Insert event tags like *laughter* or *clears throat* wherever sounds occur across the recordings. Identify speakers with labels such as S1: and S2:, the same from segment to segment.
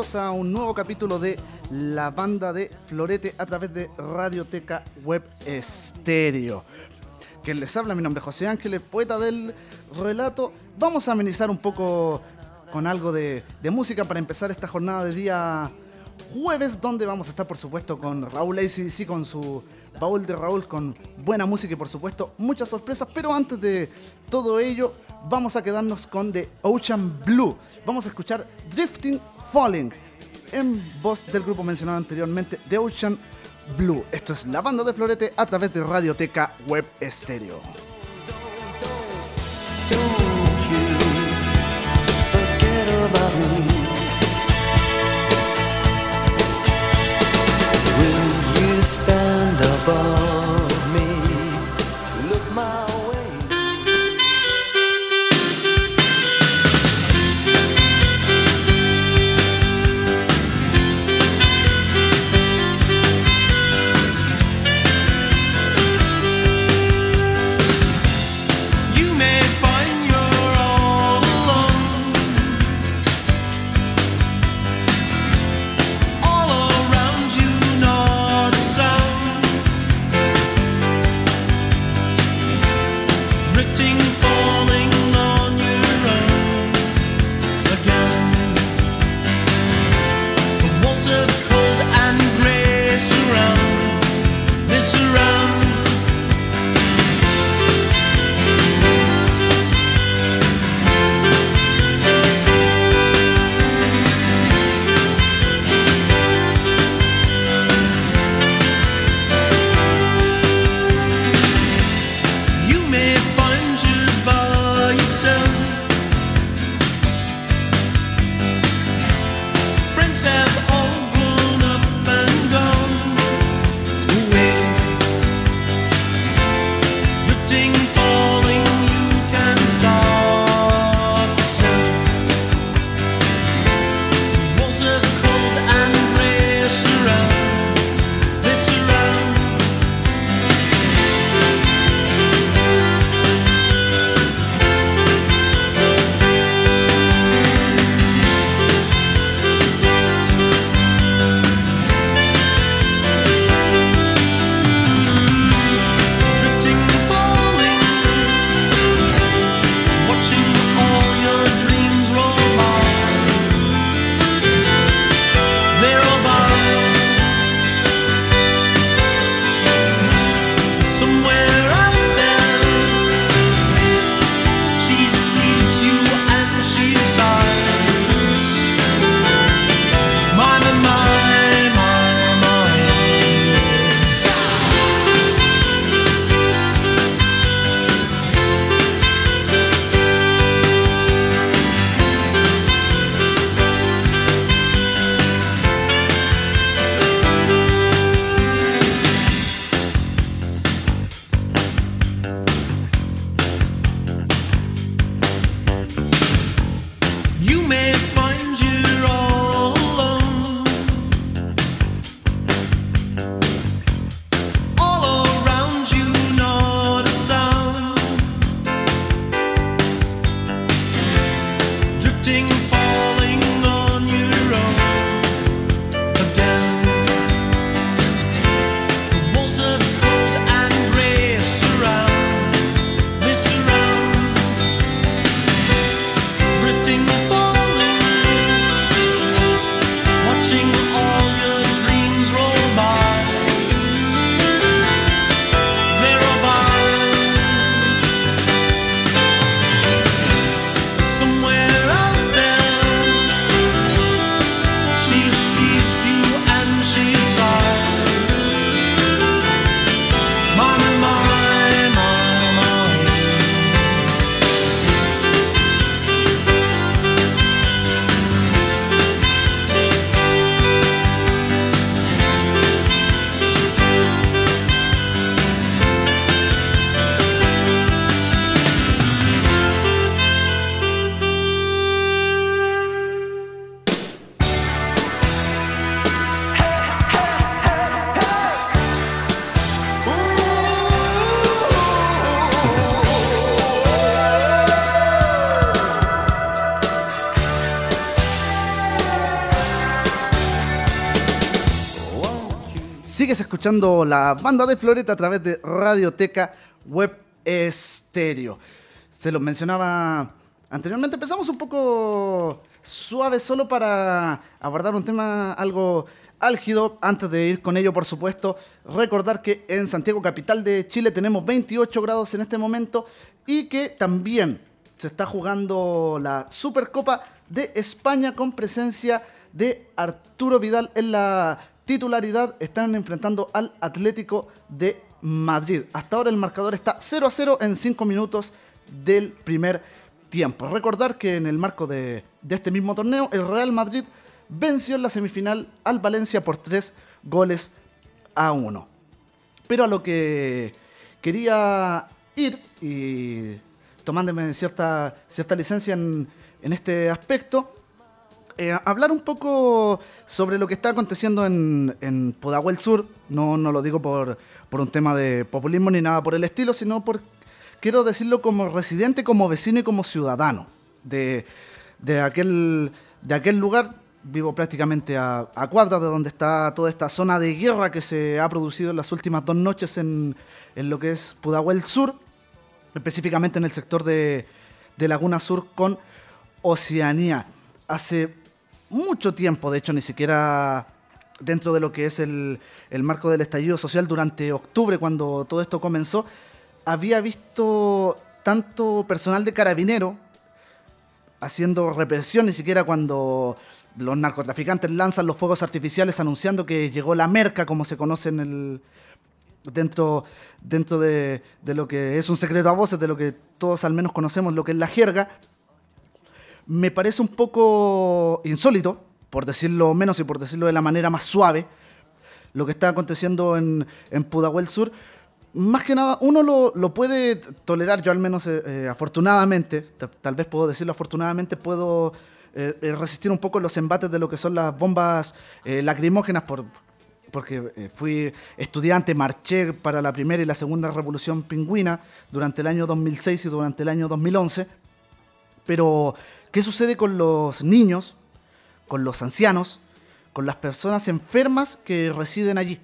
S1: A un nuevo capítulo de La Banda de Florete a través de Radioteca Web Estéreo. Que les habla, mi nombre es José Ángeles, poeta del relato. Vamos a amenizar un poco con algo de, música para empezar esta jornada de día jueves, donde vamos a estar, por supuesto, con Raúl ACDC, con su baúl de Raúl, con buena música y, por supuesto, muchas sorpresas. Pero antes de todo ello, vamos a quedarnos con The Ocean Blue. Vamos a escuchar Drifting Falling, en voz del grupo mencionado anteriormente, The Ocean Blue. Esto es la banda de Florete a través de Radioteca Web
S2: Stereo. Escuchando la banda de Floreta a través de Radioteca Web Estéreo. Se lo mencionaba anteriormente. Empezamos un poco suave solo para abordar un tema algo álgido. Antes de ir con ello, por supuesto, recordar que en Santiago, capital de Chile, tenemos 28 grados en este momento y que también se está jugando la Supercopa de España con presencia de Arturo Vidal en la titularidad. Están enfrentando al Atlético de Madrid. Hasta ahora el marcador está 0 a 0 en 5 minutos del primer tiempo. Recordar que en el marco de, este mismo torneo, el Real Madrid venció en la semifinal al Valencia por 3 goles a 1. Pero a lo que quería ir y tomándome cierta, cierta licencia en, en este aspecto, eh, hablar un poco sobre lo que está aconteciendo en, en Sur. No, no lo digo por, por un tema de populismo ni nada por el estilo, sino por, quiero decirlo como residente, como vecino y como ciudadano de, de, aquel, de aquel lugar. Vivo prácticamente a, a cuadras de donde está toda esta zona de guerra que se ha producido en las últimas dos noches en, en lo que es Pudahuel Sur, específicamente en el sector de, de Laguna Sur con Oceanía. Hace mucho tiempo, de hecho, ni siquiera dentro de lo que es el, el marco del estallido social durante octubre, cuando todo esto comenzó, había visto tanto personal de carabinero haciendo represión, ni siquiera cuando los narcotraficantes lanzan los fuegos artificiales anunciando que llegó la merca, como se conoce en el, dentro, dentro de, de, lo que es un secreto a voces, de lo que todos al menos conocemos, lo que es la jerga, me parece un poco insólito, por decirlo menos y por decirlo de la manera más suave, lo que está aconteciendo en, en Pudahuel Sur. Más que nada, uno lo, lo puede tolerar, yo al menos eh, eh, afortunadamente, tal vez puedo decirlo afortunadamente, puedo eh, resistir un poco los embates de lo que son las bombas eh, lacrimógenas por, porque eh, fui estudiante, marché para la primera y la segunda revolución pingüina durante el año 2006 y durante el año 2011. Pero, ¿qué sucede con los niños, con los ancianos, con las personas enfermas que residen allí?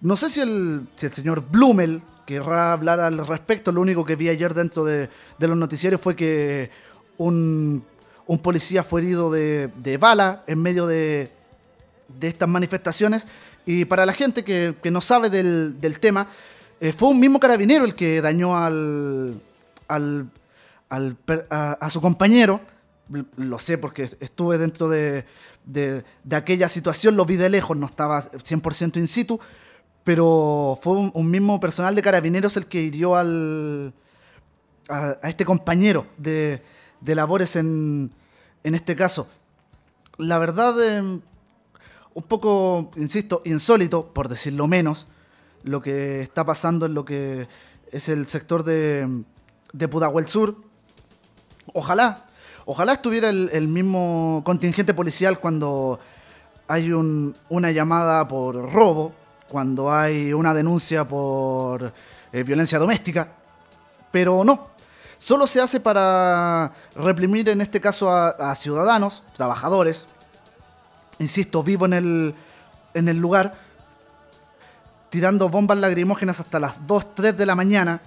S2: No sé si el, señor Blumel querrá hablar al respecto. Lo único que vi ayer dentro de, los noticiarios fue que un, policía fue herido de, bala en medio de, estas manifestaciones. Y para la gente que, no sabe del, del tema, eh, fue un mismo carabinero el que dañó al, al, al a, a, su compañero. Lo sé porque estuve dentro de, de, aquella situación, lo vi de lejos, no estaba 100% in situ, pero fue un, mismo personal de carabineros el que hirió al, a, este compañero de, de labores en, en este caso. La verdad, eh, un poco, insisto, insólito, por decirlo menos, lo que está pasando en lo que es el sector de, de Pudahuel Sur. Ojalá, ojalá estuviera el, mismo contingente policial cuando hay un, una llamada por robo, cuando hay una denuncia por eh, violencia doméstica, pero no. Solo se hace para reprimir en este caso a, a ciudadanos, trabajadores, insisto, vivo en el, en el lugar, tirando bombas lacrimógenas hasta las 2, 3 de la mañana,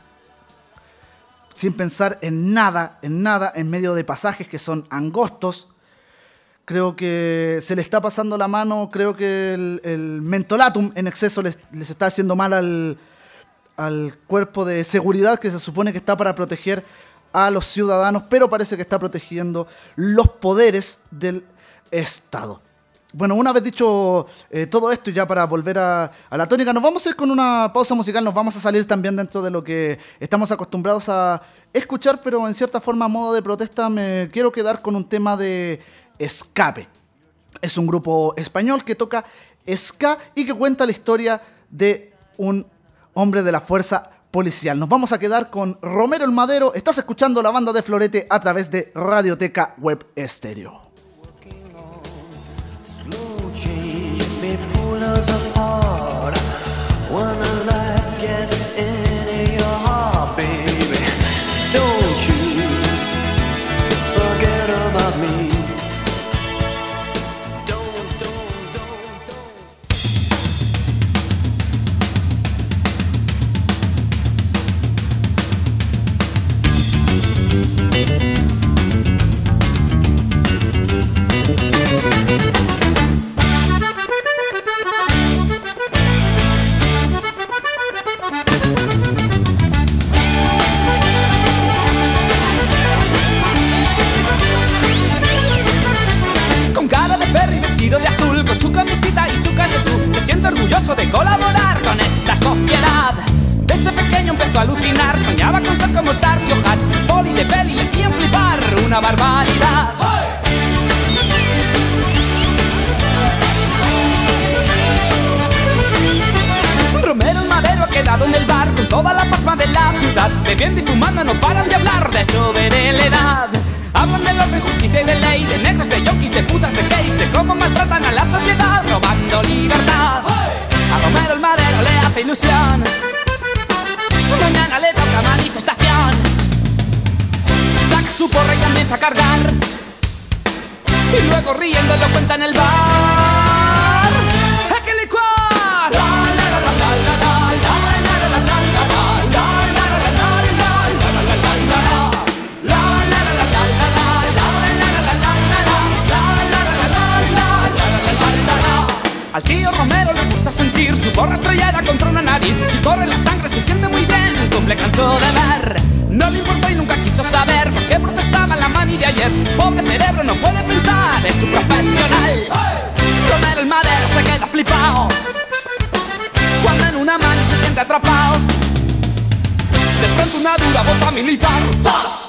S2: sin pensar en nada, en nada, en medio de pasajes que son angostos. Creo que se le está pasando la mano, creo que el, mentolatum en exceso les, está haciendo mal al, al cuerpo de seguridad que se supone que está para proteger a los ciudadanos, pero parece que está protegiendo los poderes del Estado. Bueno, una vez dicho eh, todo esto, ya para volver a, a, la tónica, nos vamos a ir con una pausa musical, nos vamos a salir también dentro de lo que estamos acostumbrados a escuchar, pero en cierta forma, a modo de protesta, me quiero quedar con un tema de escape. Es un grupo español que toca ska y que cuenta la historia de un hombre de la fuerza policial. Nos vamos a quedar con Romero el Madero. Estás escuchando la banda de Florete a través de Radioteca Web Estéreo.
S3: me
S4: pull us apart. when I love.
S3: camisita y su su se siente orgulloso de colaborar con esta sociedad. Desde pequeño empezó a alucinar, soñaba con ser como Starkio Hatch, los boli de peli le hacían flipar, una barbaridad. Romero el madero ha quedado en el bar con toda la pasma de la ciudad, bebiendo y fumando no paran de hablar de su veredad. Hablan del orden, justicia y de ley, de negros, de yonkis, de putas, de gays, de cómo maltratan a la sociedad, robando libertad. A Romero el Madero le hace ilusión. Mañana le toca manifestación. Saca su porra y comienza a cargar. Y luego riendo lo cuenta en el bar. Al tío Romero le gusta sentir su borra estrellada contra una nariz. Si corre la sangre se siente muy bien, cumple cansó de ver. No le importó y nunca quiso saber por qué protestaba la mani de ayer. Pobre cerebro no puede pensar, es su profesional. Romero el madero se queda flipado. Cuando en una mano se siente atrapado. De pronto una dura bota militar. ¡Zas!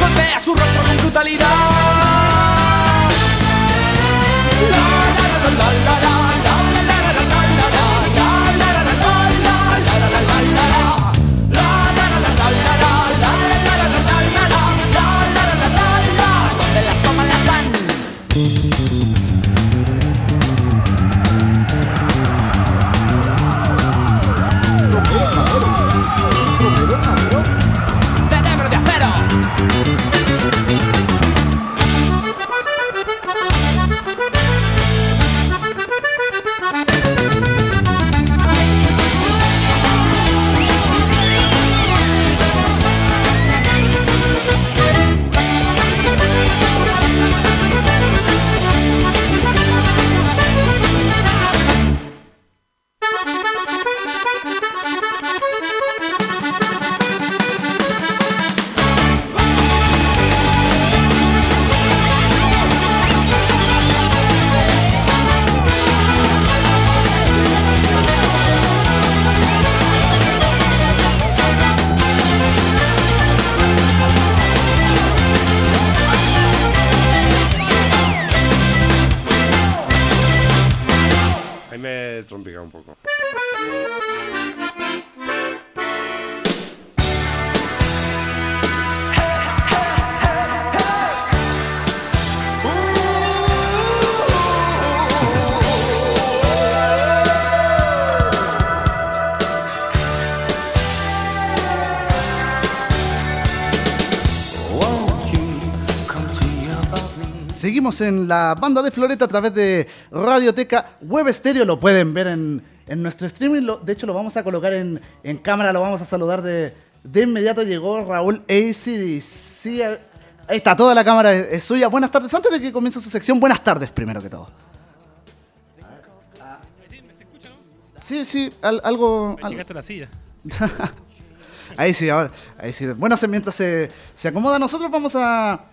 S3: Golpea su rostro con brutalidad. La, la, la,
S2: En la banda de Floreta a través de Radioteca Web Estéreo. Lo pueden ver en, en nuestro streaming. Lo- de hecho, lo vamos a colocar en, en cámara. Lo vamos a saludar de, de inmediato. Llegó Raúl ACDC. Ahí está, toda la cámara es, es suya. Buenas tardes. Antes de que comience su sección, buenas tardes primero que todo. Sí, sí, al- algo...
S5: Me
S2: algo-
S5: llegaste a la silla. *laughs*
S2: Ahí sí, ahora. Ahí sí. Bueno, mientras se, se acomoda, nosotros vamos a,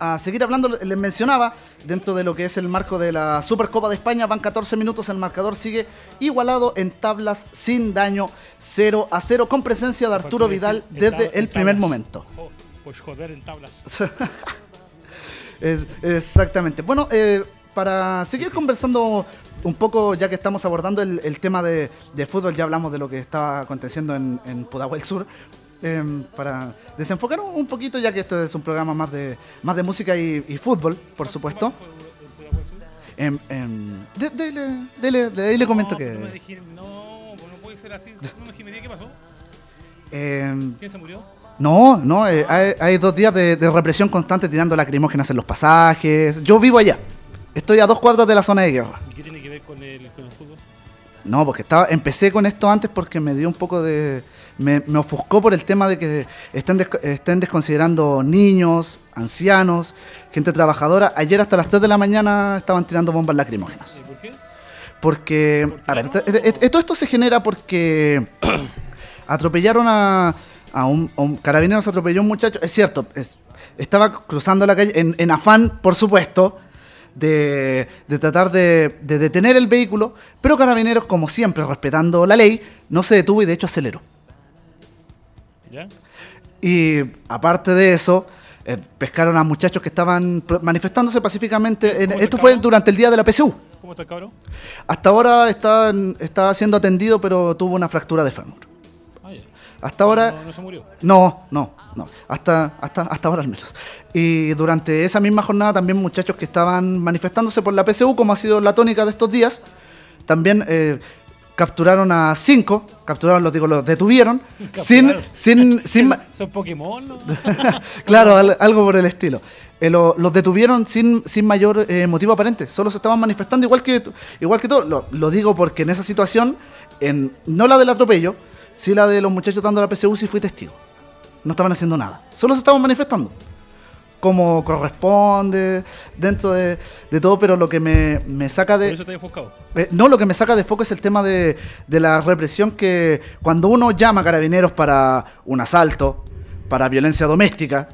S2: a seguir hablando. Les mencionaba, dentro de lo que es el marco de la Supercopa de España, van 14 minutos. El marcador sigue igualado en tablas sin daño, 0 a 0, con presencia de Arturo Vidal desde el primer momento.
S5: Jo- pues joder en tablas. *laughs*
S2: Exactamente. Bueno, eh, para seguir conversando un poco, ya que estamos abordando el, el tema de, de fútbol, ya hablamos de lo que estaba aconteciendo en, en Pudahuel Sur. Eh, para desenfocar un, un poquito, ya que esto es un programa más de, más de música y, y fútbol, por supuesto. Em, em, de- dele, dele- de ahí le comento
S5: no,
S2: que.
S5: No, me dije- no, pues no puede ser así. No me dije, ¿qué pasó?
S2: em,
S5: ¿Quién se murió?
S2: no, no, eh, hay, hay dos días de, de represión constante tirando lacrimógenas en los pasajes. Yo vivo allá. Estoy a dos cuadras de la zona de guerra.
S5: ¿Y qué tiene que ver con el, con el fútbol?
S2: No, porque estaba, empecé con esto antes porque me dio un poco de... Me, me ofuscó por el tema de que estén, desco- estén desconsiderando niños, ancianos, gente trabajadora. Ayer hasta las 3 de la mañana estaban tirando bombas lacrimógenas.
S5: ¿Y por qué?
S2: Porque, a ver, esto- esto- esto- todo esto se genera porque *clears throat* atropellaron a, a un, a un carabinero, se atropelló a un muchacho. Es cierto, es- estaba cruzando la calle en, en afán, por supuesto, de, de tratar de, de detener el vehículo, pero carabineros, como siempre, respetando la ley, no se detuvo y de hecho aceleró.
S5: ¿Ya?
S2: Y aparte de eso, eh, pescaron a muchachos que estaban manifestándose pacíficamente. en-
S5: ¿Cómo
S2: esto fue durante el día de la PSU.
S5: ¿Cómo está el cabrón?
S2: Hasta ahora está, está siendo atendido, pero tuvo una fractura de fémur.
S5: Ah.
S2: Hasta ahora
S5: No, no se murió.
S2: no, no, no. Hasta, hasta, hasta ahora al menos. Y durante esa misma jornada también muchachos que estaban manifestándose por la PSU, como ha sido la tónica de estos días, también eh, capturaron a cinco, capturaron, los digo, los detuvieron, *laughs* sin, sin, sin, *laughs*
S5: Son Pokémon, ¿no? *laughs*
S2: claro, al- algo por el estilo. Eh, lo- los detuvieron sin, sin mayor eh, motivo aparente. Solo se estaban manifestando igual que, igual que todo. Lo, lo digo porque en esa situación, en, no la del atropello, sí la de los muchachos dando la PSU, sí fui testigo. No estaban haciendo nada. Solo se estaban manifestando. Como corresponde, dentro de, de todo, pero lo que me, me saca
S5: Por
S2: de...
S5: eso enfocado.
S2: Eh, no, lo que me saca de foco es el tema de, de la represión que cuando uno llama a carabineros para un asalto, para violencia doméstica,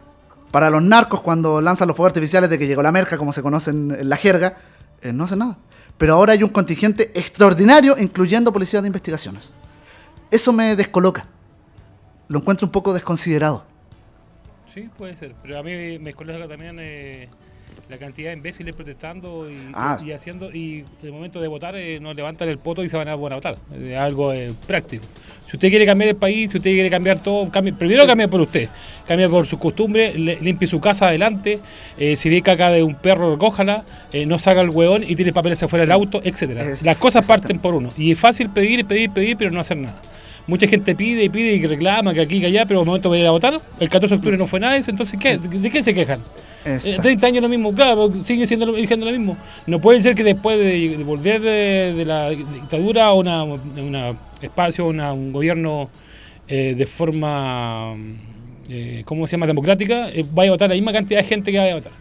S2: para los narcos cuando lanzan los fuegos artificiales de que llegó la merca, como se conoce en, la jerga, eh, no hace nada. Pero ahora hay un contingente extraordinario, incluyendo policías de investigaciones. Eso me descoloca. Lo encuentro un poco desconsiderado.
S5: Sí, puede ser. Pero a mí me descoloca también eh, la cantidad de imbéciles protestando y,
S2: Ah.
S5: y haciendo. Y en el momento de votar eh, no levantan el poto y se van a, votar. Es algo eh, práctico. Si usted quiere cambiar el país, si usted quiere cambiar todo, cambie, primero cambie por usted. Cambie por sus costumbres, le- limpie su casa adelante. eh, si ve caca de un perro, recójala. eh, no saca el hueón y tire papeles afuera del auto, etcétera. Las cosas parten por uno. Y es fácil pedir, pedir, pedir, pero no hacer nada. Mucha gente pide y pide y reclama que aquí y que allá, pero al momento de ir a votar, el 14 de octubre no fue nada eso, entonces ¿qué? ¿de de qué se quejan? Eh,
S2: Exacto.
S5: 30 años lo mismo, claro, sigue siendo lo, diciendo lo mismo. No puede ser que después de, de volver de, de la dictadura a una, una espacio, una- un gobierno eh, de forma, eh, ¿cómo se llama?, democrática, eh, vaya a votar la misma cantidad de gente que vaya a votar.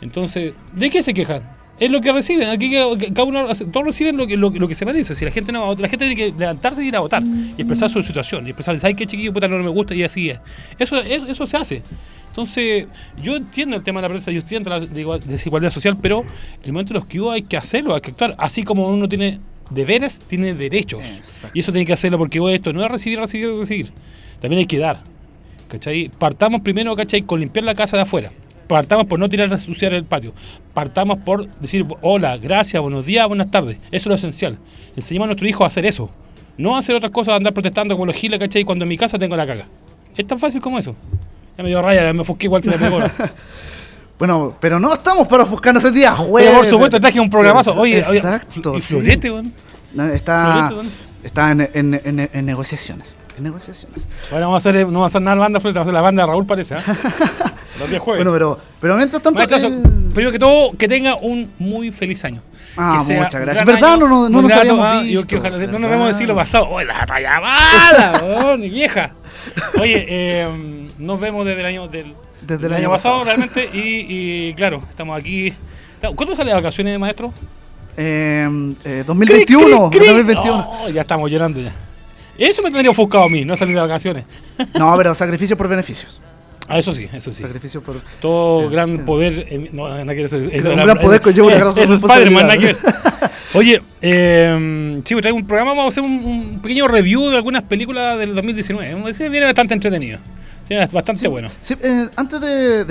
S5: Entonces, ¿de qué se quejan? Es lo que reciben. Aquí cada uno, todos reciben lo que, lo, que- lo que se merece. Si la gente no va a votar, la gente tiene que levantarse y ir a votar y expresar su situación. Y expresar, ¿sabes qué chiquillo? Puta, no me gusta y así es. Eso, es- eso se hace. Entonces, yo entiendo el tema de la prensa, yo entiendo la de igual- desigualdad social, pero el momento en los que hubo hay que hacerlo, hay que actuar. Así como uno tiene deberes, tiene derechos.
S2: Exacto.
S5: Y eso tiene que hacerlo porque esto no es recibir, recibir, recibir. También hay que dar. ¿Cachai? Partamos primero, ¿cachai? Con limpiar la casa de afuera. Partamos por no tirar a suciar el patio. Partamos por decir hola, gracias, buenos días, buenas tardes. Eso es lo esencial. Enseñamos a nuestros hijos a hacer eso. No a hacer otras cosas, a andar protestando como los giles, ¿cachai? Cuando en mi casa tengo la caga. Es tan fácil como eso. Ya me dio raya, ya me ofusqué igual se me pegó.
S2: Bueno, pero no estamos para buscarnos ese día,
S5: Pero
S2: jueves.
S5: por supuesto, traje un programazo. Oye, oye,
S2: Exacto.
S5: y. Florete.
S2: No, Está, está en, en- en- en negociaciones. En negociaciones.
S5: Bueno, vamos a hacer, no vamos a hacer nada de banda, vamos a hacer la banda de Raúl, parece. ¿ah? *laughs* Los días jueves.
S2: Bueno, pero, pero mientras tanto.
S5: Maestrazo,
S2: eh,
S5: primero que todo, que tenga un muy feliz año.
S2: Ah,
S5: Que
S2: muchas gracias. ¿Verdad?
S5: año,
S2: No, no, nos habíamos
S5: Ah, yo
S2: visto,
S5: ojalá- no nos vemos el siglo pasado. ¡Oh, la payamada! weón, *laughs* vieja! Oye, eh, nos vemos desde el año, del,
S2: Desde
S5: del
S2: el
S5: año
S2: año
S5: pasado,
S2: pasado.
S5: realmente. Y, y, claro, estamos aquí. ¿Cuándo sale de vacaciones, maestro?
S2: eh, eh, 2021.
S5: ¡Cri, cri, cri!
S2: 2021.
S5: Oh, ya estamos llorando ya. Eso me tendría ofuscado a mí, no salir de vacaciones. *laughs*
S2: No, pero sacrificio por beneficios.
S5: Ah, eso sí, eso sí.
S2: Sacrificio por.
S5: Todo gran poder. eh, no, ver, eso, eso
S2: un gran poder conlleva una gran *laughs*
S5: Eso es Spider-Man. *laughs* Oye, eh, sí, traigo un programa, vamos a hacer un, un pequeño review de algunas películas del 2019. Sí, viene bastante entretenido. Sí, bastante bueno.
S2: Sí, eh, antes de,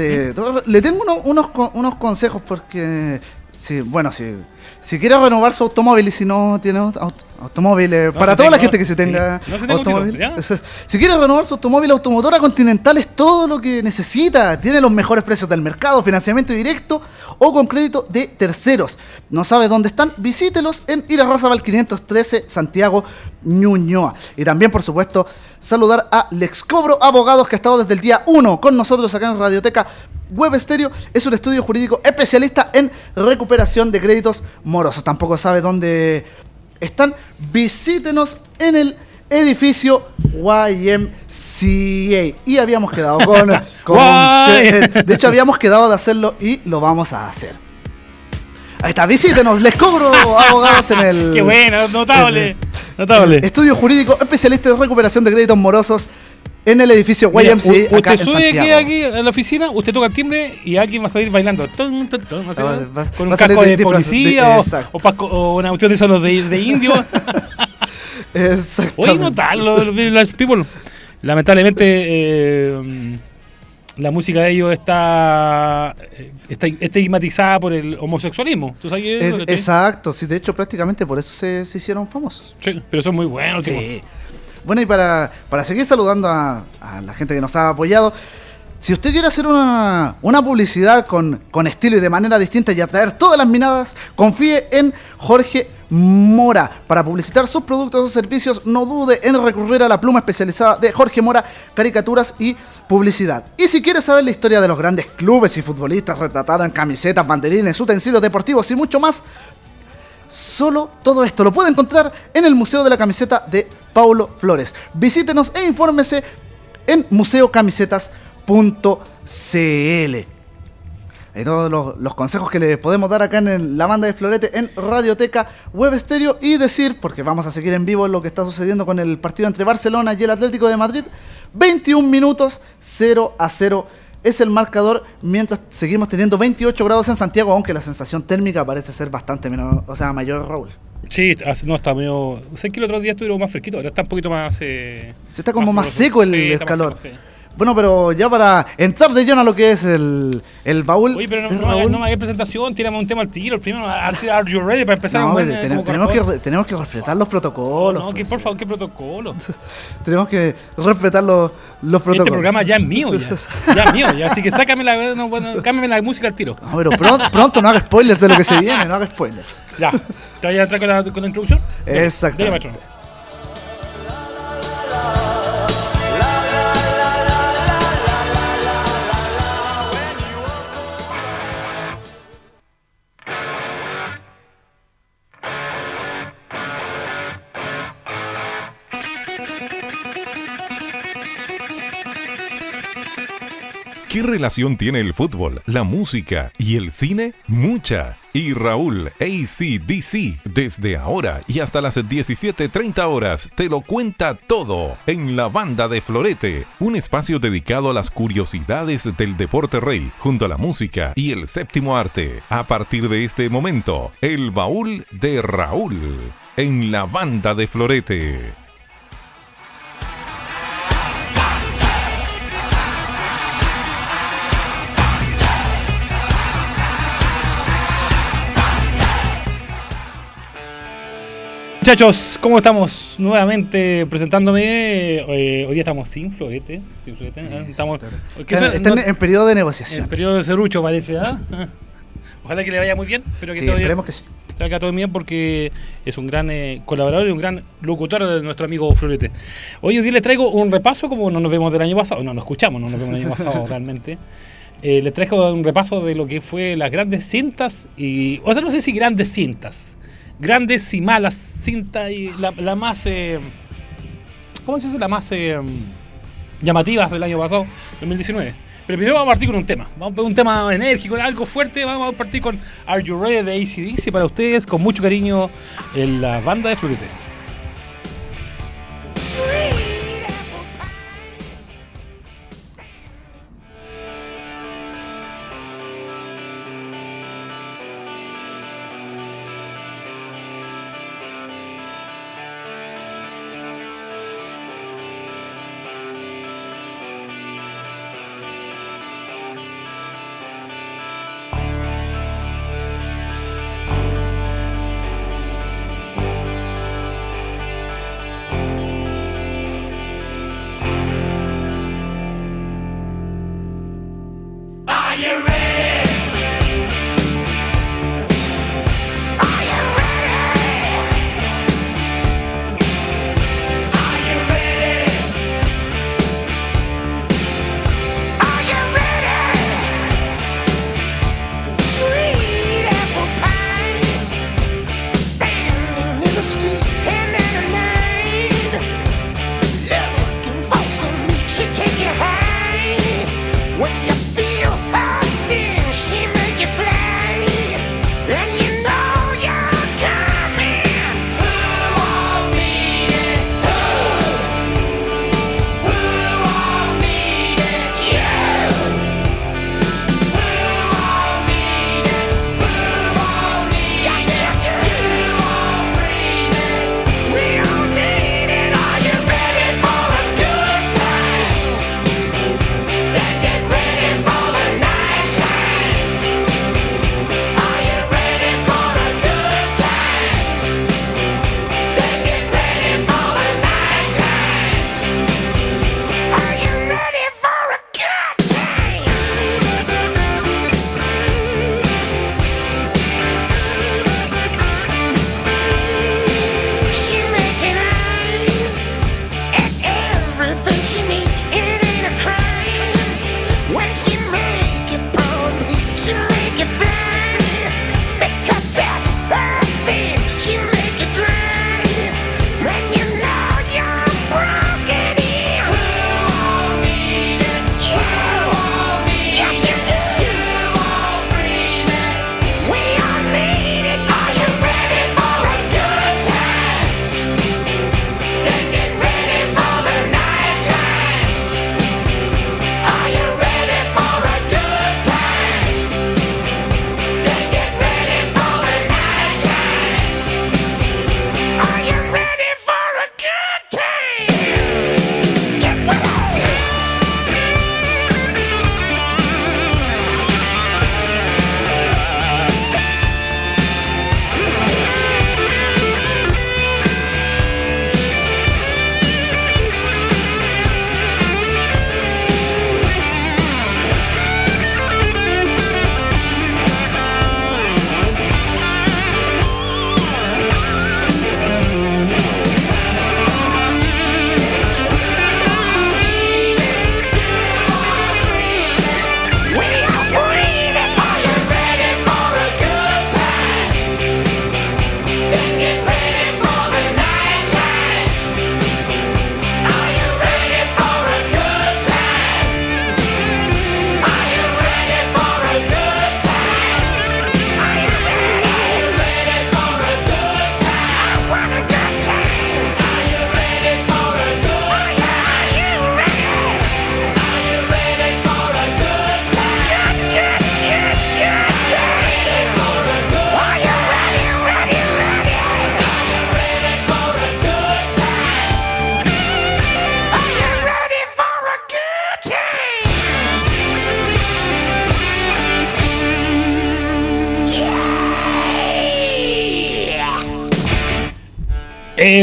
S2: Le tengo uno- unos, unos consejos porque. Sí, bueno, si, si quiere renovar su automóvil y si no tiene aut- aut- automóvil, eh, para toda la gente que se
S5: sí.
S2: tenga
S5: No,
S2: automóvil. *laughs* si quiere renovar su automóvil, Automotora Continental es todo lo que necesita. Tiene los mejores precios del mercado, financiamiento directo o con crédito de terceros. ¿No sabe dónde están? Visítelos en Irarrázaval 513, Santiago, Ñuñoa. Y también, por supuesto, saludar a Lex Cobro Abogados, que ha estado desde el día 1 con nosotros acá en Radioteca Web Estéreo. Es un estudio jurídico especialista en recuperación de créditos morosos. Tampoco sabe dónde están. Visítenos en el edificio YMCA. Y habíamos quedado con... *laughs* de hecho, habíamos quedado de hacerlo y lo vamos a hacer. Ahí está, visítenos, les cobro abogados en el... *laughs*
S5: Qué bueno, notable. Notable.
S2: Estudio jurídico especialista en recuperación de créditos morosos en el edificio
S5: Mira,
S2: YMCA
S5: u-
S2: acá
S5: usted
S2: en
S5: sube aquí, aquí a la oficina, usted toca el timbre y alguien va a salir bailando. Tun, tun, tun, así,
S2: Ah, va-
S5: con
S2: va
S5: un casco
S2: de
S5: de, policía
S2: de-
S5: o-
S2: exacto.
S5: o, pasco- o una cuestión de esos de, de indio. *laughs*
S2: Exactamente.
S5: Oye, no tal, los, los people. Lamentablemente, eh, la música de ellos está, eh, está estigmatizada por el homosexualismo. ¿Tú sabes
S2: Es-
S5: eso? ¿Cachai?
S2: exacto, sí, de hecho prácticamente por eso se, se hicieron famosos.
S5: Sí, pero son muy buenos.
S2: Sí. Bueno, y para, para seguir saludando a, a la gente que nos ha apoyado, si usted quiere hacer una, una publicidad con, con estilo y de manera distinta y atraer todas las miradas, confíe en Jorge Mora. Para publicitar sus productos o servicios, no dude en recurrir a la pluma especializada de Jorge Mora, caricaturas y publicidad. Y si quiere saber la historia de los grandes clubes y futbolistas retratados en camisetas, banderines, utensilios deportivos y mucho más, Solo todo esto lo puede encontrar en el Museo de la Camiseta de Paulo Flores. Visítenos e infórmese en museocamisetas.cl. Hay todos los, los consejos que le podemos dar acá en la banda de Florete en Radioteca Web Stereo y decir, porque vamos a seguir en vivo lo que está sucediendo con el partido entre Barcelona y el Atlético de Madrid, 21 minutos 0 a 0 es el marcador mientras seguimos teniendo 28 grados en Santiago, aunque la sensación térmica parece ser bastante menos, o sea, mayor, Raúl.
S5: Sí, hace- no está medio. Sé que el otro día estuvieron más fresquito, ahora está un poquito más. Eh,
S2: Se está como más seco el,
S5: Sí,
S2: el
S5: está más
S2: calor.
S5: seco, sí.
S2: Bueno, pero ya para entrar de lleno a lo que es el, el baúl.
S5: Oye, pero no, no, hagas- no me hagas presentación, tírame un tema al tiro. El primero, are you ready para empezar
S2: No, pero
S5: eh,
S2: tenemos,
S5: como
S2: tenemos que, tenemos que respetar los protocolos.
S5: No, que
S2: pues.
S5: por favor, qué protocolo. *laughs*
S2: Tenemos que respetar los, los protocolos.
S5: Este programa ya es mío, ya. Ya es mío, ya. Así que sácame la, no, bueno, cámbiame la música al tiro.
S2: No, pero pronto, pronto no haga spoilers de lo que se viene, no haga spoilers.
S5: Ya. ¿Te voy a entrar con la, con la introducción? Dale,
S6: ¿Qué relación tiene el fútbol, la música y el cine? Mucha. Y Raúl ACDC, desde ahora y hasta las 17.30 horas, te lo cuenta todo en la banda de Florete, un espacio dedicado a las curiosidades del deporte rey, junto a la música y el séptimo arte. A partir de este momento, el baúl de Raúl, en la banda de Florete.
S5: Muchachos, ¿cómo estamos? Nuevamente presentándome. eh, hoy día estamos sin florete. Sin florete ¿eh? Estamos. ¿qué
S2: Están,
S5: son?
S2: están
S5: No-
S2: en periodo de
S5: en
S2: negociación.
S5: periodo de serrucho parece, ¿ah? *laughs* Ojalá que le vaya muy bien. Espero que
S2: Sí, esperemos que sí.
S5: salga todo bien porque es un gran eh, colaborador y un gran locutor de nuestro amigo Florete. Hoy día les traigo un repaso, como no nos vemos del año pasado, no nos escuchamos, no nos vemos el año pasado *laughs* realmente. Eh, les traigo un repaso de lo que fue las grandes cintas y. O sea, no sé si grandes cintas. Grandes y malas cintas y la, la más. eh, ¿Cómo se dice? La más eh, llamativas del año pasado, 2019. Pero primero vamos a partir con un tema. Vamos a un tema enérgico, algo fuerte. Vamos a partir con Are You Ready de ACDC para ustedes, con mucho cariño en la banda de Florete.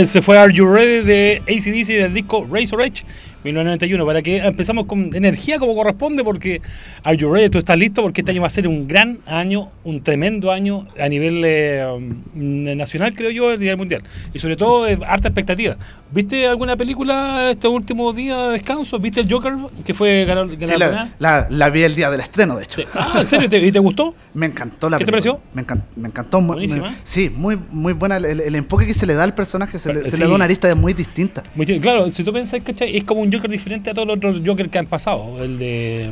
S5: Se fue Are You Ready de ACDC del disco Razor Edge 1991 para que empezamos con energía como corresponde porque Are You Ready? ¿Tú estás listo? Porque este año va a ser un gran año, un tremendo año a nivel eh, nacional creo yo, a nivel mundial y sobre todo eh, harta expectativa. ¿Viste alguna película estos últimos días de descanso? ¿Viste el Joker que fue ganar,
S2: Sí,
S5: galardonada?
S2: la, la- la vi el día del estreno, de hecho.
S5: Ah, ¿en serio? ¿Te- ¿Y te gustó?
S2: Me encantó la
S5: ¿Qué te pareció?
S2: Me, encan- me encantó. muy-
S5: Buenísima.
S2: me- sí, muy, muy buena. El, enfoque que se le da al personaje, se, le, se
S5: Sí.
S2: le da una arista muy distinta.
S5: Muy Claro, si tú pensás, ¿cachai? Es como un Joker diferente a todos los otros Joker que han pasado. El de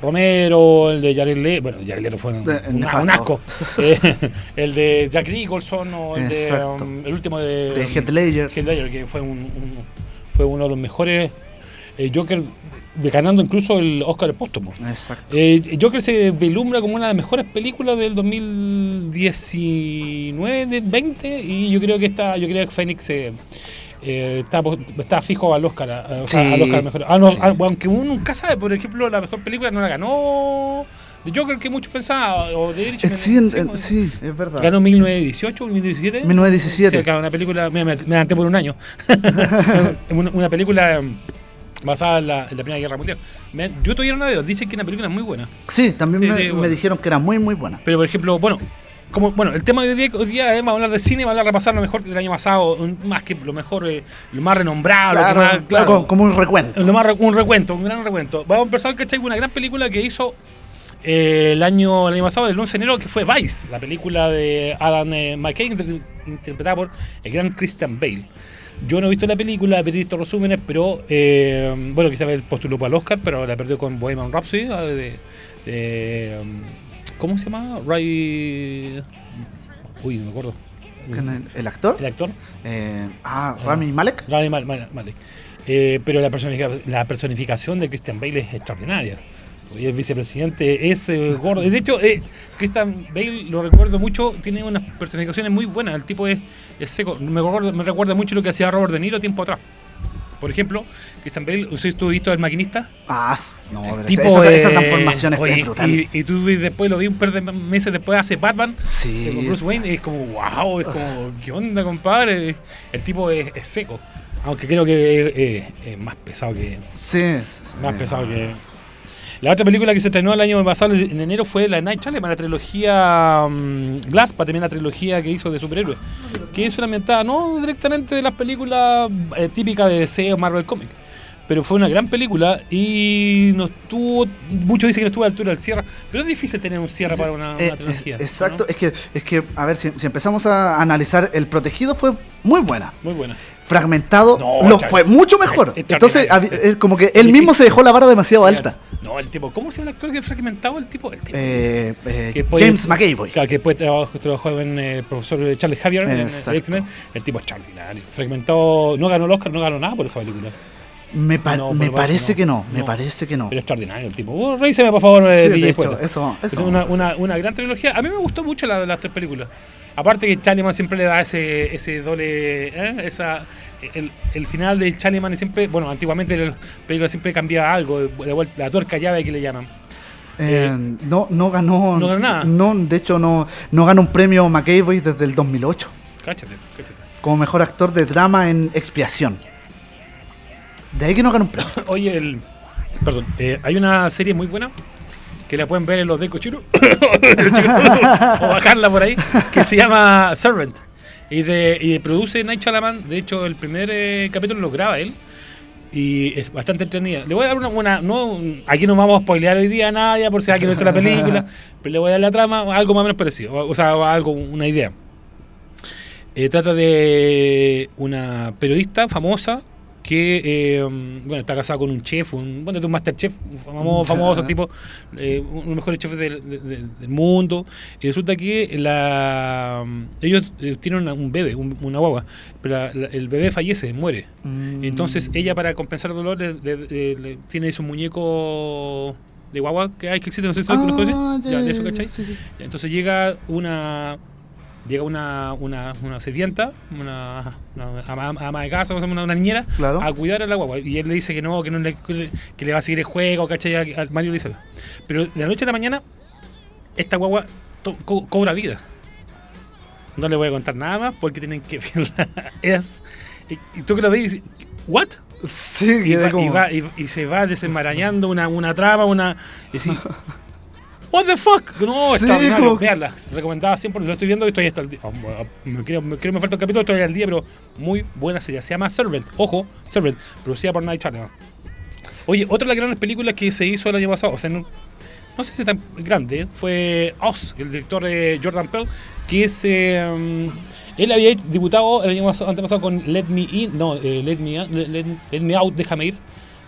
S5: Romero, el de Jared Leto. Bueno, Jared Leto fue un, un- un asco. Eh, *laughs* el de Jack Nicholson o el de. Um, el último de.
S2: De Heath Ledger.
S5: Heath Ledger, que fue, un, un- fue uno de los mejores eh, Joker, de- ganando incluso el Oscar póstumo.
S2: Exacto.
S5: Eh, Joker se vislumbra como una de las mejores películas del 2019, de 20, y yo creo que esta, yo creo que Phoenix eh, eh, está, está fijo al Oscar, a-
S2: Sí.
S5: al Oscar mejor. Ah, no,
S2: Sí.
S5: ah, aunque uno nunca sabe, por ejemplo, la mejor película no la ganó de Joker que muchos pensaban, o de
S2: Eh,
S5: Irishman,
S2: sí, en-
S5: pues.
S2: sí, es verdad.
S5: Ganó 1918, 1917.
S2: 1917.
S5: Sí, claro, una película, me, me, adelanté por un año. *laughs* una, una película em, basada en la, en la Primera Guerra Mundial. Me- yo todavía no la veo, dicen que es una película muy buena.
S2: Sí, también
S5: Sí,
S2: me, dijeron que era muy, muy buena.
S5: Pero por ejemplo, bueno, como bueno, el tema de hoy día, hoy día es vamos a hablar de cine, vamos a repasar lo mejor del año pasado, más que lo mejor, eh, lo más renombrado, lo que
S2: Claro,
S5: más,
S2: claro,
S5: claro,
S2: como, un recuento.
S5: lo más un recuento, un gran recuento. Vamos a empezar, ¿cachai? Una gran película que hizo eh, el año el año pasado, el 11 de enero, que fue Vice, la película de Adam eh, McKay, inter- interpretada por el gran Christian Bale. Yo no he visto la película, he visto resúmenes, pero eh, bueno, quizás postuló para el Oscar, pero la perdió con Bohemian Rhapsody de, de, um, ¿cómo se llama? Ray Uy, no me acuerdo.
S2: ¿Quién es ¿El actor?
S5: El actor.
S2: Eh, ah, Rami Malek.
S5: Rami Mal- Mal- Malek. Eh, pero la, personifica- la personificación de Christian Bale es extraordinaria. El vicepresidente es eh, gordo. De hecho, eh, Christian Bale, lo recuerdo mucho, tiene unas personificaciones muy buenas. El tipo es, es seco. Me recuerda, me recuerda mucho lo que hacía Robert De Niro tiempo atrás. Por ejemplo, Christian Bale, tú has visto El Maquinista.
S2: Ah, no, pero
S5: tipo,
S2: esa, esa transformación es,
S5: oye,
S2: brutal.
S5: Y, y tú después lo vi un par de meses después hace Batman.
S2: Sí.
S5: eh, Con Bruce Wayne y es como, wow, es como, ¿qué onda, compadre? El tipo es, es seco. Aunque creo que es, es- es más pesado que.
S2: sí, sí.
S5: Más pesado que. La otra película que se estrenó el año pasado, en enero, fue la Night Shyamalan, la trilogía mm, Glass, para también la trilogía que hizo de superhéroes. Que es una ambientada no directamente de las películas eh, típicas de DC o Marvel Comics. Pero fue una gran película y no estuvo. Muchos dicen que no estuvo a la altura del cierre. Pero es difícil tener un cierre para una, una
S2: Eh,
S5: trilogía.
S2: exacto,
S5: ¿no?
S2: es que, es que, a ver, si, si empezamos a analizar, El Protegido fue muy buena.
S5: Muy buena.
S2: Fragmentado
S5: No,
S2: lo fue mucho mejor.
S5: es-
S2: Entonces, eh, como que él mismo se dejó la vara demasiado alta.
S5: No, el tipo. ¿Cómo se llama el actor que fragmentado? El tipo. El tipo.
S2: Eh, eh,
S5: que
S2: James McAvoy.
S5: Claro, que después trabajó, trabajó en eh, el profesor Charles Javier en, eh. X-Men. El tipo extraordinario. Fragmentado, no ganó el Oscar, no ganó nada por esa película.
S2: Me, pa-
S5: No,
S2: me parece
S5: no.
S2: que no, me
S5: No.
S2: parece que no.
S5: Pero extraordinario el tipo. Oh, revíseme, por favor, eh,
S2: Sí,
S5: DJ
S2: de hecho, eso, eso
S5: una, una, una gran trilogía. A mí me gustó mucho la las tres películas. Aparte que Chaliman siempre le da ese, ese doble. ¿eh? Esa, el, el final de Chaliman siempre. Bueno, antiguamente la película siempre cambiaba algo. vuelta- la tuerca llave que le llaman.
S2: Eh, no, no ganó.
S5: no ganó nada.
S2: No, de hecho, no, no ganó un premio McAvoy desde el 2008
S5: Cáchate, cáchate.
S2: como mejor actor de drama en Expiación. De ahí que no ganó un premio. *coughs*
S5: Oye, el. Perdón, eh, hay una serie muy buena que la pueden ver en los de Cochiro *coughs* *coughs* o bajarla por ahí que se llama Servant y, de, y produce Night Shyamalan. De hecho, el primer eh, capítulo lo graba él y es bastante entretenida. Le voy a dar una, una- no, aquí no vamos a spoilear hoy día a nadie por si alguien no la película, *laughs* pero le voy a dar la trama, algo más o menos parecido, o, o sea, algo, una idea. Eh, trata de una periodista famosa que eh, bueno, está casada con un chef, un, bueno, un master chef, un famoso,
S2: Ya.
S5: famoso tipo, eh, uno de los mejores chefs del, de- de- del mundo. Y resulta que la, ellos eh, tienen una- un bebé, un- una guagua, pero la- la- el bebé fallece, muere.
S2: Mm.
S5: Entonces ella para compensar el dolor le, le- le- le- tiene su muñeco de guagua que hay que existe, no sé si.
S2: Ah,
S5: Ya, de eso, ¿cachai?
S2: sí, sí, sí.
S5: Entonces llega una llega una, una, una sirvienta, una, una ama, ama de casa, una, una niñera,
S2: Claro.
S5: a cuidar a la guagua. Y él le dice que no, que no le, que le- va a seguir el juego, ¿cachai? Al Mario le dice. Pero de la noche a la mañana, esta guagua to- co- cobra vida. No le voy a contar nada más porque tienen que *laughs* verla. Es, y, tú que lo ves, y dices, ¿what?
S2: Sí,
S5: Y,
S2: quedé
S5: va,
S2: como-
S5: y, va- y- y se va desenmarañando una, una trama, una. Y así, *laughs* ¿What the fuck? No,
S2: Sí,
S5: extraordinario.
S2: como
S5: Veanla. Recomendada siempre, lo estoy viendo y estoy hasta el día. oh, me, creo, me creo que me falta un capítulo, estoy al día, pero muy buena serie. Se llama Servant. Ojo, Servant, producida por Night Channel. Oye, otra de las grandes películas que se hizo el año pasado, o sea, no, no sé si tan grande, fue Oz, el director de Jordan Peele, que es. eh, él había debutado el año pasado- antepasado con Let Me In, no, eh, Let, Me, Let, Let Me Out, Déjame Ir,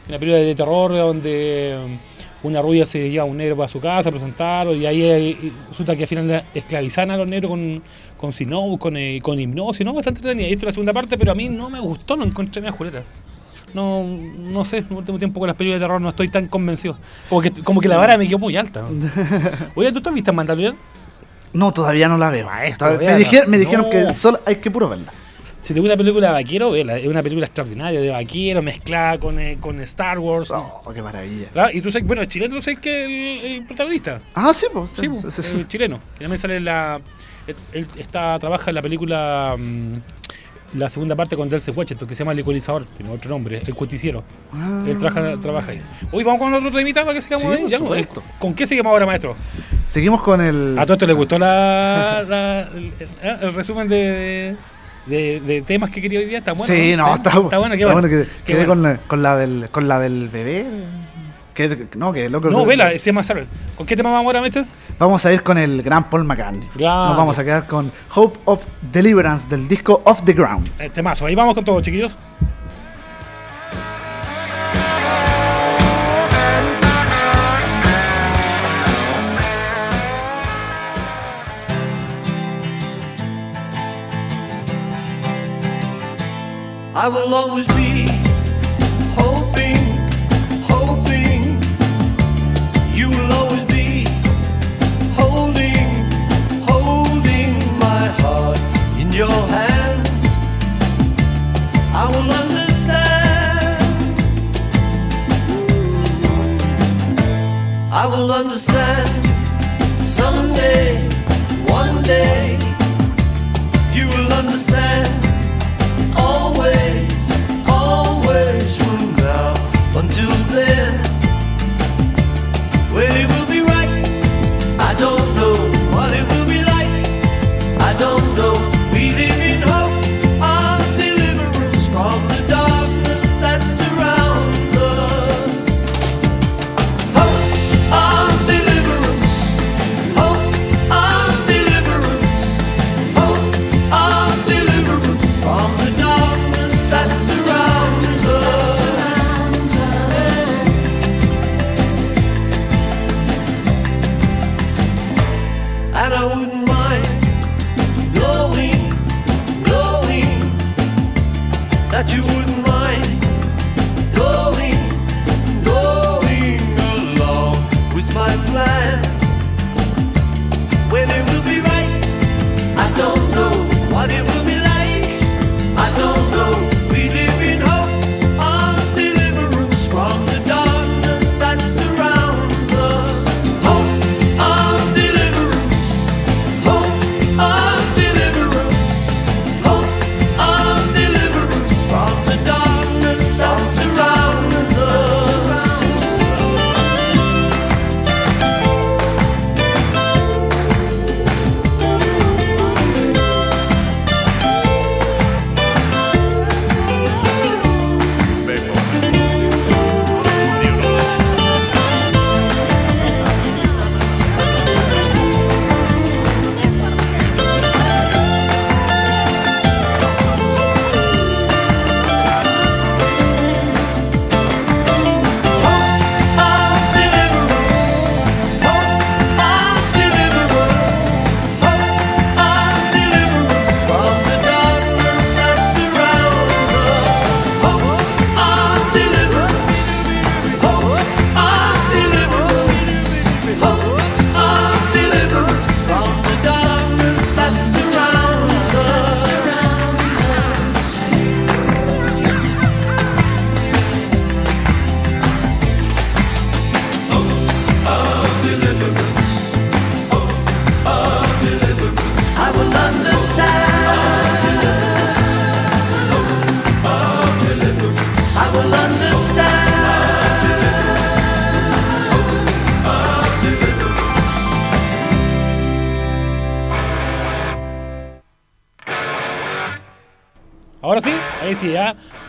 S5: una película de terror donde una rubia se lleva a un negro para su casa a presentarlo y ahí eh, resulta que al final esclavizan a los negros con, con sino, con, eh, con hipnosis, ¿no? Bastante entretenida. Y esta es la segunda parte, pero a mí no me gustó, no encontré media julera. No, no sé, en el último tiempo con las películas de terror no estoy tan convencido. Como que, como que la vara me quedó muy alta. *laughs* Oye, ¿tú te has visto Mandalorian?
S2: No, todavía no la veo.
S5: Maestro,
S2: Todavía-
S5: véala.
S2: me dijeron, me dijeron
S5: No.
S2: que solo hay que puro verla.
S5: Si te gusta una película de vaquero, vela. Es una película extraordinaria de vaquero mezclada con, eh, con Star Wars.
S2: Oh, qué maravilla.
S5: Y tú sabes, bueno, el chileno, tú sabes que el, el protagonista.
S2: Ah, sí, pues.
S5: Sí, po,
S2: sí,
S5: el chileno. Que también sale la. Él, está, trabaja en la película. mm, la segunda parte con Delce Washington, que se llama El Ecualizador, tiene otro nombre, El Justiciero.
S2: Ah.
S5: Él trabaja, trabaja ahí. Hoy vamos con otro temita para que sigamos
S2: Sí,
S5: ahí. Ya, pues,
S2: supuesto.
S5: ¿Con qué seguimos ahora, maestro?
S2: Seguimos con el.
S5: ¿A todo esto le gustó la, la- el, el- el resumen de, de, de temas que quería hoy día? ¿Está bueno?
S2: sí, no, está,
S5: está bueno. Qué bueno.
S2: que-
S5: qué
S2: quedé
S5: bueno.
S2: con, la, con, la del, con la del bebé. Que, no, que loco.
S5: No, vela, se llama Sarah. ¿Con qué tema vamos ahora, maestro?
S2: Vamos a ir con el gran Paul McCartney.
S5: Grande.
S2: Nos vamos a quedar con Hope of Deliverance del disco Off the Ground.
S5: El temazo. Ahí vamos con todo, chiquillos.
S1: I will always be hoping, hoping. You will always be holding, holding my heart in your hand. I will understand. I will understand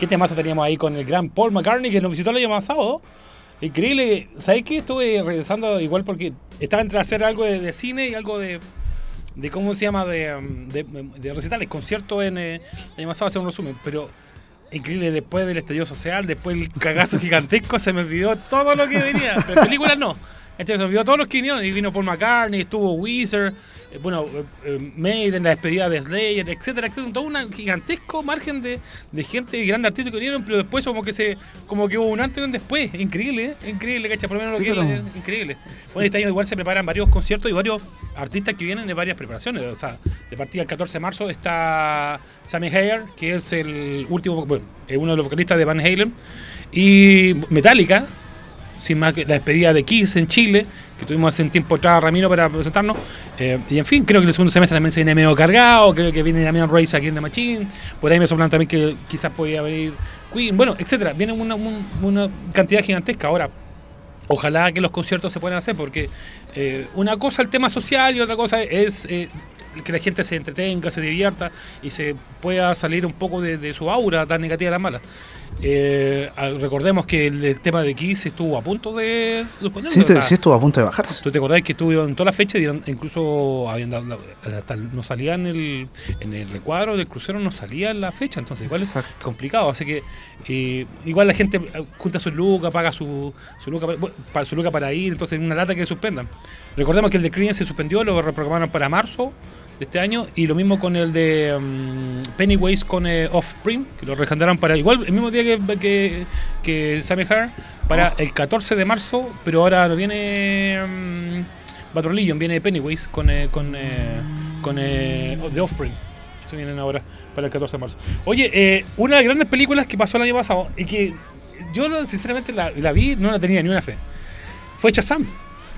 S5: ¿Qué temazo teníamos ahí con el gran Paul McCartney que nos visitó el año pasado? Increíble. ¿Sabes qué? Estuve regresando igual porque estaba entre hacer algo de, cine y algo de, de ¿cómo se llama? De, um, de, recitales, conciertos en eh, el año pasado, hacer un resumen. Pero increíble, después del estallido social, después del cagazo *laughs* gigantesco, se me olvidó todo lo que venía. Pero películas no. Entonces se olvidó todos los que vinieron. Y vino Paul McCartney, estuvo Weezer, bueno, eh, eh, Maiden, la despedida de Slayer, etcétera, etcétera. Todo un gigantesco margen de, de gente y grandes artistas que vinieron, pero después como que se como que hubo un antes y un después. Increíble, ¿eh? Increíble, ¿cachai? Por lo menos
S2: Sí,
S5: lo que
S2: pero-
S5: es increíble. Bueno, este año igual se preparan varios conciertos y varios artistas que vienen de varias preparaciones. O sea, de partida el 14 de marzo está Sammy Hagar, que es el último, bueno, es uno de los vocalistas de Van Halen. Y Metallica, sin más que la despedida de Kiss en Chile, tuvimos hace un tiempo atrás a Ramiro para presentarnos. Eh, y en fin, creo que el segundo semestre también se viene medio cargado, creo que viene Damian Race aquí en The Machine. Por ahí me soplan también que quizás podía venir Queen, bueno, etcétera. Viene una, un- una cantidad gigantesca. Ahora, ojalá que los conciertos se puedan hacer, porque eh, una cosa el tema social y otra cosa es eh, que la gente se entretenga, se divierta y se pueda salir un poco de, de su aura tan negativa, tan mala. Eh, ah, recordemos que el, el tema de Kiss estuvo a punto de
S2: Sí, te- estuvo a punto de bajarse.
S5: ¿Tú te acordás que estuvo en toda la fecha? Dieron, incluso habían dado, hasta no salía en el, en el recuadro del crucero, no salía la fecha, entonces igual es complicado. Así que eh, igual la gente eh, junta su lucas, paga su, su lucas bueno, pa- su luca para ir, entonces una lata que suspendan. Recordemos que el de Creedence se suspendió, lo reprogramaron para marzo de este año y lo mismo con el de mm, Pennywise con eh, Offspring, que lo regeneraron para igual el mismo día que, que, que Sammy Hagar, para el 14 de marzo, pero ahora no viene mm, Battle Legion, viene Pennywise con, eh, con, eh, con eh, The Offspring. Eso vienen ahora para el 14 de marzo. Oye, eh, una de las grandes películas que pasó el año pasado y que yo sinceramente la, la vi, no la tenía ni una fe. Fue Shazam.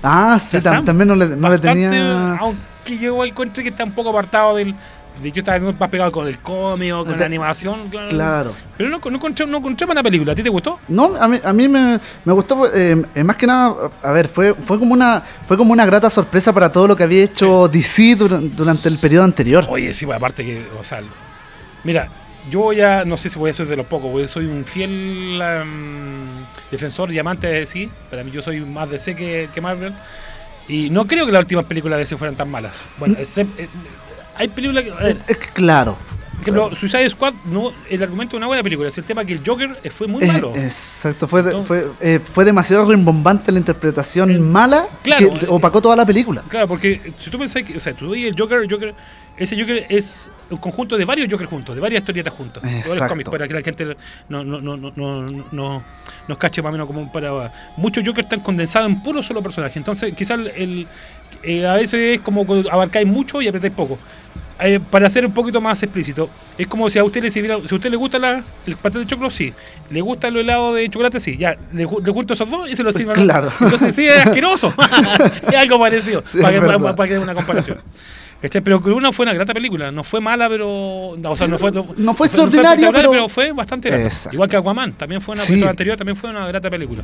S2: Ah, sí, tam- también no le, no le tenía.
S5: Aunque yo encuentro que está un poco apartado del. De yo estaba más pegado con el cómic o con la animación. Claro.
S2: Claro.
S5: Pero no, no encontré, no encontré mala película. ¿A ti te gustó?
S2: No, a mí, a mí me, me gustó, eh, eh, más que nada, a ver, fue, fue, como una, fue como una grata sorpresa para todo lo que había hecho DC duran- durante el periodo anterior.
S5: Oye, sí, pues aparte que. O sea, mira, yo ya no sé si voy a ser de los pocos, porque soy un fiel em, defensor y amante de DC. Para mí, yo soy más DC que, que Marvel. Y no creo que las últimas películas de DC fueran tan malas. Bueno, excep- eh, hay películas que.
S2: Eh, claro.
S5: Suicide Squad, no, el argumento de una buena película. Es el tema que el Joker eh, fue muy
S2: Eh,
S5: malo.
S2: exacto, fue,
S5: Entonces-
S2: fue, eh, fue demasiado rimbombante la interpretación mala
S5: claro,
S2: que opacó toda la película.
S5: Claro, porque si tú pensás que, o sea, tú ves el Joker, el Joker, ese Joker es un conjunto de varios Jokers juntos, de varias historietas juntas,
S2: Exacto.
S5: cómics, para que la gente no, no, no, no, no, no- nos cache más o menos como para... Muchos Jokers están condensados en puro solo personaje, entonces quizás el, el- eh, a veces es como abarcáis mucho y apretáis poco. Eh, para ser un poquito más explícito, es como si a usted le sirviera, si a usted le gusta la, el pastel de chocolate, sí. Le gusta el helado de chocolate, sí. Ya, le, le junto esos dos y se lo sirven.
S2: Claro.
S5: Entonces sí, es asqueroso. *laughs* *laughs* es algo parecido.
S2: Sí,
S5: para, que, para, que dé una comparación. ¿Cachai? Pero que una fue una grata película. No fue mala, pero. no, O sea, no fue.
S2: No fue extraordinaria, pero-
S5: fue bastante grata.
S2: Exacto.
S5: Igual que Aquaman. También fue una
S2: Sí.
S5: anterior, también fue una grata película.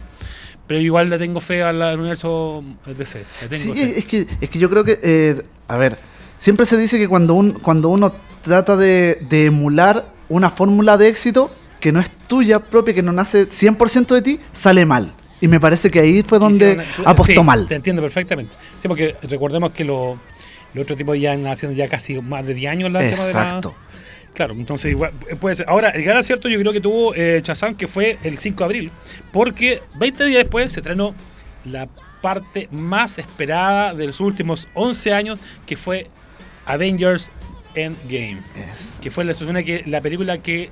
S5: Pero igual le tengo fe al, universo DC.
S2: Sí,
S5: fe.
S2: es que, es que yo creo que, eh, a ver, siempre se dice que cuando, un, cuando uno trata de, de emular una fórmula de éxito que no es tuya propia, que no nace 100% de ti, sale mal. Y me parece que ahí fue donde apostó
S5: sí,
S2: mal.
S5: Te entiendo perfectamente. Sí, porque recordemos que lo- los otros tipos ya nacieron ya casi más de 10 años la tema de la-
S2: Exacto.
S5: Claro, entonces igual puede ser. Ahora, el gran acierto yo creo que tuvo eh, Shazam, que fue el 5 de abril, porque 20 días después se estrenó la parte más esperada de los últimos 11 años, que fue Avengers Endgame. Que fue la, que película que.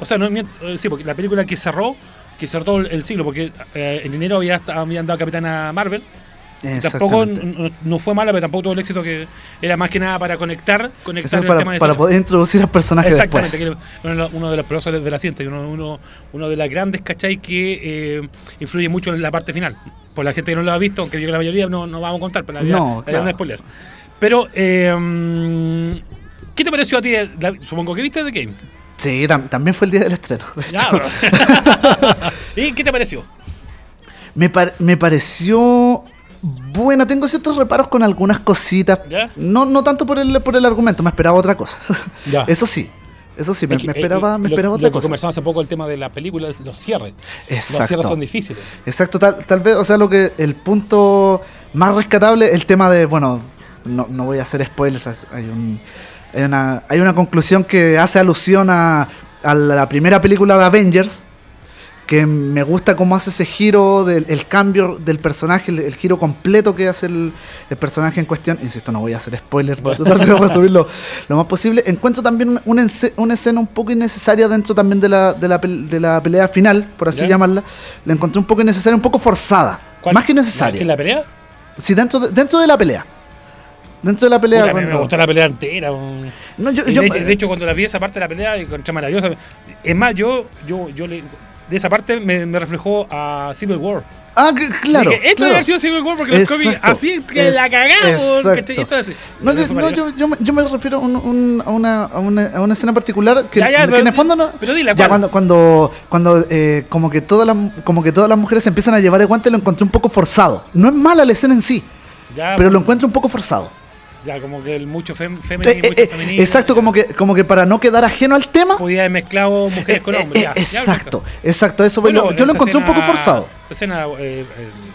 S5: O sea, no, eh, sí, porque la película que cerró, que cerró el, el siglo, porque eh, en enero había, habían dado Capitana Marvel. Tampoco no, no fue mala, pero tampoco tuvo el éxito que era más que nada para conectar, conectar el
S2: para,
S5: tema de
S2: para poder introducir al personaje
S5: Exactamente,
S2: después.
S5: que uno, de los- uno de los profesores de la ciencia, y uno, uno, uno de las grandes, ¿cachai? Que eh, influye mucho en la parte final. Por la gente que no lo ha visto, aunque yo creo que la mayoría no, no vamos a contar, pero la
S2: No,
S5: la
S2: claro.
S5: spoiler. Pero, eh, mm, ¿qué te pareció a ti? supongo que viste The Game.
S2: Sí, tam- también fue el día del estreno. de.
S5: Ya, bro. *laughs* ¿Y qué te pareció?
S2: Me, par- me pareció buena. Tengo ciertos reparos con algunas cositas.
S5: ¿Ya?
S2: No, no tanto por el, por el argumento, me esperaba otra cosa.
S5: Ya. *laughs*
S2: Eso sí. Eso sí, me, me
S5: eh,
S2: esperaba, me
S5: lo-
S2: esperaba
S5: lo
S2: otra
S5: que
S2: cosa.
S5: conversamos hace poco el tema de la película, los cierres. Los cierres son difíciles.
S2: Exacto, tal, tal vez, o sea, lo que el punto más rescatable, el tema de, bueno, no, no voy a hacer spoilers, hay, un, hay, una, hay una conclusión que hace alusión a, a la primera película de Avengers, que me gusta cómo hace ese giro, del, el cambio del personaje, el, el giro completo que hace el, el personaje en cuestión. Insisto, no voy a hacer spoilers para tratar de resumirlo *laughs* lo más posible. Encuentro también una, escena un poco innecesaria dentro también de la, de la, pel- de la pelea final, por así
S5: ¿Ya?
S2: llamarla. La encontré un poco innecesaria, un poco forzada.
S5: ¿Cuál?
S2: Más que necesaria.
S5: ¿Que la pelea?
S2: Sí, dentro de, dentro de la pelea. Dentro de la pelea.
S5: Puta, mí me
S2: cuando-
S5: gustó la pelea entera.
S2: No, yo- yo-
S5: de, hecho- de hecho, cuando la vi esa parte de la pelea, encontré maravillosa. Es más, yo, yo, yo le- de esa parte me, me reflejó a Civil War.
S2: Ah, claro.
S5: Dije, esto
S2: claro.
S5: debe haber sido Civil War porque los cómics así que
S2: Es-
S5: la cagamos.
S2: No, no, yo, yo, me- yo me refiero a, un- un- a una, a, una, a una escena particular que,
S5: Ya, ya,
S2: que
S5: pero
S2: en el fondo no.
S5: pero dila,
S2: ya cuando cuando cuando eh, como que todas las como que todas las mujeres se empiezan a llevar el guante lo encontré un poco forzado. No es mala la escena en sí, pero lo encuentro un poco forzado.
S5: Ya como que el mucho fem,
S2: Eh,
S5: femenino,
S2: eh,
S5: mucho
S2: eh,
S5: femenino.
S2: exacto, como que como que para no quedar ajeno al tema.
S5: Podía haber mezclado mujeres con
S2: eh,
S5: hombres.
S2: eh,
S5: ya, ya,
S2: exacto, exacto, eso fue
S5: Bueno,
S2: lo- yo lo encontré un poco forzado.
S5: Esa escena eh,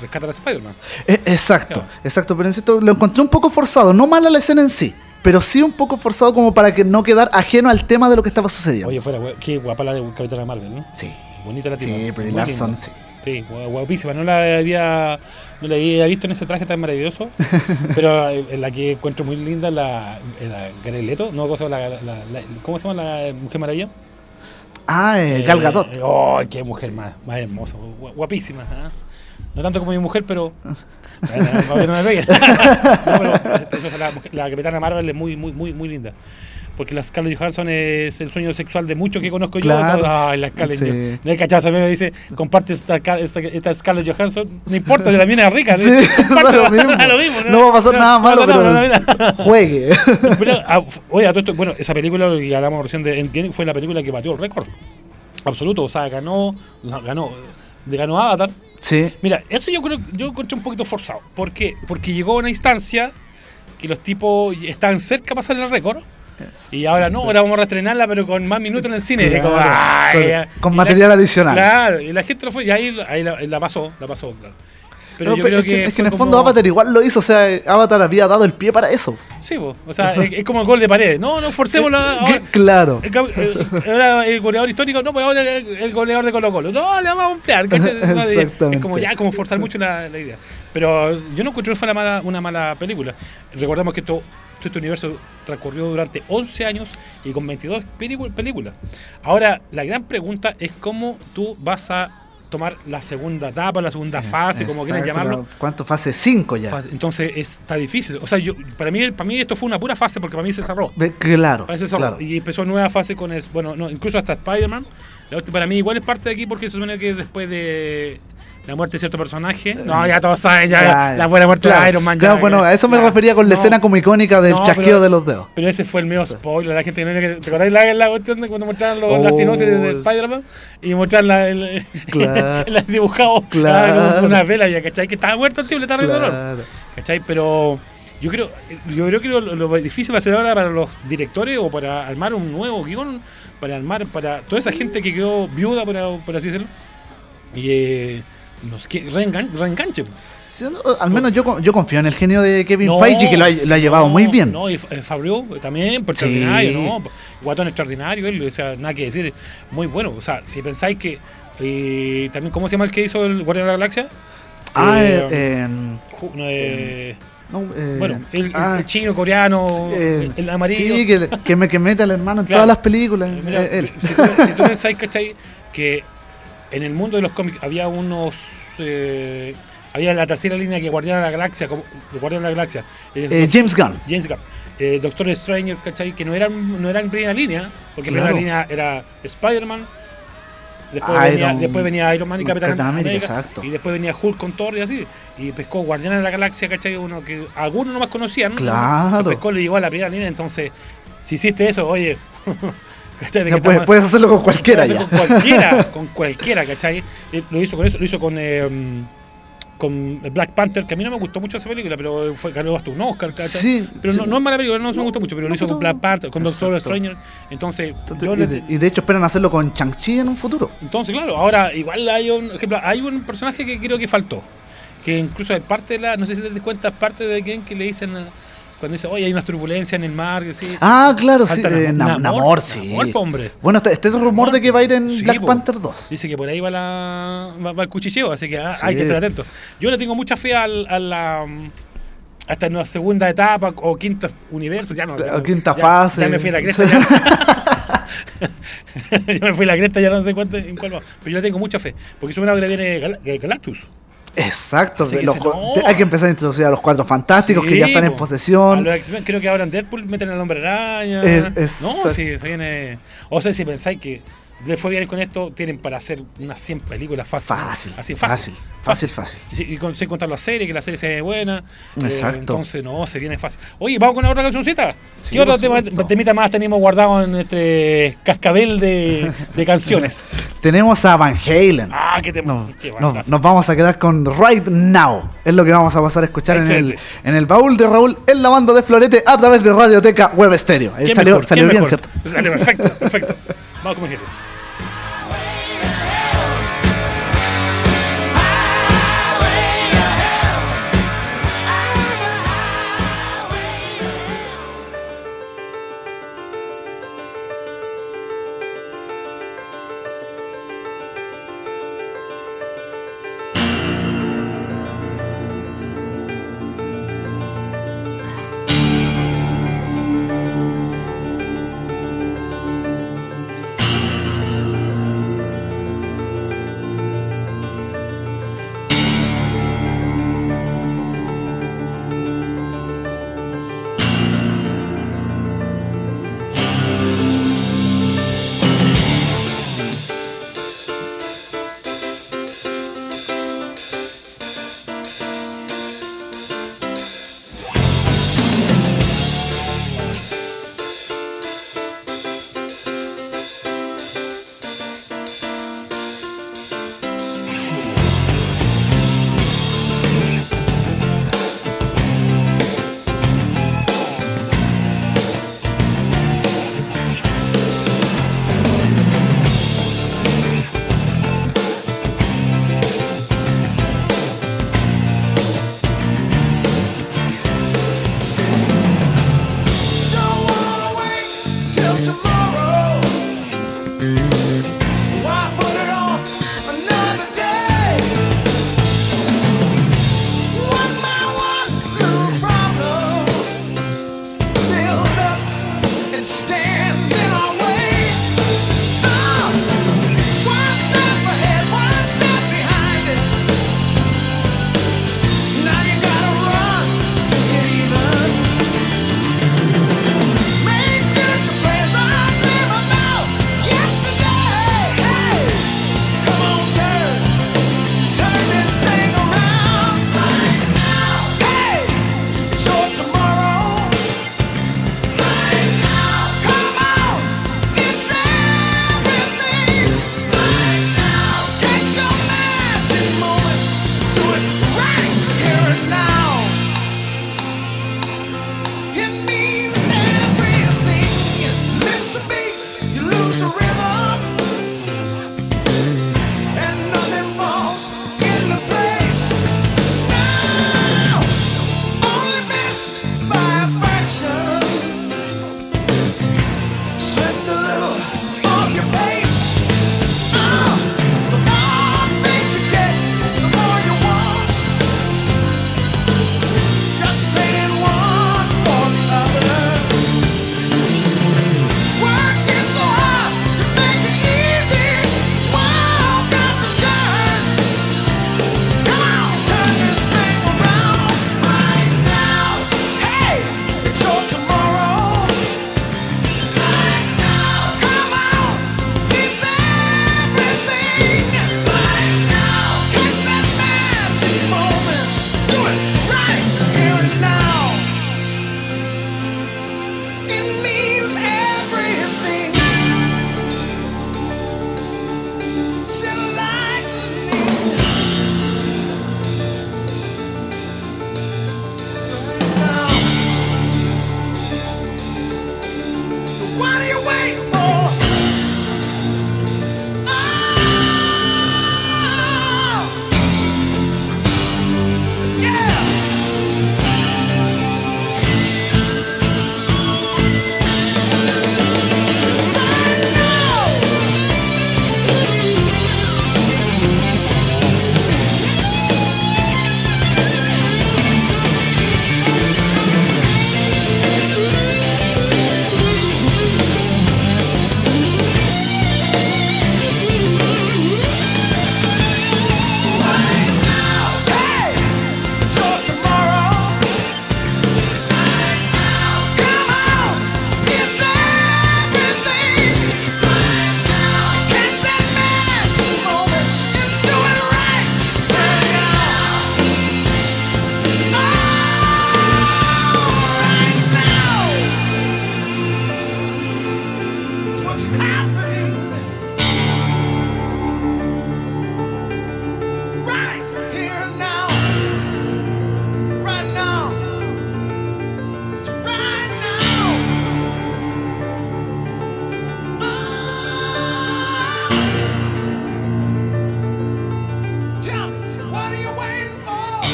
S5: rescata a Spider-Man.
S2: Exacto,
S5: Claro.
S2: exacto, pero insisto, lo encontré un poco forzado, no mala la escena en sí, pero sí un poco forzado como para que no quedar ajeno al tema de lo que estaba sucediendo.
S5: Oye, fuera, qué guapa la de Capitana Marvel, ¿no?
S2: sí,
S5: Bonita la tipa.
S2: sí, Brie Larson, sí.
S5: Sí, gua- guapísima. No la había, no la había visto en ese traje tan maravilloso. *laughs* pero eh, en la que encuentro muy linda la, en la Jared Leto. No, ¿cómo se llama la, la- la- ¿cómo se llama la Mujer Maravilla?
S2: Ah, eh, Gal Gadot.
S5: Eh, oh, qué mujer más, más hermosa. gu- Guapísima. ¿ah? No tanto como mi mujer, pero. *laughs* No me pegue. *laughs* no, pero es preciosa. La, mujer- la capitana Marvel es muy, muy, muy, muy linda. Porque la Scarlett Johansson es el sueño sexual de muchos que conozco
S2: Claro.
S5: yo. Ay, la Scarlett
S2: Sí.
S5: yo- No hay cachado, me dice, comparte esta, esta, esta Scarlett Johansson. No importa si la mina *laughs* *laughs* es rica.
S2: Sí,
S5: ¿no? Comparte,
S2: lo mismo.
S5: lo mismo,
S2: No va a pasar nada
S5: no
S2: malo, pero
S5: nada, no, no, no.
S2: juegue. *laughs*
S5: Pero, f- oye, a todo esto, bueno, esa película que hablamos recién de Endgame fue la película que batió el récord. Absoluto, o sea, ganó, no, ganó, le ganó Avatar.
S2: Sí,
S5: Mira, eso yo creo yo encontré un poquito forzado. ¿Por qué? Porque llegó a una instancia que los tipos estaban cerca de pasar el récord. Y ahora no, ahora vamos a reestrenarla, pero con más minutos en el cine.
S2: Claro,
S5: Como,
S2: con- material adicional.
S5: Claro, y la gente lo fue, y ahí, ahí la, la pasó, la pasó, claro. Pero
S2: No,
S5: yo
S2: pero
S5: creo
S2: es que, es que
S5: fue
S2: en el
S5: como-
S2: fondo Avatar igual lo hizo, o sea, Avatar había dado el pie para eso.
S5: Sí, po, o sea, es, es como el gol de pared. No, no, forcémoslo. ahora-
S2: claro.
S5: El, cap- el- goleador histórico, no, pero ahora el, el goleador de Colo Colo. No, le vamos a ampliar. *laughs*
S2: Exactamente.
S5: Es como ya, como forzar mucho la, la idea. Pero yo no encuentro que fue una mala, una mala película. Recordemos que esto, este universo transcurrió durante 11 años y con 22 película- películas. Ahora, la gran pregunta es cómo tú vas a tomar la segunda etapa, la segunda fase, como quieran llamarlo.
S2: la- ¿Cuánto? Fase 5 ya.
S5: Entonces está difícil. O sea, yo, para, mí, para mí esto fue una pura fase porque para mí se cerró.
S2: Claro,
S5: Para mí se cerró.
S2: claro.
S5: Y empezó nueva fase con, bueno, no, incluso hasta Spider-Man. Para mí igual es parte de aquí porque se supone que después de la muerte de cierto personaje. No, ya todos saben, ya,
S2: Claro,
S5: la buena muerte
S2: claro.
S5: de Iron Man.
S2: Claro,
S5: ya,
S2: bueno, a eso me refería con la
S5: No,
S2: escena como icónica del
S5: No,
S2: chasqueo
S5: pero-
S2: de los dedos.
S5: Pero ese fue el medio spoiler. La gente que ¿Te acordás la, la cuestión de cuando mostraron los- la
S2: Oh.
S5: sinopsis de, de Spider-Man? Y mostraron la, el,
S2: Claro. *laughs*
S5: el dibujado
S2: Claro.
S5: con una vela, ya, ¿cachai? Que estaba muerto el tío, le estaba dando dolor. ¿Cachai? Pero yo creo, yo creo que lo, lo difícil va a ser ahora para los directores o para armar un nuevo guion, para armar, para toda esa gente que quedó viuda, por, por así decirlo, y eh, nos reengan- reenganche.
S2: Sí, no, al menos yo, yo confío en el genio de Kevin
S5: No,
S2: Feige que lo ha, lo ha llevado
S5: no,
S2: muy bien.
S5: No, y eh, Favreau también, por
S2: Sí.
S5: extraordinario, ¿no? Guatón extraordinario, él, o sea, nada que decir, muy bueno. O sea, si pensáis que eh, también, ¿cómo se llama el que hizo el Guardián de la Galaxia?
S2: Ah,
S5: Eh,
S2: eh,
S5: bueno, el,
S2: ah,
S5: el chino, coreano,
S2: eh,
S5: el, el amarillo.
S2: Sí, que, que, me, que mete al hermano en
S5: Claro.
S2: todas las películas.
S5: Mira,
S2: eh, él.
S5: si, tú, si tú pensáis, ¿cachai? Que en el mundo de los cómics había unos. Eh, había la tercera línea que Guardián de la Galaxia, como de la Galaxia.
S2: Eh, James Gunn.
S5: James Gunn. Eh, Doctor Strange, ¿cachai? Que no eran, no eran en primera línea, porque en
S2: Claro.
S5: primera línea era Spider-Man. Después,
S2: Iron-
S5: venía, después venía Iron Man y Capitán,
S2: Capitán América,
S5: América,
S2: exacto.
S5: Y después venía Hulk con Thor y así. Y pescó Guardián de la Galaxia, ¿cachai? Uno que algunos no más conocían.
S2: Claro.
S5: Lo pescó, le llegó a la primera línea. Entonces, si hiciste eso, oye. *laughs* ¿cachai? De
S2: Ya
S5: que
S2: puedes, hacerlo con cualquiera ya.
S5: Con cualquiera, *laughs* con cualquiera, ¿cachai? Él Lo hizo con eso, lo hizo con. eh, con Black Panther, que a mí no me gustó mucho esa película, pero fue ganó hasta un Oscar. ¿cachai?
S2: Sí,
S5: pero
S2: sí.
S5: No, no es mala película, no me gustó mucho, pero lo hizo con
S2: pero-
S5: Black Panther, con Doctor. Stranger. Entonces,
S2: Y de, y de hecho esperan hacerlo con Chang-Chi en un futuro.
S5: entonces, claro, ahora igual hay un ejemplo, hay un personaje que creo que faltó. Que incluso es parte de la, no sé si te das cuenta, es parte de quien que le dicen eh, cuando dice, oye, hay unas turbulencias en el mar, que sí.
S2: Ah, claro, sí. Eh,
S5: Nam-
S2: Nam-
S5: Namor,
S2: Namor, sí.
S5: Namor, hombre.
S2: Bueno, está este rumor de que va a ir en
S5: Sí,
S2: Black
S5: po.
S2: Panther 2.
S5: Dice que por ahí va, la, va, va el cuchicheo, así que ah,
S2: Sí.
S5: hay que estar atento. Yo le tengo mucha fe al, a la. Hasta en la segunda etapa o quinto universo, ya no.
S2: O quinta
S5: ya-
S2: fase.
S5: Ya me fui a la cresta. Ya, *laughs* *laughs* ya me fui a la cresta, ya no sé cuánto, en cuál va. Pero yo le tengo mucha fe, porque es una que viene eh, Galactus.
S2: Exacto.
S5: Que
S2: los
S5: no.
S2: Hay que empezar a introducir a los cuatro fantásticos que ya están en.
S5: A
S2: posesión.
S5: los creo que ahora en Deadpool meten al hombre araña.
S2: Es- es-
S5: no, sí, se viene. O sea, si pensáis que le fue bien con esto, tienen para hacer unas 100 películas fácil.
S2: Fácil,
S5: Así,
S2: fácil, fácil, fácil.
S5: Y, y con, sin contar la serie, que la serie se ve buena. eh,
S2: Exacto.
S5: entonces, no, se viene fácil. Oye, vamos con otra cancioncita.
S2: Sí,
S5: ¿Qué otro tema, temita más tenemos guardado en este cascabel de, de *laughs* canciones?
S2: Tenemos a Van Halen.
S5: ah, qué tema.
S2: No,
S5: qué
S2: no,
S5: bandazo.
S2: nos vamos a quedar con Right Now. Es lo que vamos a pasar a escuchar en el, en el baúl de Raúl en la banda de Florete a través de Radioteca Web Stereo. Ahí
S5: ¿Qué
S2: salió
S5: mejor?
S2: salió
S5: ¿Qué
S2: bien,
S5: mejor?
S2: ¿cierto?
S5: Salió perfecto, perfecto. *laughs* Vamos con gente.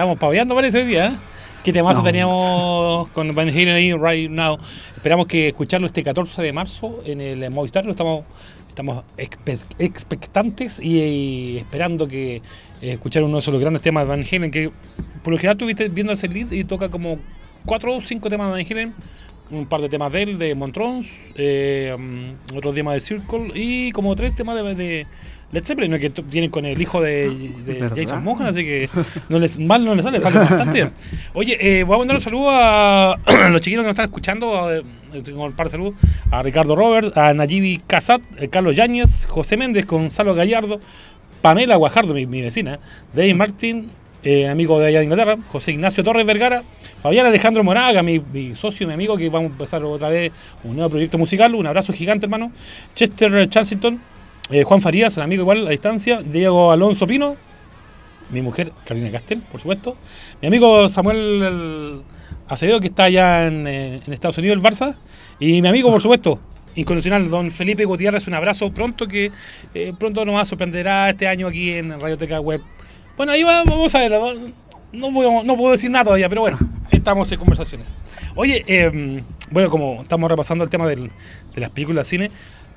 S5: Estamos paveando parece hoy día, ¿eh? ¿Qué temazo
S2: No.
S5: teníamos con Van Halen ahí right now? Esperamos que escucharlo este 14 de marzo en el Movistar. Lo estamos estamos expe- expectantes y, y esperando que eh, escuchar uno de esos grandes temas de Van Halen que por lo general estuviste viendo ese lead y toca como cuatro o cinco temas de Van Halen un par de temas de él, de Montrons, eh, mm, otros temas de Circle y como tres temas de, de Led Zeppelin, que vienen con el hijo de. Jason Mohan, así que no les, mal no les sale, sale bastante bien. *laughs* Oye, eh, voy a mandar un saludo a *clears throat* los chiquitos que nos están escuchando, eh, tengo un par de saludos, a Ricardo Robert, a Nayibi Casat, eh, Carlos Yáñez, José Méndez, Gonzalo Gallardo, Pamela Guajardo, mi, mi vecina, David Martin, eh, amigo de allá de Inglaterra, José Ignacio Torres Vergara, Fabián Alejandro Moraga, mi, mi socio, mi amigo, que vamos a empezar otra vez un nuevo proyecto musical. Un abrazo gigante, hermano. Chester Chansington, eh, Juan Farías, un amigo igual a distancia. Diego Alonso Pino, mi mujer, Carolina Castel, por supuesto. Mi amigo Samuel el Acevedo, que está allá en, eh, Estados Unidos, el Barça. Y mi amigo, por supuesto, incondicional, don Felipe Gutiérrez, un abrazo pronto que pronto nos sorprenderá este año aquí en Radioteca Web. Bueno, ahí va- vamos a ver. No, voy- no puedo decir nada todavía, pero bueno, estamos en conversaciones. Oye, eh, bueno, como estamos repasando el tema del- de las películas de cine,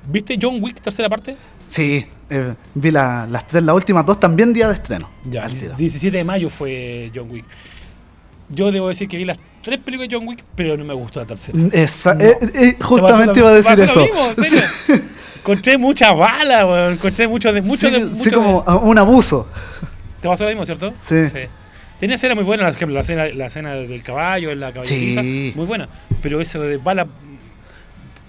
S5: ¿viste John Wick, tercera parte?
S2: Sí, eh, vi la- las tres, las últimas dos también día de estreno.
S5: Ya,
S2: tiro.
S5: 17 de mayo fue John Wick. Yo debo decir que vi las tres películas de John Wick, pero no me gustó la tercera.
S2: Esa-
S5: No.
S2: eh, eh, justamente
S5: ¿Te
S2: iba a decir eso. *laughs* Sí,
S5: Encontré muchas balas, weón. Encontré mucho de. Mucho
S2: sí,
S5: de, mucho
S2: como un abuso.
S5: ¿Te pasó lo mismo, cierto?
S2: Sí.
S5: Tenía escenas muy buenas, por ejemplo, la escena, la escena del caballo, la caballeriza,
S2: Sí.
S5: muy buena. Pero eso de bala,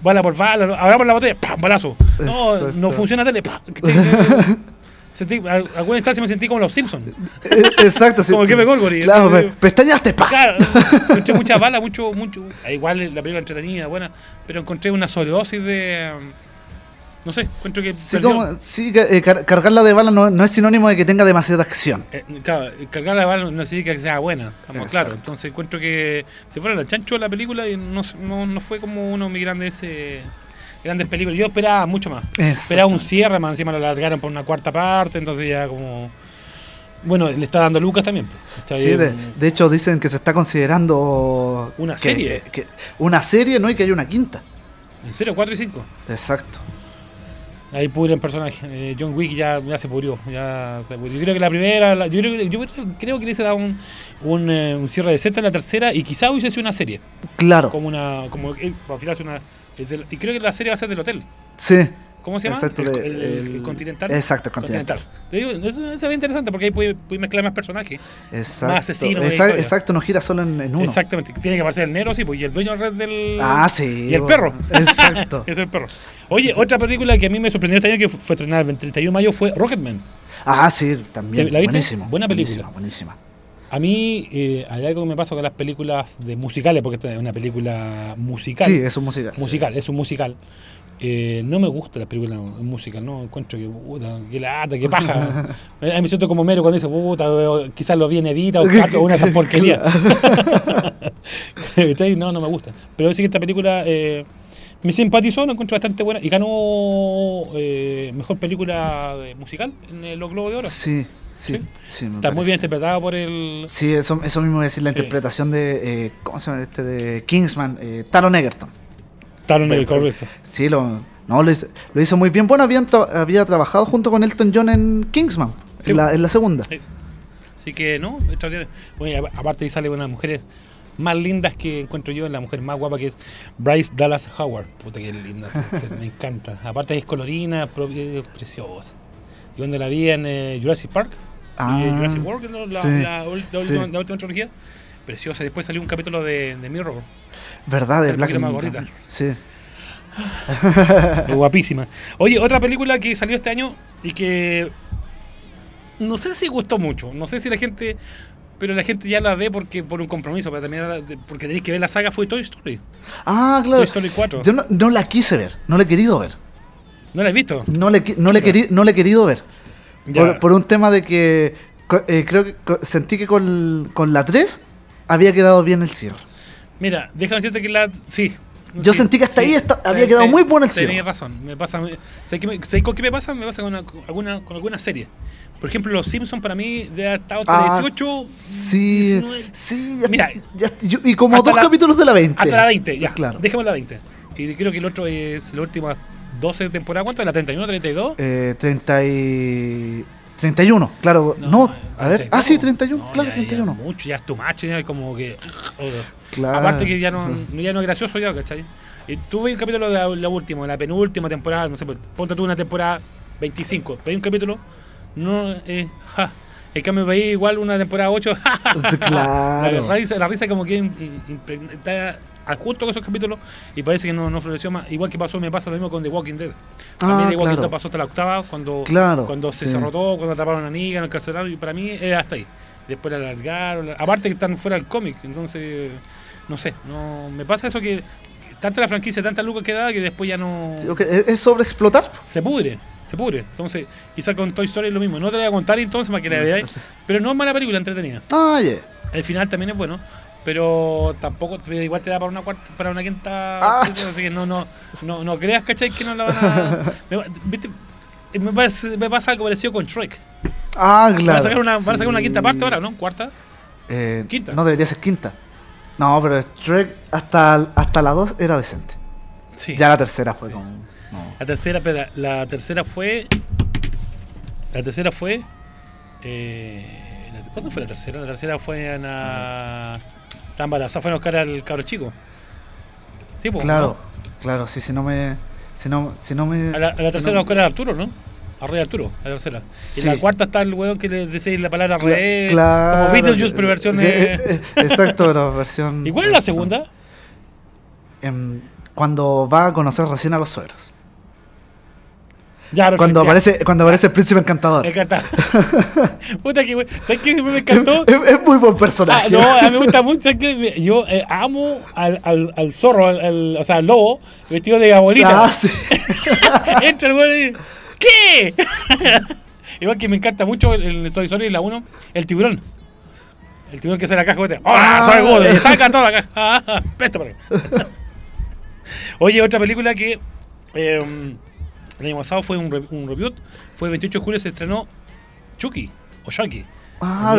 S5: bala por bala, abramos la botella, ¡pam! balazo. No,
S2: Exacto.
S5: no funciona tele, ¡pam! *laughs* Sentí, a- alguna instancia me sentí como los Simpsons.
S2: Eh, Exacto. sí. *laughs*
S5: Como el Jefe Gorgory.
S2: Claro,
S5: Eh,
S2: pe- pestañaste, pa.
S5: Claro, *laughs* encontré muchas balas, mucho, mucho. ah, Igual la película entretenida, buena, pero encontré una sobredosis de. No sé, encuentro que.
S2: Sí, como- sí, eh, car- cargarla de bala no, no es sinónimo de que tenga demasiada acción.
S5: Eh, claro, cargar la bala no significa que sea buena, estamos claros. Entonces encuentro que se fuera el chancho de la película y no, no, no fue como uno de mis grandes, eh, grandes películas. Yo esperaba mucho más. Esperaba un cierre, más encima lo alargaron por una cuarta parte, entonces ya como... Bueno, le está dando Lucas también. pues.
S2: Sí, de, de hecho dicen que se está considerando
S5: ¿Una
S2: que-
S5: serie?
S2: que- una serie, ¿no? Y que hay una quinta.
S5: ¿En serio? ¿4 y 5?
S2: Exacto.
S5: Ahí pudren personajes. Eh, John Wick ya, ya se pudrió. Ya se pudrió. Yo creo que la primera, la- yo, creo, que- yo creo que le hice dar un, un, eh, un cierre decente en la tercera y quizá hubiese sido una serie.
S2: Claro.
S5: Como una. Como, eh, al final es una. y creo que la serie va a ser del hotel.
S2: Sí.
S5: ¿Cómo se llama?
S2: Exacto,
S5: el,
S2: de-
S5: el- el
S2: el-
S5: Continental.
S2: exacto, el Continental.
S5: Digo, eso, eso es interesante porque ahí puede, puede mezclar más personajes.
S2: Exacto.
S5: Más asesino de
S2: Exact-
S5: historia.
S2: exacto, no gira solo en, en uno.
S5: Exactamente. Tiene que aparecer el negro, sí, pues, y el dueño del red del.
S2: Ah, sí.
S5: Y el perro. *laughs*
S2: Exacto. *laughs*
S5: Es el perro. Oye, otra película que a mí me sorprendió este año que fu- fue estrenada el 31 de mayo fue Rocketman.
S2: ah, sí, también.
S5: ¿La viste?
S2: Buenísimo.
S5: Buena película.
S2: Buenísima, buenísima.
S5: A mí eh, hay algo que me pasa con las películas de musicales, porque esta es una película musical.
S2: Sí, es un musical.
S5: musical, es un musical. Eh, no me gusta la película musical, no encuentro que puta, que lata, que *laughs* paja. A mí me siento como mero cuando dice puta, quizás lo viene Evita o *laughs* Cato, una de esas porquerías. *laughs* No, no me gusta. Pero sí que esta película eh, me simpatizó, la encuentro bastante buena y ganó eh, mejor película musical en eh, los Globos de Oro.
S2: Sí, sí,
S5: Sí.
S2: sí. me
S5: Está muy bien interpretada por el.
S2: Sí, eso, eso mismo voy a decir, la
S5: Sí.
S2: interpretación de, eh, ¿cómo se llama este? De Kingsman, eh, Taron Egerton.
S5: Taron el correcto.
S2: Sí, lo, no, lo, hizo, lo hizo muy bien. Bueno, habían tra- había trabajado junto con Elton John en Kingsman,
S5: Sí.
S2: en, la, en la segunda.
S5: Sí. Así que, no. Bueno, aparte ahí sale una de las mujeres más lindas que encuentro yo, la mujer más guapa que es Bryce Dallas Howard. Puta que linda, esa mujer, me encanta. Aparte es colorina, eh, preciosa. Y cuando la vi en eh, Jurassic Park,
S2: Ah,
S5: eh, Jurassic World, ¿no? la,
S2: sí, sí.
S5: la última trilogía, preciosa. Y después salió un capítulo de, de Mirror,
S2: ¿Verdad? De Black Mirror. Sí. *laughs*
S5: guapísima. Oye, otra película que salió este año y que no sé si gustó mucho, no sé si la gente, pero la gente ya la ve porque por un compromiso, para terminar, porque tenéis que ver la saga fue Toy Story.
S2: Ah, claro.
S5: Toy Story 4.
S2: Yo no, no la quise ver, no la he querido ver.
S5: ¿No la has visto?
S2: No le, no le, queri- no le he querido ver. Por, por un tema de que eh, creo que sentí que con, con la 3 había quedado bien el cierre.
S5: Mira, déjame decirte que la. Sí,
S2: Yo sentí que hasta ahí esta- había
S5: ten-
S2: quedado
S5: ten-
S2: muy bueno el cierre.
S5: Tenés razón. Me pasa, me- ¿sabes qué, me- sabes con qué me pasa? Me pasa con, una- con alguna, con alguna serie. Por ejemplo, Los Simpsons para mí de hasta
S2: Ah,
S5: 18.
S2: Sí,
S5: 19,
S2: sí. Ya,
S5: Mira,
S2: ya- yo- y como dos
S5: la-
S2: capítulos de la 20.
S5: Hasta la 20, ya.
S2: Claro.
S5: Déjame la 20. Y creo que el otro es la última 12 temporadas. ¿Cuánto? ¿La 31, 32?
S2: Eh, 30 y... 31, claro. No, a ver. Ah, sí, 31,
S5: No,
S2: claro,
S5: ya-
S2: 31.
S5: Ya mucho, ya es tu macho, ya como que.
S2: Claro.
S5: Aparte que ya no, ya no es gracioso ya, ¿cachai? Y tú ves un capítulo de la, la última, de la penúltima temporada, no sé, pues, ponte tú una temporada 25, veis un capítulo, no, eh, ja. En cambio veis igual una temporada 8, *laughs* ja, ja, ja, ja.
S2: Claro.
S5: La risa, la risa como que im- im- impregna- está justo con esos capítulos y parece que no, no floreció más. Igual que pasó, me pasa lo mismo con The Walking Dead.
S2: Ah,
S5: También The Walking
S2: claro.
S5: Dead pasó hasta la octava cuando,
S2: Claro,
S5: cuando se
S2: sí.
S5: cerró todo, cuando atraparon a Negan, encarcelaron, y para mí era hasta ahí. Después la alargaron, la- aparte que están fuera del cómic, entonces, no sé, no me pasa eso que tanta la franquicia, tanta lucas que da que después ya no
S2: Sí, ok, ¿Es sobre explotar?
S5: se pudre, se pudre. Entonces, quizá con Toy Story es lo mismo. No te la voy a contar entonces para que la veáis, pero no es mala película, entretenida.
S2: Ah, ya.
S5: El final también es bueno, pero tampoco igual te da para una cuarta, para una quinta,
S2: Ah,
S5: así que no, no, no, no creas, ¿cachai? Que no la van a. *laughs* me, ¿viste? Me, pasa- me pasa algo parecido con Shrek.
S2: Ah, claro.
S5: van a sacar una, van a sacar una
S2: sí.
S5: quinta parte ahora, ¿no? ¿Cuarta?
S2: Eh,
S5: Quinta.
S2: No, debería ser quinta. No, pero Shrek hasta, hasta la 2 era decente.
S5: Sí.
S2: Ya la tercera fue como... no.
S5: La tercera, espera, la tercera fue. La tercera fue. Eh, ¿Cuándo fue la tercera? La tercera fue en. la Está embarazada, fue a buscar al cabro chico. Sí, pues.
S2: Claro, claro, sí, si no me... Si no, si no me...
S5: A la, a la
S2: si
S5: tercera
S2: no-
S5: buscar a Arturo, ¿no? A Rey Arturo, a la tercera.
S2: Sí.
S5: Y la cuarta está el weón que le dice la palabra
S2: Cla-
S5: re.
S2: claro,
S5: como Beetlejuice, pero versión.
S2: eh,
S5: eh,
S2: eh, Exacto, pero versión...
S5: ¿Y cuál es la segunda?
S2: Em, cuando va a conocer recién a los suegros.
S5: Ya,
S2: Cuando aparece, cuando aparece el príncipe encantador.
S5: Me encanta. *laughs* Puta que we- ¿Sabes qué siempre me encantó?
S2: Es, es muy buen
S5: Ah,
S2: personaje.
S5: no, a mí me gusta *laughs* mucho. Yo eh, amo al, al, al zorro, al, o sea, al lobo, vestido de abuelita.
S2: Ah, sí. *laughs*
S5: Entra el güey y dice, ¿qué? Igual que me encanta mucho el, el Toy Story, la 1, el tiburón. El tiburón que sale la caja ¡Hola,
S2: Ah.
S5: soy Woody! Saca toda la caja. Presta por ahí. Oye, otra película que eh, el año pasado fue un, re- un review. Fue el 28 de julio se estrenó Chucky o Chucky.
S2: Ah,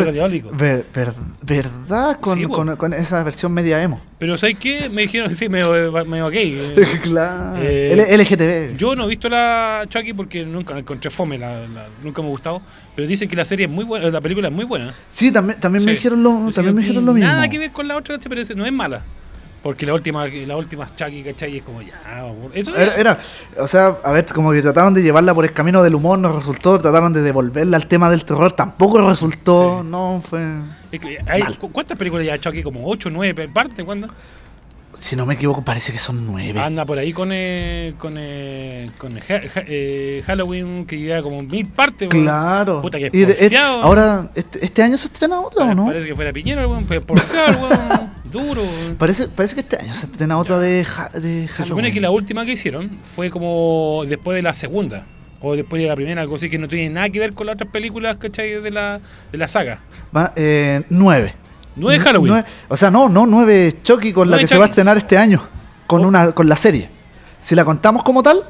S2: ver- ver- ¿Verdad? Con,
S5: Sí, po.
S2: con, con esa versión media emo.
S5: Pero ¿sabes qué? Me dijeron, *laughs* sí, medio, medio gay. eh. *laughs*
S2: claro.
S5: Eh,
S2: LGTB.
S5: Yo no he visto la Chucky porque nunca encontré fome, la, la- nunca me ha gustado. Pero dicen que la serie es muy buena, la película es muy buena.
S2: Sí, también, también me dijeron lo, también me dijeron lo mismo.
S5: Nada que ver con la otra, pero no es mala. Porque la última, la última Chucky, ¿cachai? Es como ya. Eso
S2: Era, era- o sea, a ver, como que trataron de llevarla por el camino del humor, no resultó, trataron de devolverla al tema del terror, tampoco resultó,
S5: Sí.
S2: no fue...
S5: es que hay-
S2: Mal.
S5: ¿cu- ¿Cuántas películas ya Chucky? ¿Como 8, 9 partes? ¿Cuándo?
S2: Si no me equivoco, parece que son nueve.
S5: Anda por ahí con eh, con, eh, con ha- eh, Halloween que lleva como mil partes. weón.
S2: Claro.
S5: Puta que
S2: Y de- et-
S5: porfiado.
S2: ahora, este, este año se estrena otra o no?
S5: Parece que fuera Piñera, weón. Fue porfiado, weón. *laughs* Duro. weón.
S2: Parece, parece que este año se estrena otra de, de
S5: Se supone
S2: Halloween.
S5: que la última que hicieron fue como después de la segunda. O después de la primera, algo así que no tiene nada que ver con las otras películas, ¿cachai? De la, de la saga.
S2: Va, eh, nueve.
S5: Halloween.
S2: Nueve- o sea, no, no, nueve Chucky con la que se va a estrenar este año. Con,
S5: Oh.
S2: una, con la serie. Si la contamos como tal,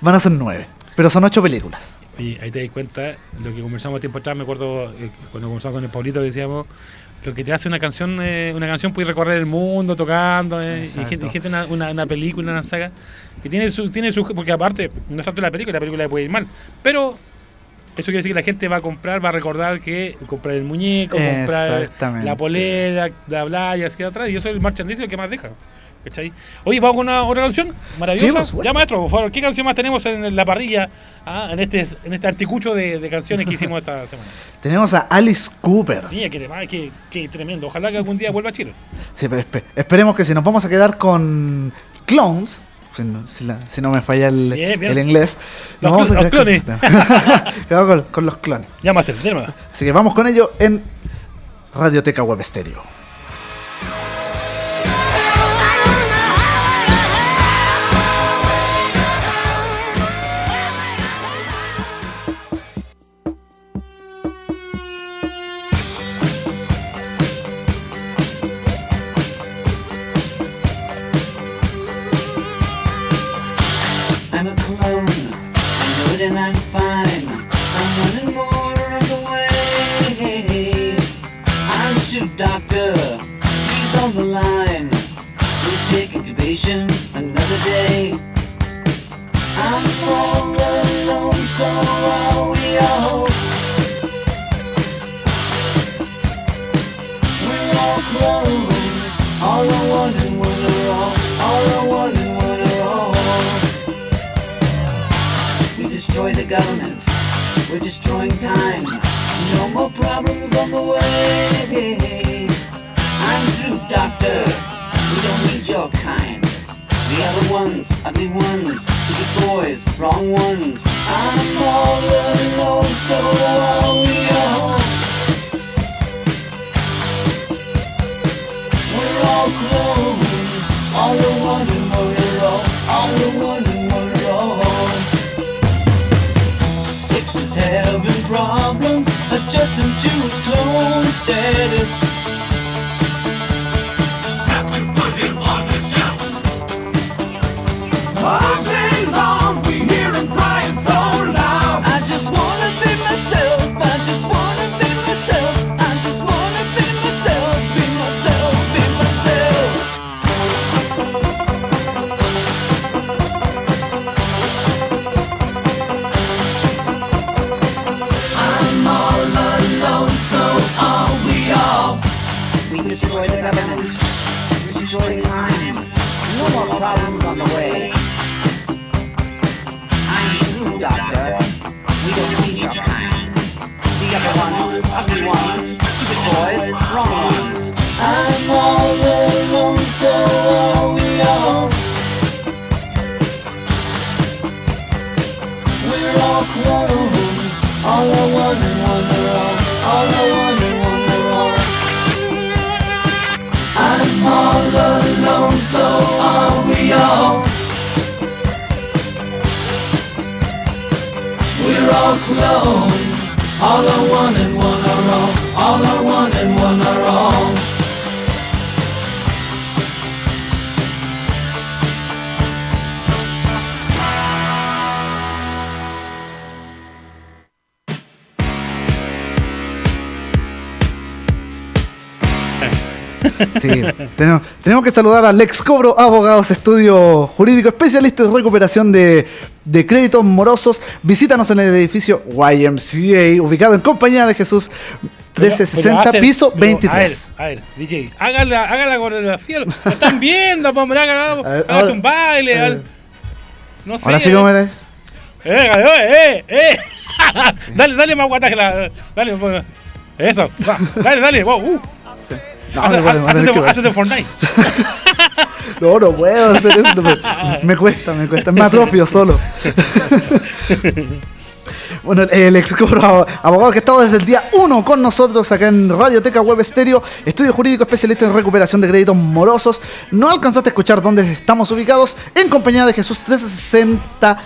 S2: van a ser nueve. Pero son ocho películas.
S5: Y ahí te das cuenta, lo que conversamos tiempo atrás, me acuerdo eh, cuando conversamos con el Paulito que decíamos, lo que te hace una canción, eh, una canción puede recorrer el mundo tocando, eh, y gente, y gente una, una, una película, una saga, que tiene su, tiene su, porque aparte, no es tanto la película, la película puede ir mal, pero eso quiere decir que la gente va a comprar, va a recordar que comprar el muñeco, comprar la polera, la playa, así atrás, y eso es el merchandising que más deja. ¿Cachai? Oye, vamos con una otra canción
S2: Sí,
S5: maravillosa.
S2: supuesto.
S5: ya, maestro, por favor, ¿qué canción más tenemos en la parrilla? ah, en este en este articucho de, de canciones que hicimos esta semana. *laughs*
S2: Tenemos a Alice Cooper.
S5: Mira, qué, tema, qué, qué tremendo. Ojalá que algún día vuelva a Chile.
S2: Sí, pero espe- esperemos que si nos vamos a quedar con clones, si no, si la- si no me falla el,
S5: Bien, bien.
S2: el inglés,
S5: Los
S2: vamos a
S5: cl- los
S2: con, Quedamos *laughs* con- con los clones.
S5: Ya, Master, démosle.
S2: Así que vamos con ello en Radioteca Web Stereo.
S7: So are we all. We're all clones, all one and are all, all one and are all. We destroy the government, we're destroying time. No more problems on the way. I'm through, doctor. We don't need your kind. The other ones, ugly ones, stupid boys, wrong ones. I'm all alone, so are we all. We're all clones, all are one one are all, all are one one are all. Six is having problems, adjusting to his clone status. Destroy time. No more problems on the way. I'm through, doctor. We don't need your kind. The other ones, ugly ones, stupid boys, wrong ones. I'm all alone, so are we all. We're all clones, all are one and one so are we all. We're all clones, all are one and one are all, all are one and one
S2: Sí, tenemos, tenemos que saludar a Lex Cobro, abogados, estudio jurídico, especialista en recuperación de, de créditos morosos. Visítanos en el edificio YMCA, ubicado en Compañía de Jesús 1360,
S5: Pero
S2: piso
S5: pero,
S2: 23.
S5: A ver, a ver, DJ, haga la, haga la coreografía. Lo están viendo, pues, hombre, haga,
S2: A ver,
S5: hágase un baile. no sé.
S2: Ahora sí, como era.
S5: Eh, eh, eh. *laughs* dale, dale más guataje. La, dale, pues. Eso. dale, dale. Wow, uh.
S2: No,
S5: Hace-
S2: no, no,
S5: Hazte
S2: no,
S5: hazte Fortnite. *laughs*
S2: no, no puedo hacer eso. Me, me cuesta, me cuesta. Me atrofio solo. *laughs* Bueno, el ex abogado que ha estado desde el día 1 con nosotros acá en Radioteca Web Estéreo, estudio jurídico especialista en recuperación de créditos morosos. No alcanzaste a escuchar dónde estamos ubicados, en compañía de Jesús 360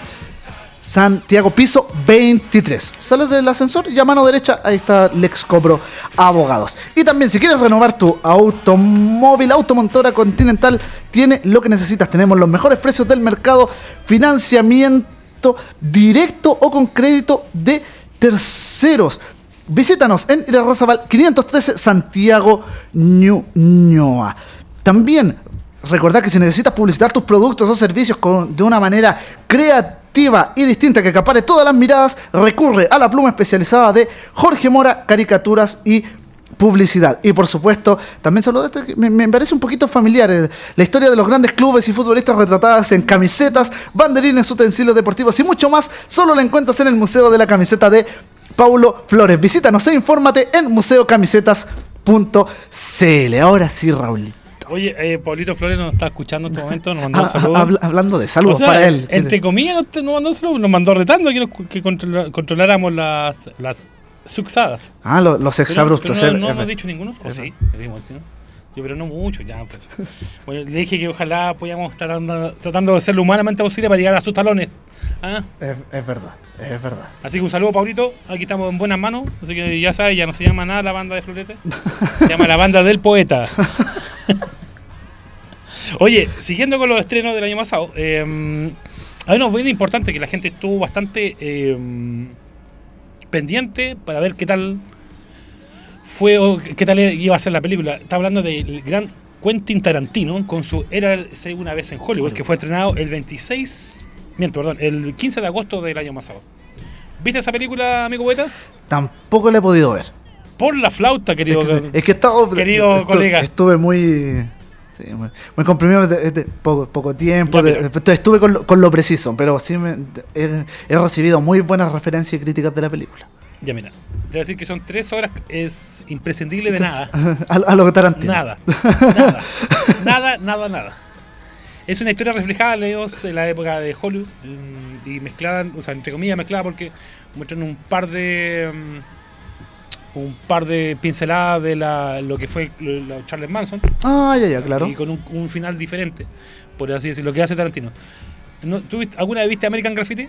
S2: Santiago, piso 23. Sales del ascensor y a mano derecha, ahí está Lex Cobro Abogados. Y también, si quieres renovar tu automóvil, Automontora Continental tiene lo que necesitas. Tenemos los mejores precios del mercado, financiamiento directo o con crédito de terceros. Visítanos en Irarrázaval 513 Santiago Ñuñoa. También recordad que si necesitas publicitar tus productos o servicios con- de una manera creativa y distinta que acapare todas las miradas, recurre a la pluma especializada de Jorge Mora, caricaturas y publicidad. Y por supuesto, también que me, parece un poquito familiar, eh, la historia de los grandes clubes y futbolistas retratadas en camisetas, banderines, utensilios deportivos y mucho más, solo la encuentras en el Museo de la Camiseta de Paulo Flores. Visítanos e infórmate en museocamisetas.cl. Ahora sí, Raulito.
S5: Oye, eh, Paulito Flores nos está escuchando en este momento, nos mandó un
S2: Ah,
S5: saludo.
S2: habla- hablando de saludos
S5: O sea,
S2: para él.
S5: Entre comillas, nos, nos mandó un saludo, nos mandó retando que, nos- que controla- controláramos las, las suxadas.
S2: Ah, lo- los
S5: Pero-
S2: exabruptos.
S5: pero
S2: eh,
S5: no, no hemos dicho ninguno. ¿O sí? Le dimos, ¿sí? Yo, pero no mucho, ya. Pues. Bueno, le dije que ojalá podíamos estar tratando, tratando de ser lo humanamente posible para llegar a sus talones. ¿Ah?
S2: Es, es verdad, es verdad.
S5: Así que un saludo, Paulito. Aquí estamos en buenas manos. Así que ya sabes, ya no se llama nada la banda de Florete. Se llama la banda del poeta. *laughs* Oye, siguiendo con los estrenos del año pasado, eh, hay unos bien importantes que la gente estuvo bastante eh, pendiente para ver qué tal fue o qué tal iba a ser la película. Está hablando del gran Quentin Tarantino con su Era una vez en Hollywood, que fue estrenado el 26, miento, perdón, el 15 de agosto del año pasado. ¿Viste esa película, amigo poeta?
S2: Tampoco la he podido ver.
S5: Por la flauta, querido.
S2: Es que, es que he estado-
S5: Querido
S2: estu-
S5: colega.
S2: Estuve muy. Sí, de- de poco, poco tiempo. De- estuve con lo, con lo preciso, pero sí me, he, he recibido muy buenas referencias y críticas de la película.
S5: Ya mira, te voy a decir que son tres horas, es imprescindible de nada. *laughs*
S2: a, a lo Tarantino.
S5: Nada, *laughs* nada, nada, nada, nada. Es una historia reflejada, leemos, en la época de Hollywood mm, y mezclada, o sea, entre comillas mezclada porque muestran un par de mm, un par de pinceladas de la, lo que fue la Charles Manson
S2: Ah, ya, ya, claro.
S5: y con un, un final diferente, por así decirlo, lo que hace Tarantino. ¿No, ¿tú ¿Alguna vez viste American Graffiti?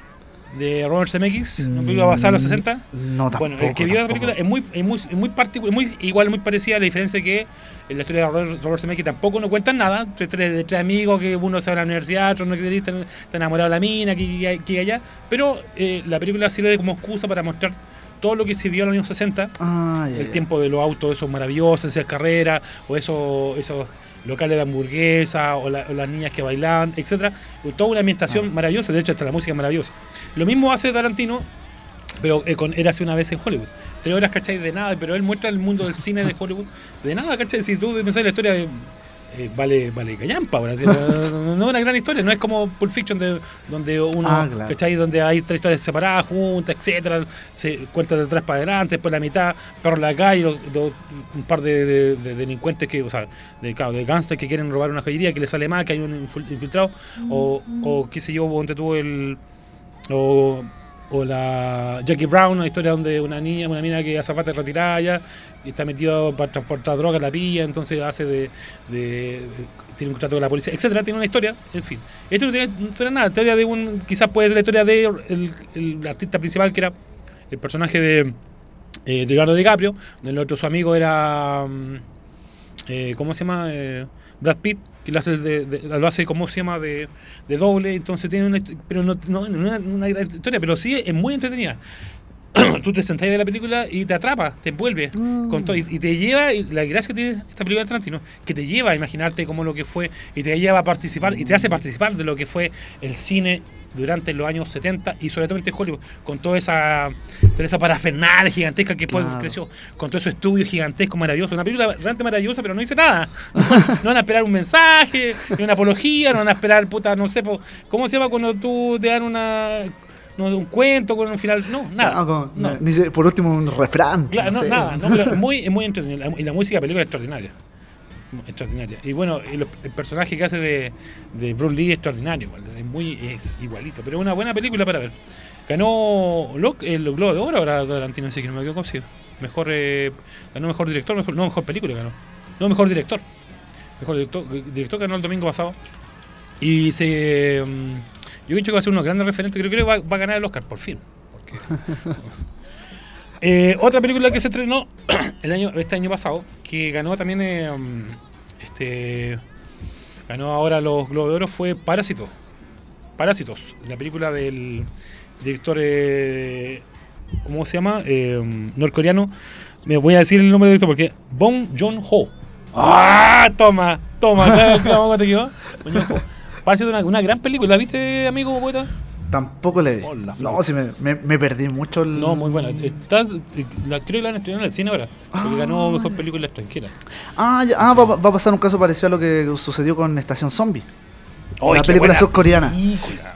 S5: De Robert Zemeckis, una película basada en los 60.
S2: No, tampoco.
S5: Bueno, el que vio la película es muy, es muy, es muy muy, igual, muy parecida. La diferencia que en la historia de Robert, Robert Zemeckis tampoco no cuentan nada. Tres, tres, de tres amigos que uno se va a la universidad, otro no quiere está enamorado de la mina, que, que, que allá. Pero eh, la película sirve como excusa para mostrar todo lo que se vio en los años 60.
S2: Ah,
S5: el tiempo de los autos, esos maravillosos, esas carreras, o esos, esos locales de hamburguesa, o, la- o las niñas que bailaban, etcétera. Toda una ambientación
S2: Ah.
S5: maravillosa, de hecho, hasta la música es maravillosa. Lo mismo hace Tarantino, pero eh, con Érase una vez en Hollywood. Tres horas, ¿cachai? De nada, pero él muestra el mundo del cine de *laughs* Hollywood. De nada, ¿cachai? Si tú pensás en la historia de. Eh, vale, vale callampa, ahora, ¿sí? no, *laughs* no- no es una gran historia, no es como Pulp Fiction de, donde uno,
S2: Ah, claro.
S5: ¿cachai? Donde hay tres historias separadas, juntas, etcétera, se cuenta de atrás para adelante, después la mitad, perro en la calle, lo- lo- un par de, de- de delincuentes que, o sea, de, claro, de gangsters que quieren robar una joyería, que le sale mal, que hay un infil- infiltrado, o, o qué sé yo, donde tuvo el o, o la Jackie Brown, una historia donde una niña, una mina que azafata retirada ya, está metido para transportar droga, la pilla, entonces hace de, de- tiene un contrato con la policía, etcétera, tiene una historia, en fin. Esto no tiene, no tiene nada, historia de un, quizás puede ser la historia de el artista principal que era el personaje de eh, de Leonardo DiCaprio, el otro su amigo era mm, eh, ¿cómo se llama? Eh, Brad Pitt, que lo hace, de, de- lo hace ¿cómo se llama? De, de doble, entonces tiene una, pero no, una, una gran historia, pero sí es muy entretenida. *clears throat* Tú te sentás de la película y te atrapa, te envuelve con todo, y, y te lleva, y la gracia que tiene esta película de Tarantino, que te lleva a imaginarte cómo lo que fue, y te lleva a participar, y te hace participar de lo que fue el cine durante los años 70 y sobre todo en Hollywood, con toda esa, toda esa parafernalia gigantesca que
S2: Claro.
S5: creció, con todos esos estudios gigantescos, maravillosos. Una película realmente maravillosa, pero no dice nada. *laughs* No, van a esperar un mensaje, ni una apología, no van a esperar, puta, no sé, ¿cómo se llama cuando tú te dan una, no, un cuento con un final? No, nada.
S2: Ah, como-
S5: no.
S2: ni se- por último, un refrán.
S5: Claro, no,
S2: sé.
S5: nada, no, pero muy, es muy entretenido. Y la música de la película es extraordinaria. Extraordinaria. Y bueno, el, personaje que hace de, de Bruce Lee es extraordinario, es muy igualito. Pero es una buena película para ver. Ganó Lo- el Globo de Oro ahora Tarantino, sí que no me equivoco, sí. Mejor, eh, ganó mejor director, mejor, no mejor película ganó. No, mejor director. Mejor director, director ganó el domingo pasado. Y se. mm, yo creo que va a ser uno grandes referentes. Creo que va, a ganar el Oscar, por fin. *laughs* eh, otra película que se estrenó *clears throat* el año, este año pasado, que ganó también, eh, um, este, ganó ahora los Globos de Oro, fue Parásito. Parásitos, la película del director, eh, ¿cómo se llama? Eh, norcoreano. Me voy a decir el nombre del director porque Bong Joon-ho. ¡Ah! Toma, toma, ¿qué- qué- cómo te quedó? Bong Joon-ho. Parásito, una, una gran película, ¿viste, amigo poeta?
S2: Tampoco le vi.
S5: Hola,
S2: no, si me, me, me perdí mucho el.
S5: No, muy buena. Está, la, creo que la van a estrenar en el cine ahora. Porque
S2: Ah.
S5: ganó mejor película extranjera.
S2: Ah, ya- ah, va, va a pasar un caso parecido a lo que sucedió con Estación Zombie.
S5: ¡Ay,
S2: la película surcoreana.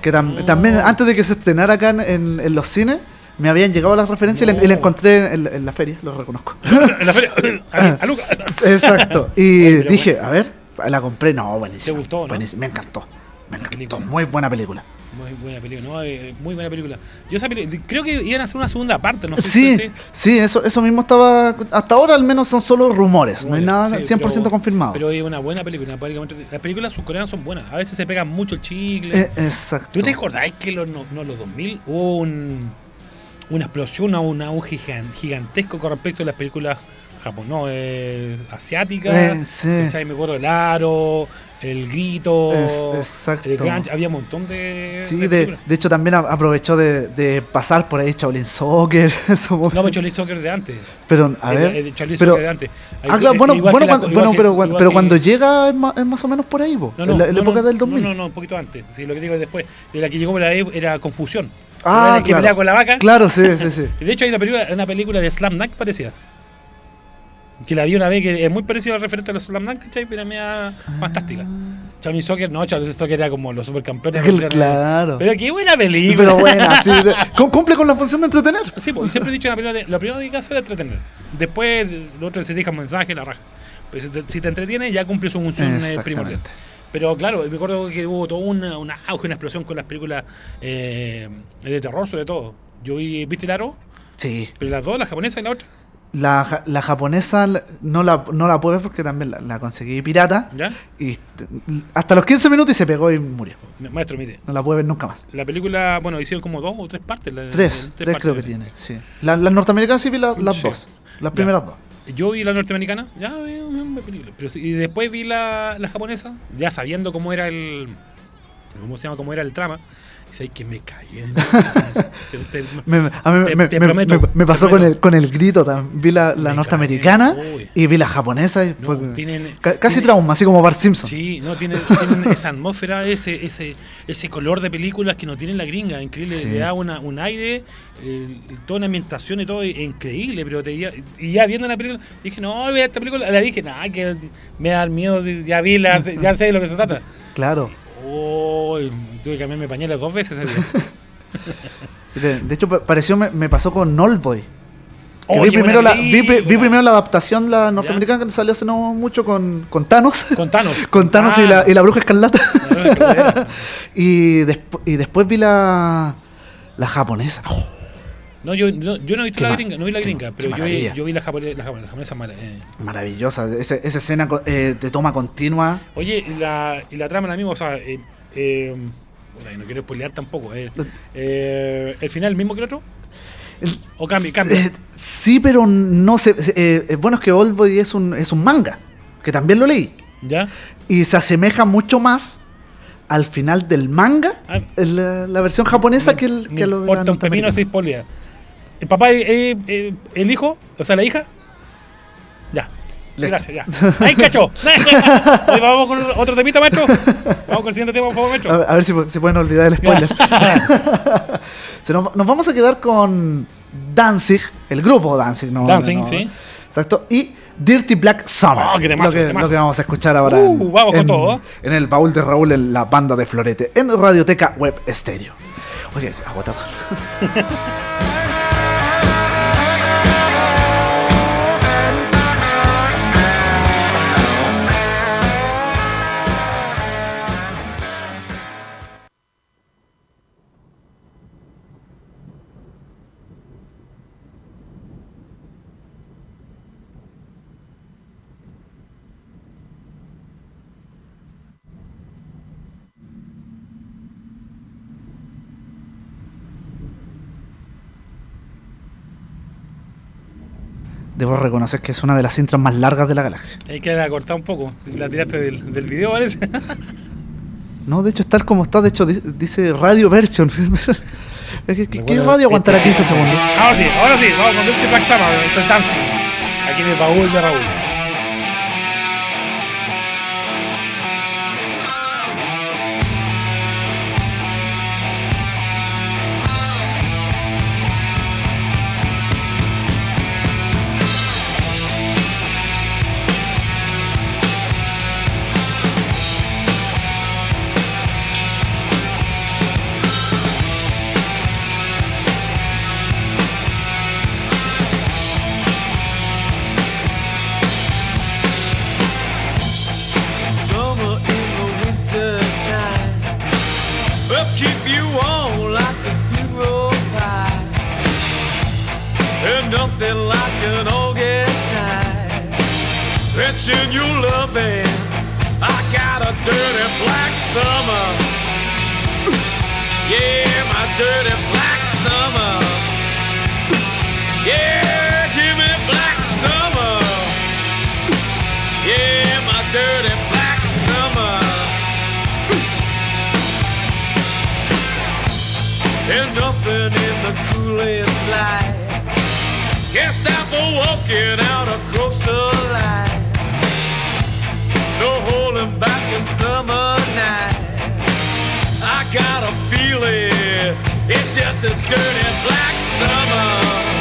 S2: Que tam-
S5: Oh.
S2: también, antes de que se estrenara acá en, en- los cines, me habían llegado las referencias y la- y la
S5: No.
S2: encontré en, en la feria, lo reconozco.
S5: En la feria. *laughs* a, a Luca.
S2: Exacto. Y
S5: Oye,
S2: dije, a ver, la compré. No, buenísimo.
S5: ¿Te gustó, no?
S2: Buenísimo, Me encantó. Me
S5: Buena
S2: encantó.
S5: película.
S2: Muy buena película.
S5: Muy buena película, ¿no? Eh, Muy buena película. Yo esa peli- creo que iban a hacer una segunda parte, ¿no?
S2: Sí, sí, eso, eso mismo estaba. Hasta ahora al menos son solo rumores. no hay nada
S5: Sí,
S2: 100%
S5: pero-
S2: confirmado.
S5: Pero es una buena película. película muy- Las películas surcoreanas son buenas. A veces se pegan mucho el chicle.
S2: Eh, exacto.
S5: ¿Tú te acordás que en los, no, no, los 2000 hubo un- una explosión, un gigan- gigantesco con respecto a las películas Japón, no, eh, asiática.
S2: Eh, sí.
S5: Me acuerdo del aro, el grito,
S2: Es- exacto.
S5: el grunge, había un montón de.
S2: Sí,
S5: de
S2: de, de hecho también aprovechó de, de pasar por ahí Shaolin Soccer. *laughs*
S5: No, pero Charlie Soccer de antes.
S2: pero a
S5: El-
S2: ver.
S5: el Charlie
S2: pero,
S5: Soccer de antes. Ahí-
S2: ah, claro,
S5: eh,
S2: bueno, bueno,
S5: la-
S2: bueno,
S5: que-
S2: pero, pero
S5: que-
S2: cuando llega es más, es más o menos por ahí,
S5: No, no,
S2: en la, en
S5: no,
S2: época del 2000.
S5: No, no, no, un poquito antes. Sí, lo que digo es después. De la que llegó por ahí era Confusión.
S2: Ah,
S5: Era el que
S2: claro.
S5: pelea con la vaca.
S2: Claro, sí, sí, sí. *laughs*
S5: De hecho hay una película, una película de Slam Dunk parecida. Que la vi una vez que es muy parecida al referente a los Slam Dunk, ¿cachai? Pero media fantástica. Charlie Soccer, no, Charlie Soccer era como los supercampeones.
S2: Cl-
S5: versión-
S2: claro.
S5: Pero qué buena película.
S2: Pero buena, sí, de- *laughs* cumple con la función de entretener.
S5: Sí, pues, siempre he dicho que hay que hacer es entretener. Después, lo otro se deja un mensaje, la raja. Pero si te, si te entretiene, ya cumple su función eh, primordial. Pero claro, me acuerdo que hubo todo una, una auge, una explosión con las películas eh, de terror, sobre todo. Yo vi, ¿viste el aro?
S2: Sí.
S5: Pero las dos, la japonesa y la otra.
S2: La, la japonesa no la, no la pude ver porque también la, la conseguí pirata.
S5: ¿Ya?
S2: Y hasta los 15 minutos y se pegó y murió.
S5: Maestro, mire.
S2: No la pude ver nunca más.
S5: La película, bueno, hicieron como dos o tres partes. la-
S2: Tres, tres
S5: partes
S2: creo que tiene. Sí. La- Las norteamericanas sí vi la- las
S5: Sí.
S2: dos. Las
S5: Ya.
S2: primeras dos.
S5: Yo vi la norteamericana, ya vi una película. Pero y después vi la, la japonesa, ya sabiendo cómo era el. ¿Cómo se llama? Cómo era el trama. Y sabes que me caí en *laughs* Te- *laughs* te-
S2: Me, pasó con el, con el grito también. Vi la, la
S5: Me
S2: norteamericana y vi la japonesa y
S5: No,
S2: fue
S5: tienen-
S2: ca- casi trauma, así como Bart Simpson.
S5: Sí, no, tienen, tienen *laughs* esa atmósfera, ese, ese, ese color de películas que no tiene la gringa, increíble,
S2: Sí.
S5: le da una, un aire, eh, toda una ambientación y todo, es increíble, pero te, y ya viendo la película, dije, no, voy a esta película, la dije, nada, que me da miedo, ya vi, la, ya sé de lo que se trata.
S2: Claro.
S5: Oh, tuve que cambiarme pañales dos veces ese día. *laughs*
S2: Sí, de, de hecho, pa- pareció, me, me pasó con Oldboy. Que
S5: Oh,
S2: vi, primero la, vi, vi primero la adaptación, la norteamericana, que salió hace no mucho con, con Thanos.
S5: Con Thanos. *laughs*
S2: con Thanos y, la, y la bruja escarlata.
S5: Ah. *laughs*
S2: y, despu- y después vi la, la japonesa. Oh,
S5: No, yo, no, yo no he visto
S2: Qué
S5: la gringa, no vi la gringa,
S2: qué
S5: pero yo vi, yo vi la japonesa, la japonesa, la japonesa mala, eh.
S2: maravillosa. Ese- esa escena eh, de toma continua.
S5: Oye, y la, y la trama la misma, o sea, eh, eh, bueno, y no quiero spoilear tampoco. eh, eh, ¿El final el mismo que el otro? ¿O cambia? cambia?
S2: Eh, sí, pero no sé. eh, eh, bueno, es que Oldboy es un, es un manga, que también lo leí.
S5: ¿Ya?
S2: Y se asemeja mucho más al final del manga,
S5: Ah.
S2: la, la versión japonesa, que, el, que lo de la
S5: un pepino
S2: norteamericana.
S5: Si. ¿El papá, eh, eh, el hijo? O sea, la hija? Ya.
S2: Listo.
S5: Gracias, ya. ¡Ay, cacho! *laughs* Oye, Vamos con otro temita, maestro. Vamos con el siguiente tema, por favor,
S2: A ver, a ver si se pueden olvidar el spoiler. *laughs* Se nos, nos vamos a quedar con Danzig, el grupo Danzig, ¿no?
S5: Dancing,
S2: no,
S5: sí.
S2: Exacto. Y Dirty Black Summer.
S5: Oh, temazo,
S2: lo, que, lo que vamos a escuchar ahora.
S5: Uh, vamos con
S2: en,
S5: todo.
S2: En el baúl de Raúl, en la banda de Florete, en Radioteca Web Estéreo. Oye, agotado. *laughs* Debo reconocer que es una de las intros más largas de la galaxia.
S5: Hay que acortar un poco. La tiraste del, del video, parece. *laughs*
S2: No, de hecho, tal como está, de hecho, di- dice radio version. *laughs* ¿Qué, qué- radio aguantará 15 segundos?
S5: Ahora sí, ahora sí, vamos con Dirty Black es Dancing. Aquí en el baúl de Raúl.
S1: something like an August night. Pitching you loving, I got a dirty black summer. Yeah, my dirty black summer. Yeah, give me black summer. Yeah, my dirty black summer. And nothing in the coolest light we're walking out across the line. No holding back a summer night. I got a feeling it's just a dirty black summer.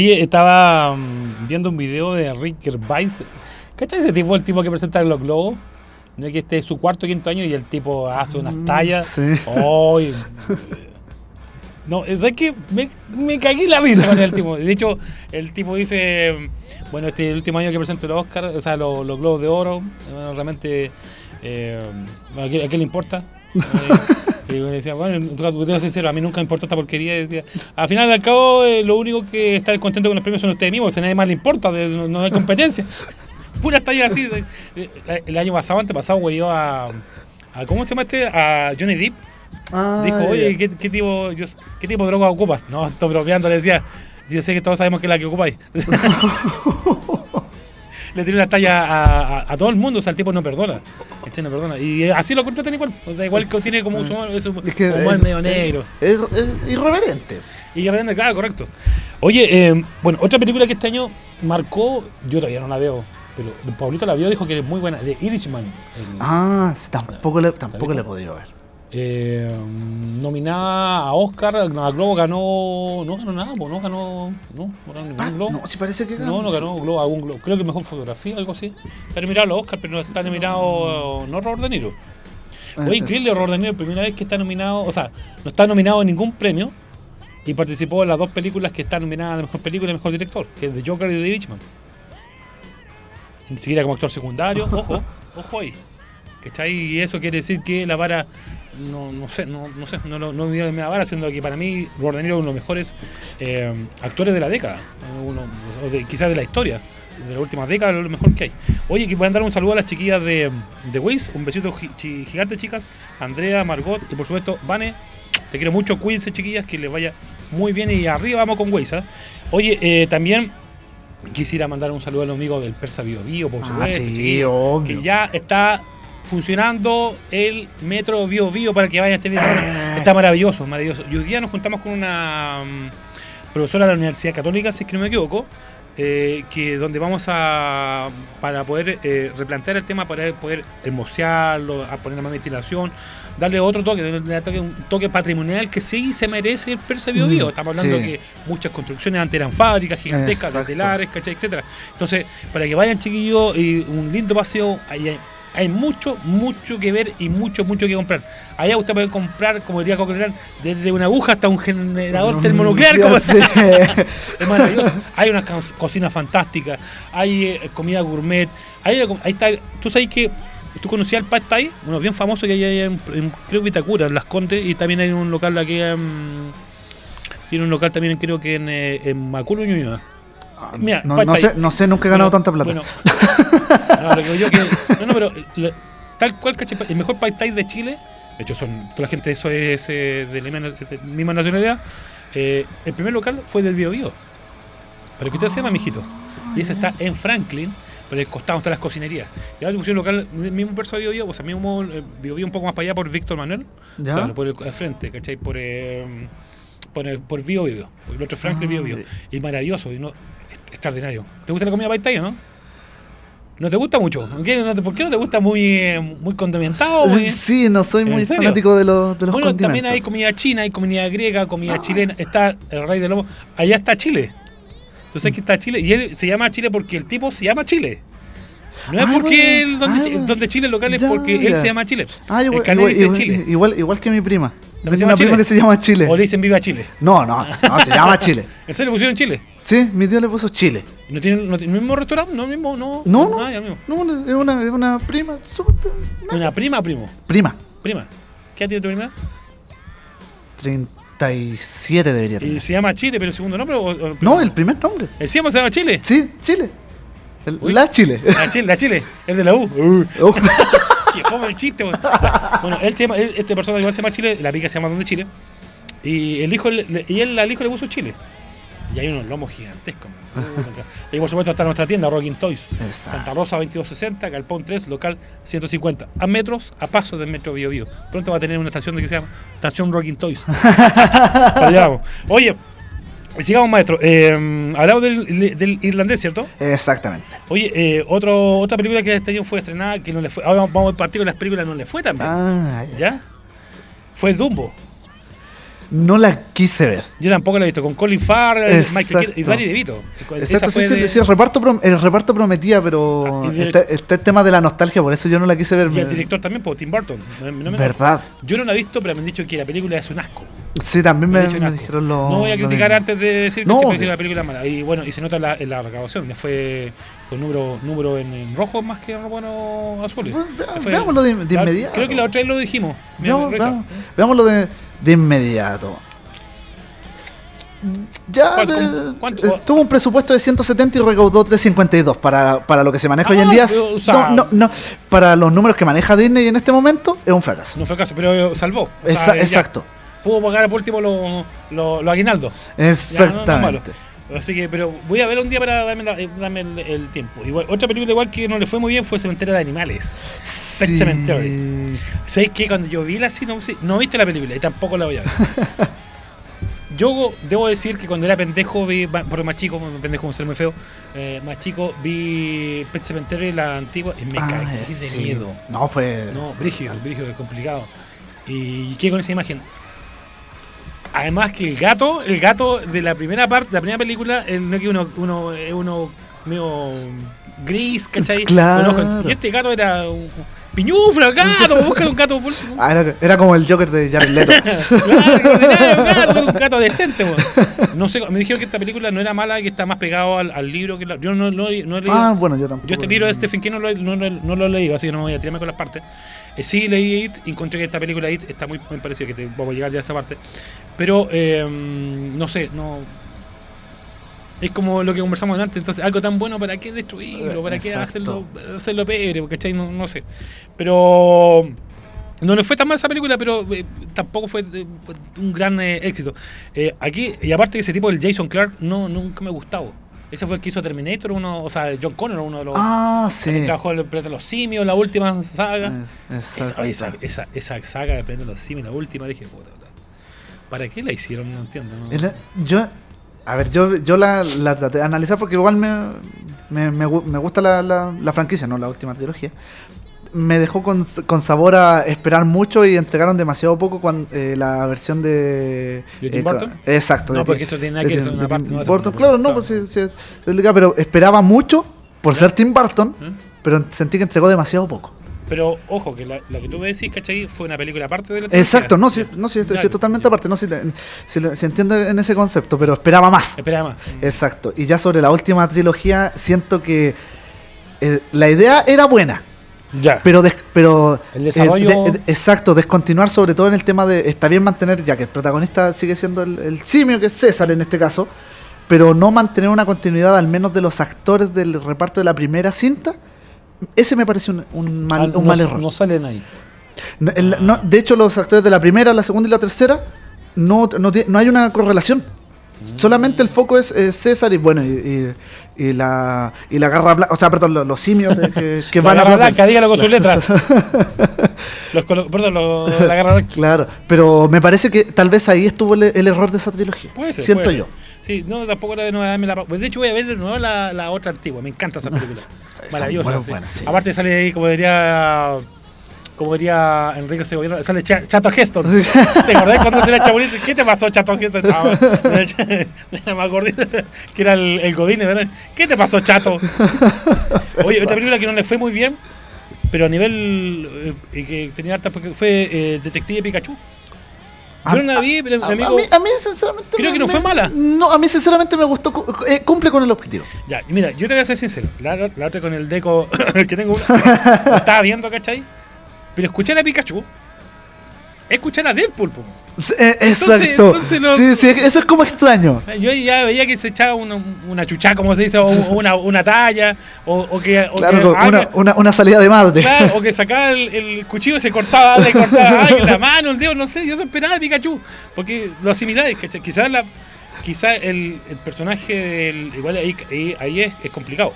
S5: Oye, estaba mm, viendo un video de Rick Gervais. ¿Cachai ese tipo, el tipo que presenta los globos? No es que este es su cuarto o quinto año y el tipo hace unas tallas.
S2: sí. *laughs*
S5: No, es que me, me cagué la risa con el tipo. De hecho, el tipo dice, bueno, este es el último año que presento los Oscar, o sea, los, los Globos de Oro. Bueno, realmente, eh, ¿a, qué, a qué le importa? Eh, *laughs* y me decía, bueno, te ser sincero, a mí nunca me importó esta porquería. y Decía, al final, al cabo, eh, lo único que está contento con los premios son ustedes mismos, a nadie más le importa, no, no hay competencia. *laughs* Pura talla así. eh, el año pasado, antepasado, güey, yo a, a. ¿Cómo se llama este? A Johnny Depp.
S2: Ah,
S5: Dijo, oye, ¿qué, qué tipo, yo- ¿qué tipo de droga ocupas? No, estoy bromeando, le decía. Yo sé que todos sabemos que es la que ocupáis. *laughs* *laughs* le tiró una talla a, a- a todo el mundo, o sea, el tipo no perdona. Este no perdona. Y así lo contratan igual. O sea, igual que tiene como un humor, es un
S2: Es que,
S5: humor medio negro.
S2: Es, es irreverente.
S5: Y realmente, claro, correcto. Oye, eh, bueno, otra película que este año marcó, yo todavía no la veo, pero Pablito la vio, dijo que es muy buena, de Irishman. El-
S2: Ah, tampoco le, tampoco
S5: visto?
S2: le he podido ver.
S5: Eh, nominada a Oscar, a Globo ganó. No ganó nada, pues no ganó. No, no ganó ningún Globo.
S2: No, sí parece que
S5: No, no ganó Globo, algún Globo. Creo que mejor fotografía, algo así. Está nominado a los Oscar, pero no está nominado. No Robert De Niro. Oye, increíble, Robert De Niro, primera vez que está nominado. O sea, no está nominado a ningún premio. Y participó en las dos películas que están nominadas a mejor película y mejor director, que es The Joker y The Irishman. Ni siquiera como actor secundario, ojo, *laughs* ojo ahí. ¿Cachai? Y eso quiere decir que la vara, no, no sé, no, no sé, no, lo- no me dieron la vara, siendo que para mí Robert De Niro es uno de los mejores eh, actores de la década, uno, o de- quizás de la historia, de la última década, lo mejor que hay. Oye, que pueden dar un saludo a las chiquillas de, de Waze, un besito gi- gigante, chicas, Andrea, Margot y por supuesto, Vane, te quiero mucho, cuídense, chiquillas, que les vaya muy bien y arriba vamos con Weiza. Oye, eh, también quisiera mandar un saludo a los amigos del Persa Bio Bio, por
S2: Ah,
S5: supuesto,
S2: sí, obvio.
S5: que ya está funcionando el metro Bio Bio para que vayan este de
S2: Ah.
S5: Está maravilloso, maravilloso. Y hoy día nos juntamos con una mm, profesora de la Universidad Católica, si es que no me equivoco, eh, que donde vamos a para poder eh, replantear el tema, para poder hermosearlo, a poner más ventilación, darle otro toque, un toque patrimonial que sí se merece el Persa Bio Bio. Estamos hablando
S2: sí.
S5: de que muchas construcciones antes eran fábricas gigantescas, de
S2: Exacto.
S5: telares, ¿cachai? etcétera. Entonces, para que vayan chiquillos y un lindo paseo, ahí hay, hay mucho, mucho que ver y mucho, mucho que comprar. Allá usted puede comprar, como diría Coquelán, desde una aguja hasta un generador termonuclear.
S2: Ya
S5: como- es maravilloso. Hay una co- cocina fantástica, hay eh, comida gourmet, hay, ahí está, tú sabes que tú conocías el Pad Thai, uno bien famoso que hay ahí en, en- creo que Vitacura, en Las Condes, y también hay un local aquí en, tiene un local también creo que en, eh, en Macul, Ñuñoa. Mira,
S2: no, no sé, no sé, nunca he ganado
S5: Bueno,
S2: tanta plata.
S5: Bueno, *laughs* *laughs* no, lo que yo que, no, no, pero tal cual, el mejor Pad Thai de Chile, de hecho son toda la gente eso es eh, de la misma, de la misma nacionalidad, eh, el primer local fue del Bio Bio. Pero que usted se llama, mijito. Y ese está en Franklin, por el costado están las cocinerías. Y ahora se pusieron un local del mismo perso Bio Bio, o sea, mismo eh, Bio Bio un poco más para allá por Víctor Manuel,
S2: ¿Ya?
S5: claro, por el al frente, ¿cachai? Por, por, el- por Bio Bio, porque el otro Franklin
S2: Ah,
S5: Bio Bio.
S2: de-
S5: Y maravilloso, y no, extraordinario. ¿Te gusta la comida o no? ¿No te gusta mucho? ¿Por qué no te, por qué no te gusta muy, eh, muy condimentado? *laughs* muy-
S2: Sí, no soy
S5: ¿En
S2: muy
S5: serio?
S2: fanático de los, de los
S5: bueno, también hay comida china, hay comida griega, comida chilena. Está el rey del lobo. Allá está Chile. Tú sabes que está Chile. Y él se llama Chile porque el tipo se llama Chile. No es
S2: Ah,
S5: porque
S2: bueno.
S5: donde,
S2: Ah,
S5: Chile es local, es
S2: Ya,
S5: porque él se llama Chile.
S2: Ah, igual,
S5: el canal
S2: igual, igual,
S5: Chile.
S2: igual, igual que mi prima.
S5: ¿También
S2: Tengo una prima que se llama Chile.
S5: O le dicen Viva Chile.
S2: No, no, no, se llama Chile. *laughs*
S5: ¿En serio pusieron Chile?
S2: Sí, mi tío le puso Chile.
S5: ¿No tiene, no tiene el mismo restaurante? No, mismo, no.
S2: No, no,
S5: ya mismo.
S2: no, es una, es una prima, súper pri-
S5: ¿Una prima o primo?
S2: prima.
S5: Prima. ¿Qué edad tiene tu prima?
S2: 37 debería
S5: ¿Y
S2: tener.
S5: se llama Chile, pero el segundo nombre? O, o-
S2: No, el primer nombre.
S5: ¿El se llama Chile?
S2: Sí, Chile. El-
S5: Uy.
S2: la Chile.
S5: La Chile, la Chile, el de la U. *laughs* Uh.
S2: Oh, *laughs*
S5: Qué fome el chiste, weón. Bueno, él se llama, él- este persona igual se llama Chile, la pica se llama Donde Chile. Y el hijo le- y él al hijo le puso Chile. Y hay unos lomos gigantescos. man. y por supuesto está nuestra tienda, Rocking Toys.
S2: Exacto.
S5: Santa Rosa 2260, Galpón 3, local 150. A metros, a pasos del metro Bio Bio. Pronto va a tener una estación de que se llama Estación Rocking Toys. *laughs* Oye, sigamos maestro. Eh, hablamos del, del irlandés, ¿cierto?
S2: Exactamente.
S5: Oye, eh, otro, otra película que este año fue estrenada que no le fue. Ahora vamos a partir con las películas no le fue también.
S2: Ah, ya.
S5: ¿Ya? Fue Dumbo.
S2: No la quise ver.
S5: Yo tampoco la he visto. Con Colin Farrell, Michael
S2: Exacto.
S5: Keaton y Danny DeVito.
S2: Exacto, sí, sí,
S5: de-
S2: sí, el, reparto prom- el reparto prometía, pero
S5: Ah,
S2: está, el tema de la nostalgia, por eso yo no la quise ver.
S5: Y el
S2: Me-
S5: director también, pues, Tim Burton. No, no me-
S2: ¿Verdad?
S5: Yo no la he visto, pero me han dicho que la película es un asco.
S2: Sí, también
S5: Me
S2: me, me dijeron lo
S5: No voy a criticar antes de decir
S2: No,
S5: que
S2: obvio.
S5: la película es mala. Y bueno, y se nota en la, en la recaudación. Le fue con número, número en, en rojo más que en bueno azules. Le fue-
S2: veámoslo de- de inmediato.
S5: Creo que la otra vez lo dijimos.
S2: Veámoslo de, de inmediato. Ya
S5: ¿Cuánto-
S2: eh,
S5: cuánto-
S2: eh, tuvo un presupuesto de 170 y recaudó 352 para, para lo que se maneja hoy en
S5: Ah,
S2: día.
S5: pero, o sea-
S2: no, no, no, para los números que maneja Disney en este momento es un fracaso.
S5: No fue caso, pero salvó. O sea,
S2: Esa-
S5: ya
S2: exacto,
S5: Pudo pagar por último los los aguinaldos.
S2: Exactamente.
S5: Así que, pero voy a ver un día para darme, la- eh, darme el, el tiempo. Igual, otra película igual que no le fue muy bien fue Cementerio de Animales.
S2: Sí.
S5: Cemetery. ¿Sabes qué? Cuando yo vi la sinopsis, no viste la película y tampoco la voy a ver. *laughs* yo debo decir que cuando era pendejo, vi, por más chico, pendejo como ser muy feo, eh, más chico, vi Pet Cemetery, la antigua, y me
S2: Ah,
S5: caí de
S2: sí.
S5: miedo.
S2: No, fue.
S5: No, brígido, brígido, es complicado. Y qué con esa imagen. Además que el gato, el gato de la primera parte, la primera película, el, no es que uno, uno, uno medio gris, ¿cachai?
S2: Claro.
S5: Y este gato era un piñufla, gato, *laughs* busca un gato. por-
S2: Ah, era, era como el Joker de Jared Leto. *laughs*
S5: Claro, un gato, un gato decente, weón. *laughs* No sé, me dijeron que esta película no era mala, que está más pegado al, al libro que la, yo no, no, no he leído.
S2: ah, bueno, yo tampoco.
S5: Yo este libro de Stephen King no lo, no, no lo he leído, así que no voy a tirarme con las partes. Eh, sí leí It y encontré que esta película It está muy, parecida, que te, vamos a llegar ya a esta parte. Pero, eh, no sé, no... Es como lo que conversamos antes, entonces algo tan bueno, ¿para qué destruirlo? ¿Para qué hacerlo, hacerlo pebre? ¿Cachai? No, no sé. Pero No le fue tan mal esa película, pero eh, tampoco fue eh, un gran eh, éxito. Aquí, y aparte ese tipo, el Jason Clark, no, nunca me ha gustado. Ese fue el que hizo Terminator, uno, o sea, John Connor, uno de los.
S2: Ah, sí.
S5: Trabajó en el Planeta de los Simios, la última saga.
S2: Es-
S5: Esa,
S2: exacto.
S5: esa, esa, esa saga de Planeta de los Simios, la última, dije, puta, ¿para qué la hicieron? No entiendo. ¿no?
S2: Es la- Yo, a ver, yo, yo la, la traté de analizar porque igual me, me, me gu- me gusta la, la, la franquicia, no la última trilogía. Me dejó con, con sabor a esperar mucho y entregaron demasiado poco cuando la versión de.
S5: ¿De Tim
S2: eh,
S5: Burton?
S2: Exacto.
S5: No,
S2: de
S5: porque eso tiene nada que ver, una parte, no,
S2: Burton, claro, no, pues sí, sí, delicado, pero esperaba mucho por ser Tim Burton,
S5: ¿Eh?
S2: pero sentí que entregó demasiado poco.
S5: Pero ojo, que la, la que tú me decís, ¿cachai? Fue una película aparte de la trilogía.
S2: Exacto, no, sí, no, sí, sí,
S5: Ya,
S2: totalmente aparte, no, sí, se entiende en ese concepto, pero esperaba más.
S5: Espera más.
S2: Exacto. Y ya sobre la última trilogía, siento que eh, la idea era buena,
S5: Ya.
S2: pero des- pero
S5: El desarrollo-
S2: eh, de- de- exacto, descontinuar sobre todo en el tema de está bien mantener ya que el protagonista sigue siendo el, el simio que es César en este caso, pero no mantener una continuidad al menos de los actores del reparto de la primera cinta. Ese me parece un, un mal,
S5: Ah,
S2: un
S5: no,
S2: mal error.
S5: No salen ahí.
S2: No, el- no, de hecho, los actores de la primera, la segunda y la tercera no, no, no hay una correlación. Solamente el foco es eh, César y bueno, y, y- y la, y la garra blanca, o sea, perdón, los, los simios de- que, *laughs* que
S5: la
S2: van
S5: garra
S2: a
S5: blanca, dígalo con sus letras. *laughs* Los perdón, lo- la garra blanca.
S2: Claro, pero me parece que tal vez ahí estuvo el, el error de esa trilogía.
S5: Puede ser.
S2: Siento
S5: puede
S2: yo.
S5: ser. Sí, no, tampoco era de nuevo la. pues de hecho, voy a ver de nuevo la, la otra antigua. Me encanta esa película. *laughs* Maravillosa.
S2: muy
S5: sí.
S2: buenas, sí.
S5: Aparte, sale ahí, como diría. Como diría Enrique Segoviano, sale Cha- Chato Geston. ¿Te acordás cuando se le Chabulito? ¿Qué te pasó, Chato Geston? No, era más gordito, que era el, el ¿verdad? ¿Qué te pasó, Chato? Oye, otra película que no le fue muy bien, pero a nivel. eh, que tenía harta. porque Fue eh, Detective Pikachu.
S2: A-
S5: Yo no la vi, pero
S2: A, a
S5: amigo.
S2: mí, a mí, sinceramente.
S5: Creo
S2: me-
S5: que no
S2: me-
S5: fue mala.
S2: No, a mí, sinceramente, me gustó. eh, cumple con el objetivo.
S5: Ya, mira, yo te voy a ser sincero. La, la- la otra con el deco *coughs* que tengo *laughs* estaba viendo, ¿cachai? Pero escuché a Pikachu. Escuché a Deadpool, po.
S2: Eh, exacto.
S5: entonces no-
S2: Sí, sí, eso es como extraño.
S5: Yo ya veía que se echaba una, una chucha, como se dice, o una, una talla, o, o que. O
S2: Claro,
S5: que
S2: una, una, una salida de madre.
S5: Claro, o que sacaba el, el cuchillo y se cortaba, le cortaba ay, la *laughs* mano, el dedo, no sé, yo eso esperaba de Pikachu. Porque lo asimiláis, ¿cachai? Quizás la, quizás el, el personaje del. Igual ahí, ahí, ahí es, es complicado.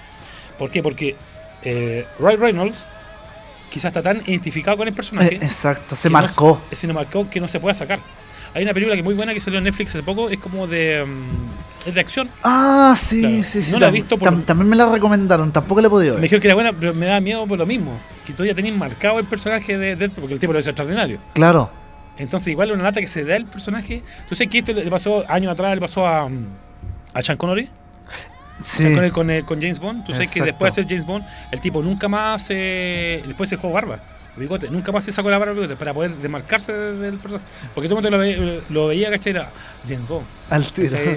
S5: ¿Por qué? Porque eh, Ryan Reynolds quizás está tan identificado con el personaje.
S2: Eh, exacto, se
S5: que no-
S2: marcó.
S5: se marcó que no se pueda sacar. Hay una película que es muy buena que salió en Netflix hace poco, es como de. mm, es de acción.
S2: Ah, sí,
S5: Claro,
S2: sí, sí.
S5: no la he visto por-
S2: tam- también me la recomendaron, tampoco la he podido
S5: Me
S2: ver.
S5: dijeron que era buena, pero me da miedo por lo mismo. Que tú ya tenías marcado el personaje de Deadpool, porque el tipo lo hizo extraordinario.
S2: Claro.
S5: Entonces, igual una lata que se da el personaje. Tú sabes que esto le pasó años atrás, le pasó a, mm, a Sean Connery.
S2: Sí.
S5: Con, con James Bond. Tú sabes que después de hacer James Bond, el tipo nunca más. eh, después se dejó barba. Bigote, nunca más se sacó la barba bigote para poder desmarcarse de- del personaje. Porque todo el mundo lo, ve- lo veía, ¿cachai? Era James Bond.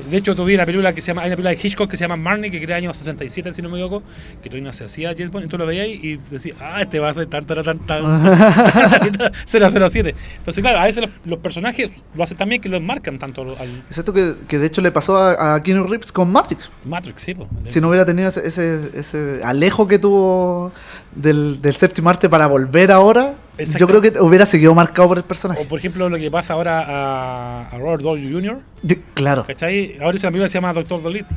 S5: De hecho, tuve una película que se llama, hay una película de Hitchcock que se llama Marnie, que crea año 67, si no me equivoco, que todavía no se hacía James Bond, y tú lo veías y decías, ah, este va a ser tan, tan, tan, tan, *laughs* 007. Entonces, claro, a veces los, los personajes lo hacen también que los marcan tanto al
S2: Excepto que, que de hecho le pasó a, a Keanu Reeves con Matrix.
S5: Matrix, sí, pues.
S2: Si no hubiera tenido ese, ese, ese alejo que tuvo del, del séptimo arte para volver ahora,
S5: Exacto.
S2: Yo creo que hubiera seguido marcado por el personaje.
S5: O por ejemplo, lo que pasa ahora a, a Robert Downey Jr.,
S2: Yo- claro.
S5: ¿cachai? Ahora esa película se llama Doctor Dolittle.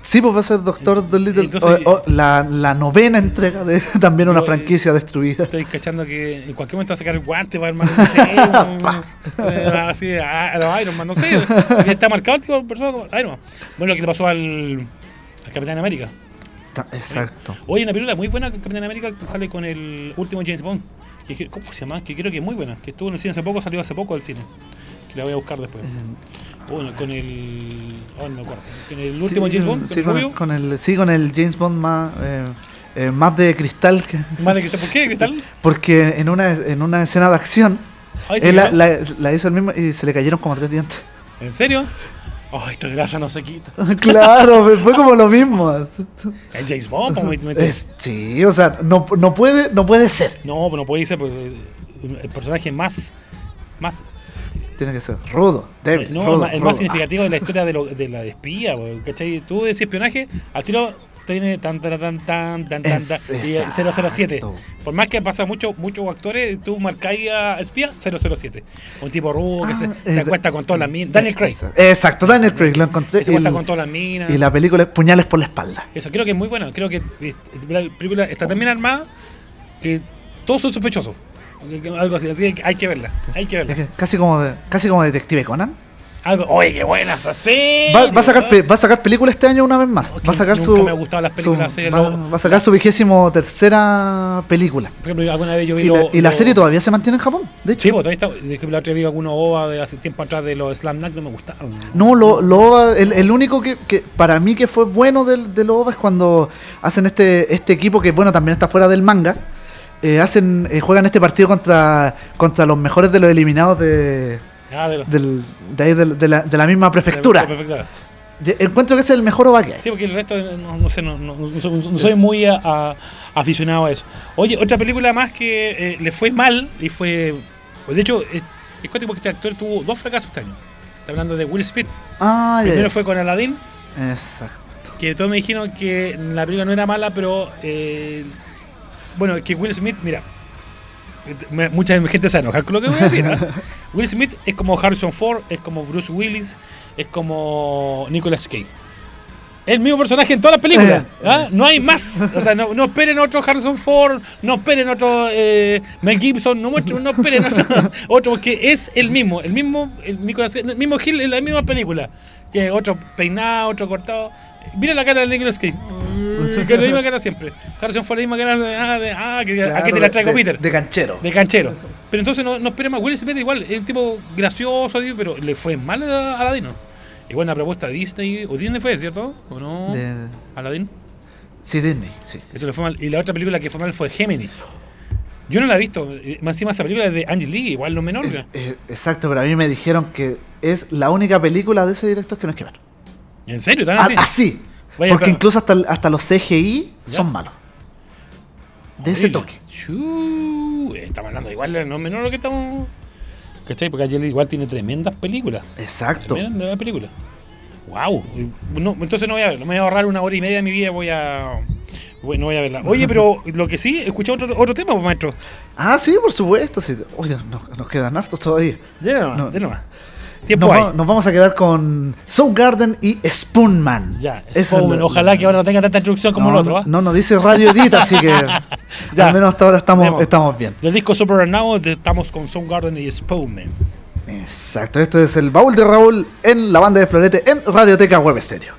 S2: Sí, pues va a ser Doctor Dolittle.
S5: Entonces-
S2: o- o la, la novena entrega de *laughs* también una
S5: Yo, eh,
S2: franquicia destruida.
S5: Estoy cachando que en cualquier momento va a sacar el guante, va a armar no sé, *laughs* eh, así a, los Iron Man, no sé. Está marcado el tipo de persona Iron Man. Bueno, lo que le pasó al, al Capitán América.
S2: Exacto.
S5: Hoy hay una película muy buena Capitán América que sale con el último James Bond. Que, ¿Cómo se llama? Que creo que es muy buena. Que estuvo en el cine hace poco, salió hace poco del cine. Que la voy a buscar después. Bueno, con el. Oh, no me acuerdo. Con el último
S2: Sí,
S5: James Bond,
S2: sí,
S5: con el
S2: con sí, con el James Bond más, eh, eh, más de cristal. que- *laughs*
S5: Más de cristal. ¿Por qué de cristal?
S2: porque en una, en una escena de acción,
S5: Ay, ¿sí
S2: él la,
S5: no?
S2: la- la hizo el mismo y se le cayeron como tres dientes.
S5: ¿En serio? Oh, esta grasa no se quita. *laughs*
S2: claro, fue como lo mismo.
S5: El James Bond, me- me-
S2: Es- sí, o sea, no, no, puede, no puede ser.
S5: No, no puede ser pues, eh, el personaje más. más
S2: Tiene que ser rudo, débil.
S5: no,
S2: rudo,
S5: el más- significativo de la historia de, lo- de la espía, pues, ¿cachai? Tú decís espionaje, al tiro te viene tan tan tan tan tan tan, y
S2: exacto.
S5: 007. Por más que pasa mucho, muchos actores, tú marcáis a espía 007. Un tipo rudo que
S2: Ah,
S5: se, se acuesta con todas las minas. Daniel Craig.
S2: Exacto, Daniel Craig, lo encontré.
S5: Que se acuesta con todas las minas.
S2: y la película es Puñales por la espalda.
S5: Eso creo que es muy bueno. Creo que la película está tan bien armada que todos son sospechosos. Algo así, así que hay que verla. Hay que verla.
S2: casi como de, casi como Detective Conan.
S5: Algo, oye, qué buenas así.
S2: Va, va a sacar, va a sacar película este año una vez más. Va a sacar
S5: nunca
S2: su.
S5: me gustado las películas,
S2: su-
S5: series,
S2: va,
S5: lo-
S2: va a sacar su vigésimo tercera película.
S5: Por ejemplo, alguna vez yo vi
S2: Y la,
S5: lo-
S2: y la serie todavía se mantiene en Japón. De hecho,
S5: Sí, pues todavía está. De que la otra vez vi algunos OVA de hace tiempo atrás de los Slam Dunk, no me gustaron.
S2: No, lo, lo- el, el único que, que para mí que fue bueno del, del OVA es cuando hacen este, este equipo que bueno también está fuera del manga. eh, hacen eh, juegan este partido contra contra los mejores de los eliminados de,
S5: Ah, de los.
S2: del- de, ahí de la, de la misma prefectura.
S5: la
S2: encuentro que ese es el mejor OVA que hay.
S5: Sí, porque el resto, eh, no, no sé, no, no- no soy, muy a- a- aficionado a eso. Oye, otra película más que eh, le fue mal y fue. pues, de hecho, es, es porque este actor tuvo dos fracasos este año. Está hablando de Will Smith.
S2: Ah, ya,
S5: Primero fue con Aladdin,
S2: Exacto.
S5: que todos me dijeron que la película no era mala, pero. eh, bueno, que Will Smith, mira. Me- Mucha gente se va a enojar con lo que voy a decir. ¿ah? *laughs* Will Smith es como Harrison Ford, es como Bruce Willis, es como Nicolas Cage. El mismo personaje en todas las películas.
S2: Eh, *laughs*
S5: ¿ah? No hay más. O sea, no, no esperen otro Harrison Ford, no esperen otro eh, Mel Gibson, no, no esperen otro, *laughs* otro, porque es el mismo. El mismo el Nicolas Cage, el mismo Gil en la misma película. Que otro peinado, otro cortado. Mira la cara de Nicolas Cage. *laughs* Que es la misma cara siempre. Harrison Ford la misma cara de, ah, de, ah, que, ¿a qué te la traigo,
S2: de,
S5: Peter?
S2: De canchero.
S5: De canchero. Pero entonces no, no espera más. Will Smith igual, es un tipo gracioso, pero le fue mal a Aladino. Igual una propuesta de Disney, o Disney fue, ¿cierto? ¿O no?
S2: De-
S5: Aladín.
S2: sí, Disney, sí.
S5: Eso le fue mal. Y la otra película que fue mal fue Gemini. Yo no la he visto. Más encima esa película es de Angie Lee, igual no menor.
S2: Eh, eh, exacto, pero a mí me dijeron que es la única película de ese director que no es que ver.
S5: ¿En serio? ¿Tan
S2: Ah,
S5: así?
S2: Así.
S5: Vaya,
S2: porque incluso hasta, hasta los CGI
S5: ¿Ya?
S2: son malos. De ese toque.
S5: Estamos hablando igual, no menor lo que estamos. ¿Cachai? Porque Lee igual tiene tremendas películas.
S2: Exacto.
S5: Tremenda película. Wow. No, entonces no voy a verlo. Me voy a ahorrar una hora y media de mi vida. Voy a. voy- no voy a verla. Oye, pero lo que sí, escuché otro, otro tema, pues, maestro.
S2: Ah, sí, por supuesto. Sí. Oye, nos, nos quedan hartos todavía.
S5: De nomás,
S2: No.
S5: Tiempo
S2: Nos,
S5: hay.
S2: va- nos vamos a quedar con Soundgarden y Spoonman.
S5: Ya,
S2: Ese es
S5: Spoon,
S2: lo-
S5: ojalá que ahora no tenga tanta introducción como
S2: no,
S5: el otro. ¿ah?
S2: No, nos dice Radio Edit, así que *laughs*
S5: Ya.
S2: al menos hasta ahora estamos,
S5: Vemos.
S2: estamos bien.
S5: Del disco Super Now estamos con Soundgarden y Spoonman.
S2: Exacto, este es el baúl de Raúl en la banda de Florete en Radioteca Web Stereo.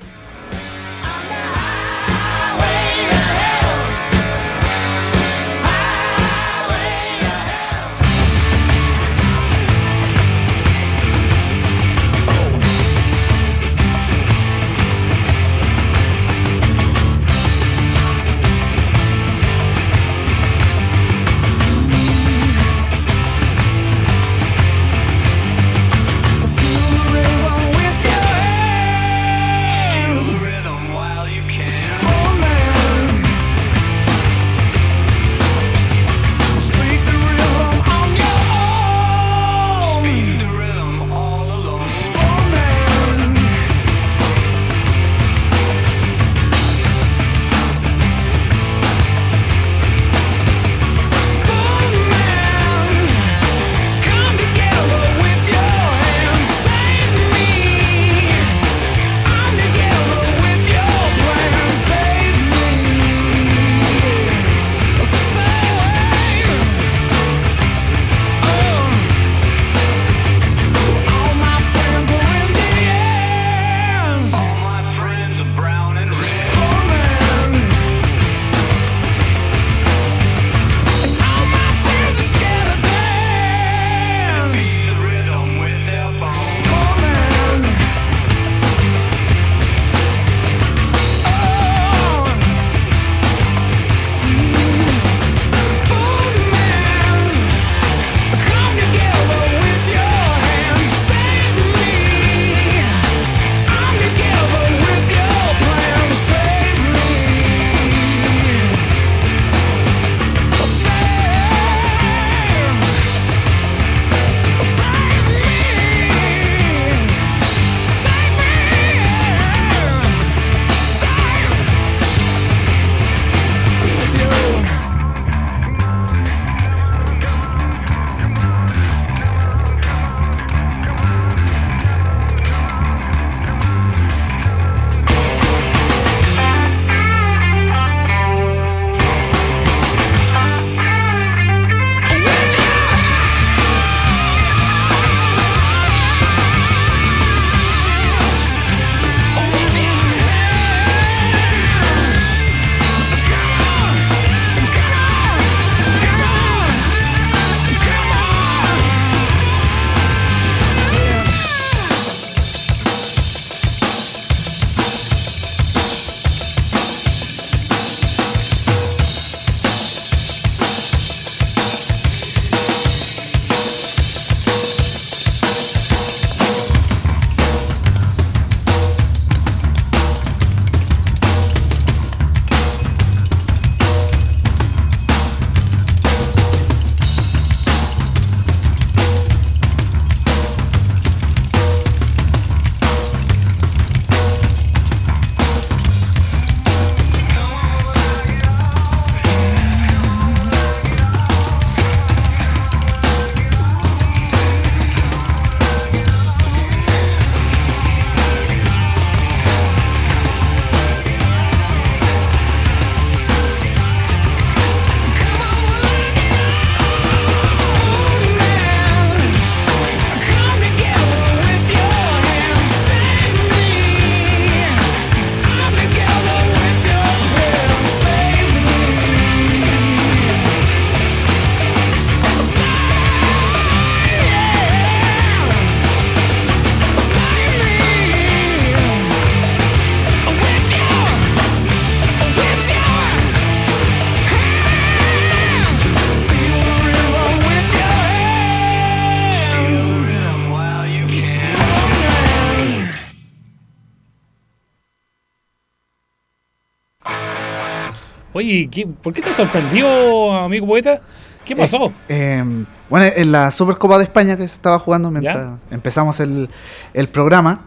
S5: ¿Qué- ¿por qué te sorprendió, amigo poeta? ¿Qué pasó?
S2: Eh, eh, bueno, en la Supercopa de España que se estaba jugando mientras
S5: ¿Ya?
S2: empezamos el, el programa,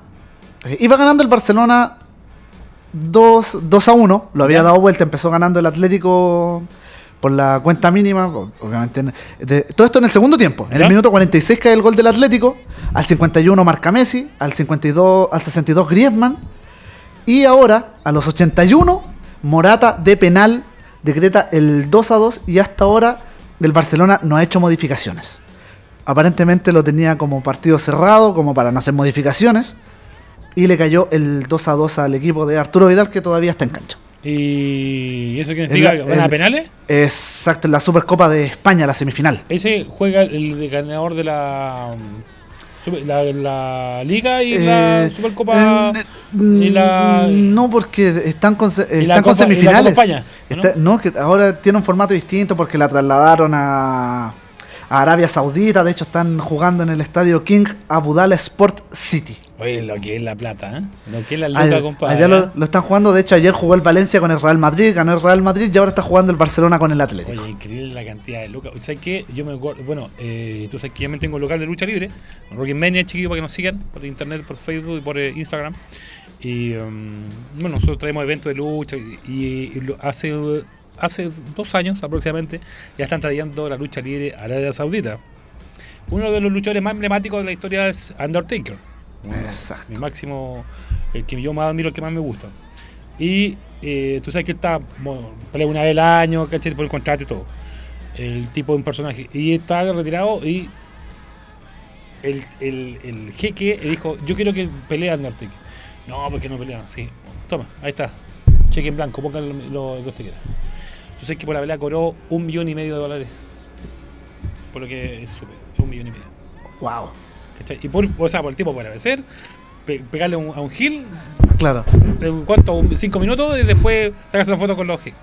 S2: eh, iba ganando el Barcelona 2, 2 a 1. Lo había
S5: ¿Ya?
S2: dado vuelta, empezó ganando el Atlético por la cuenta mínima. Obviamente, en- de- todo esto en el segundo tiempo. En
S5: ¿Ya?
S2: el minuto 46 cae el gol del Atlético. Al 51 marca Messi. Al 52, al 62 Griezmann. Y ahora, a los 81, Morata de penal decreta el 2 a 2 y hasta ahora el Barcelona no ha hecho modificaciones. Aparentemente lo tenía como partido cerrado, como para no hacer modificaciones. Y le cayó el 2 a 2 al equipo de Arturo Vidal que todavía está en cancha.
S5: ¿Y eso qué significa?
S2: El-
S5: ¿Van a
S2: el-
S5: penales?
S2: Exacto, en la Supercopa de España, la semifinal.
S5: Ese juega el ganador de la, la, la Liga y la
S2: Eh,
S5: Supercopa.
S2: eh,
S5: y la-
S2: No, porque están con,
S5: la
S2: están con
S5: la
S2: semifinales.
S5: España, ¿o no?
S2: Está- no, que ahora tiene un formato distinto porque la trasladaron a, a Arabia Saudita. De hecho, están jugando en el estadio King Abudal Sport City.
S5: Oye, lo que es la plata, ¿eh? Lo que es la luca, compadre.
S2: allá
S5: ¿eh?
S2: lo, lo están jugando. De hecho, ayer jugó el Valencia con el Real Madrid, ganó el Real Madrid y ahora está jugando el Barcelona con el Atlético.
S5: Oye, increíble la cantidad de lucas. ¿Sabes qué? Yo me acuerdo, bueno, eh, tú sabes que ya me tengo un local de lucha libre, Rocky Mania, chiquillo, para que nos sigan por internet, por Facebook y por eh, Instagram. Y um, bueno, nosotros traemos eventos de lucha y, y- y lo- hace, hace dos años aproximadamente ya están trayendo la lucha libre a Arabia Saudita. Uno de los luchadores más emblemáticos de la historia es Undertaker.
S2: Exacto.
S5: Mi máximo, el que yo más admiro, el que más me gusta. Y eh, tú sabes que él está, bueno, pelea una vez al año, ¿cachai? Por el contrato y todo. El tipo de un personaje. Y está retirado y el, el, el jeque dijo, yo quiero que pelee Undertaker. No, porque no pelea, sí. Toma, ahí está. Cheque en blanco, ponga lo, lo que usted quiera. Tú sabes que por la pelea cobró un millón y medio de dólares. Por lo que es súper, es un millón y medio.
S2: Wow.
S5: ¿Cachai? Y por, o sea, por el tipo puede vencer, pe- pegarle un- a un gil,
S2: Claro.
S5: eh, ¿cuánto? Cinco minutos y después sacarse una foto con los gil.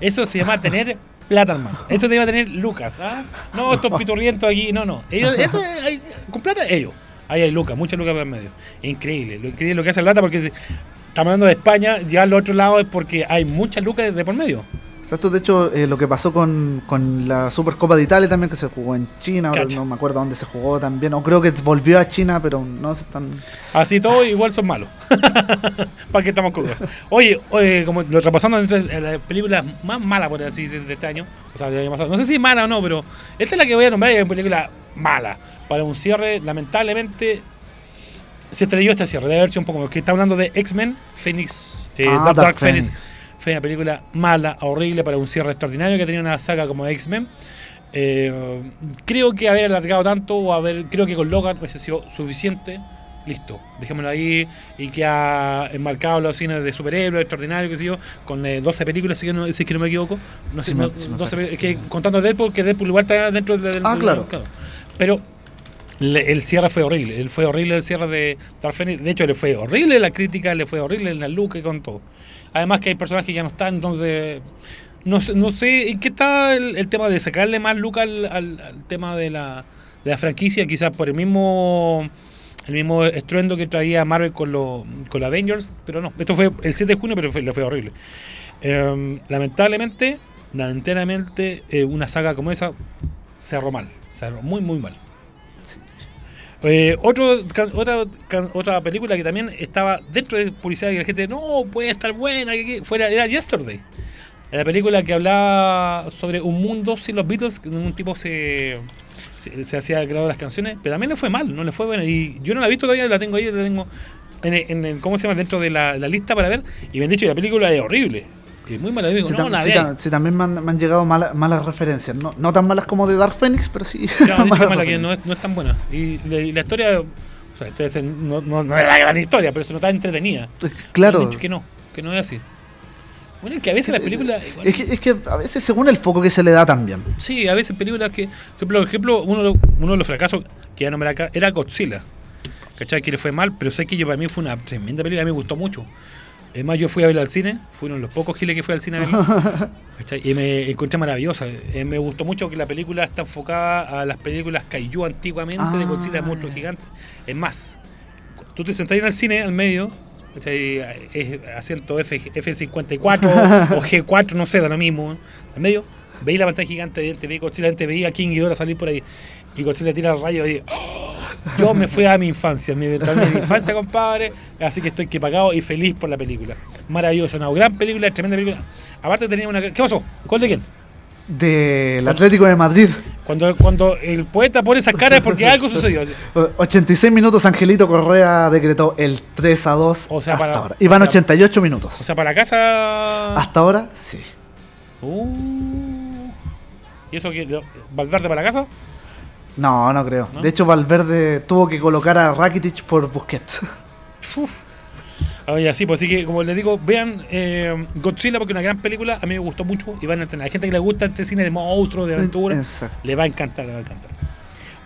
S5: Eso se llama tener plata, hermano. Eso te llama tener lucas. ¿ah? No, estos *laughs* piturrientos aquí, no, no. Ellos, *laughs* eso, hay- con plata, ellos. Ahí hay lucas, muchas lucas por el medio. Increíble, lo increíble lo que hace la plata porque si estamos hablando de España, ya al otro lado es porque hay muchas lucas de por medio.
S2: Exacto, de hecho, eh, lo que pasó con, con la Supercopa de Italia también, que se jugó en China, ahora
S5: Cacha.
S2: no me acuerdo dónde se jugó también, o creo que volvió a China, pero no se están...
S5: Así todo igual son malos. *laughs* ¿Para qué estamos eso? Oye, oye, como lo repasando entre las películas más malas, por así decir, de este año, o sea, año pasado. No sé si mala o no, pero esta es la que voy a nombrar y es una película mala. Para un cierre, lamentablemente, se estrelló este cierre. Debe haber sido un poco que está hablando de X-Men, Phoenix, eh,
S2: Ah,
S5: Dark,
S2: Dark
S5: Dark Phoenix.
S2: Phoenix.
S5: Fue una película mala, horrible para un cierre extraordinario que tenía una saga como X-Men. Eh, creo que haber alargado tanto o haber, creo que con Logan hubiese sido suficiente. Listo, dejémoslo ahí y que ha enmarcado los cines de superhéroes extraordinarios, qué sé yo, con eh, 12 películas, si, que no, si es que no me equivoco. No
S2: Sí
S5: sé,
S2: me-
S5: no-
S2: sí me
S5: 12
S2: parece.
S5: es que contando Deadpool, que Deadpool igual está dentro del.
S2: Ah,
S5: del-
S2: claro.
S5: Pero le- el cierre fue horrible. Él fue horrible el cierre de Dark Phoenix. De hecho, le fue horrible la crítica, le fue horrible la look y con todo. Además que hay personajes que ya no están, entonces... No no sé en qué está el, el tema de sacarle más look al, al- tema de la, de la franquicia, quizás por el mismo el mismo estruendo que traía Marvel con los con Avengers, pero no. Esto fue el 7 de junio, pero fue, le fue horrible. Eh, lamentablemente, lamentablemente, eh, una saga como esa cerró mal. Cerró muy, muy mal. Eh, otro, otra, can- otra película que también estaba dentro de publicidad y la gente no puede estar buena que- que fuera era Yesterday. La película que hablaba sobre un mundo sin los Beatles que un tipo se, se, hacía creador de las canciones pero también le fue mal no le fue buena. Y yo no la he visto todavía la tengo ahí la tengo en, el- en cómo se llama dentro de la, la lista para ver. Y me han dicho que la película es horrible muy
S2: Sí,
S5: no,
S2: tam- sí, tam- sí, también me han, me han llegado mala- malas referencias. No, no tan malas como de Dark Phoenix, pero sí. *laughs* Malas
S5: mala, que no es, no es tan buena. Y la, y la historia, o sea, es- no, no, no es la gran historia, pero se nota entretenida. Me
S2: Claro.
S5: han dicho que no, que no es así. Bueno, es que a veces las películas. igual-
S2: Es que, es que a veces según el foco que se le da también.
S5: Sí, a veces películas que. Por ejemplo, uno, uno de los fracasos que ya nombré acá era Godzilla. ¿Cachai? Que le fue mal, pero sé que yo para mí fue una tremenda película, a mí me gustó mucho. Es más, yo fui a verla al cine, fui uno de los pocos giles que fui al cine a verla. *laughs* Y me encontré maravillosa. Eh, me gustó mucho que la película está enfocada a las películas Kaiju antiguamente de
S2: Ah,
S5: Godzilla, monstruos
S2: ya.
S5: gigantes. Es más, tú te sentás en el cine al medio. Es asiento F, F54 o *laughs* G4, no sé, da lo mismo. En medio, veí la pantalla gigante de TV Godzilla, antes veía a King Ghidorah salir por ahí y Godzilla tira el rayo y ¡oh! yo me fui a mi infancia, mi, mi infancia, compadre, así que estoy que pagado y feliz por la película. Maravilloso, una gran película, tremenda película. Aparte tenía una... ¿Qué pasó? ¿Cuál de quién?
S2: Del Atlético de Madrid.
S5: Cuando, cuando el poeta pone esas caras es porque *laughs* algo sucedió.
S2: O- 86 minutos, Angelito Correa decretó el 3 a 2
S5: O sea,
S2: hasta
S5: para-
S2: ahora. Y van
S5: o sea-
S2: 88 minutos.
S5: O sea, para casa...
S2: hasta ahora, sí.
S5: Uh. ¿Y eso que Valverde para casa?
S2: No, no creo.
S5: ¿No?
S2: De hecho, Valverde tuvo que colocar a Rakitic por Busquets.
S5: Uf. Oye, así, pues así que como les digo, vean eh, Godzilla porque es una gran película, a mí me gustó mucho y van a entender. Hay gente que le gusta este cine de monstruos, de aventura,
S2: Exacto.
S5: le va a encantar, le va a encantar.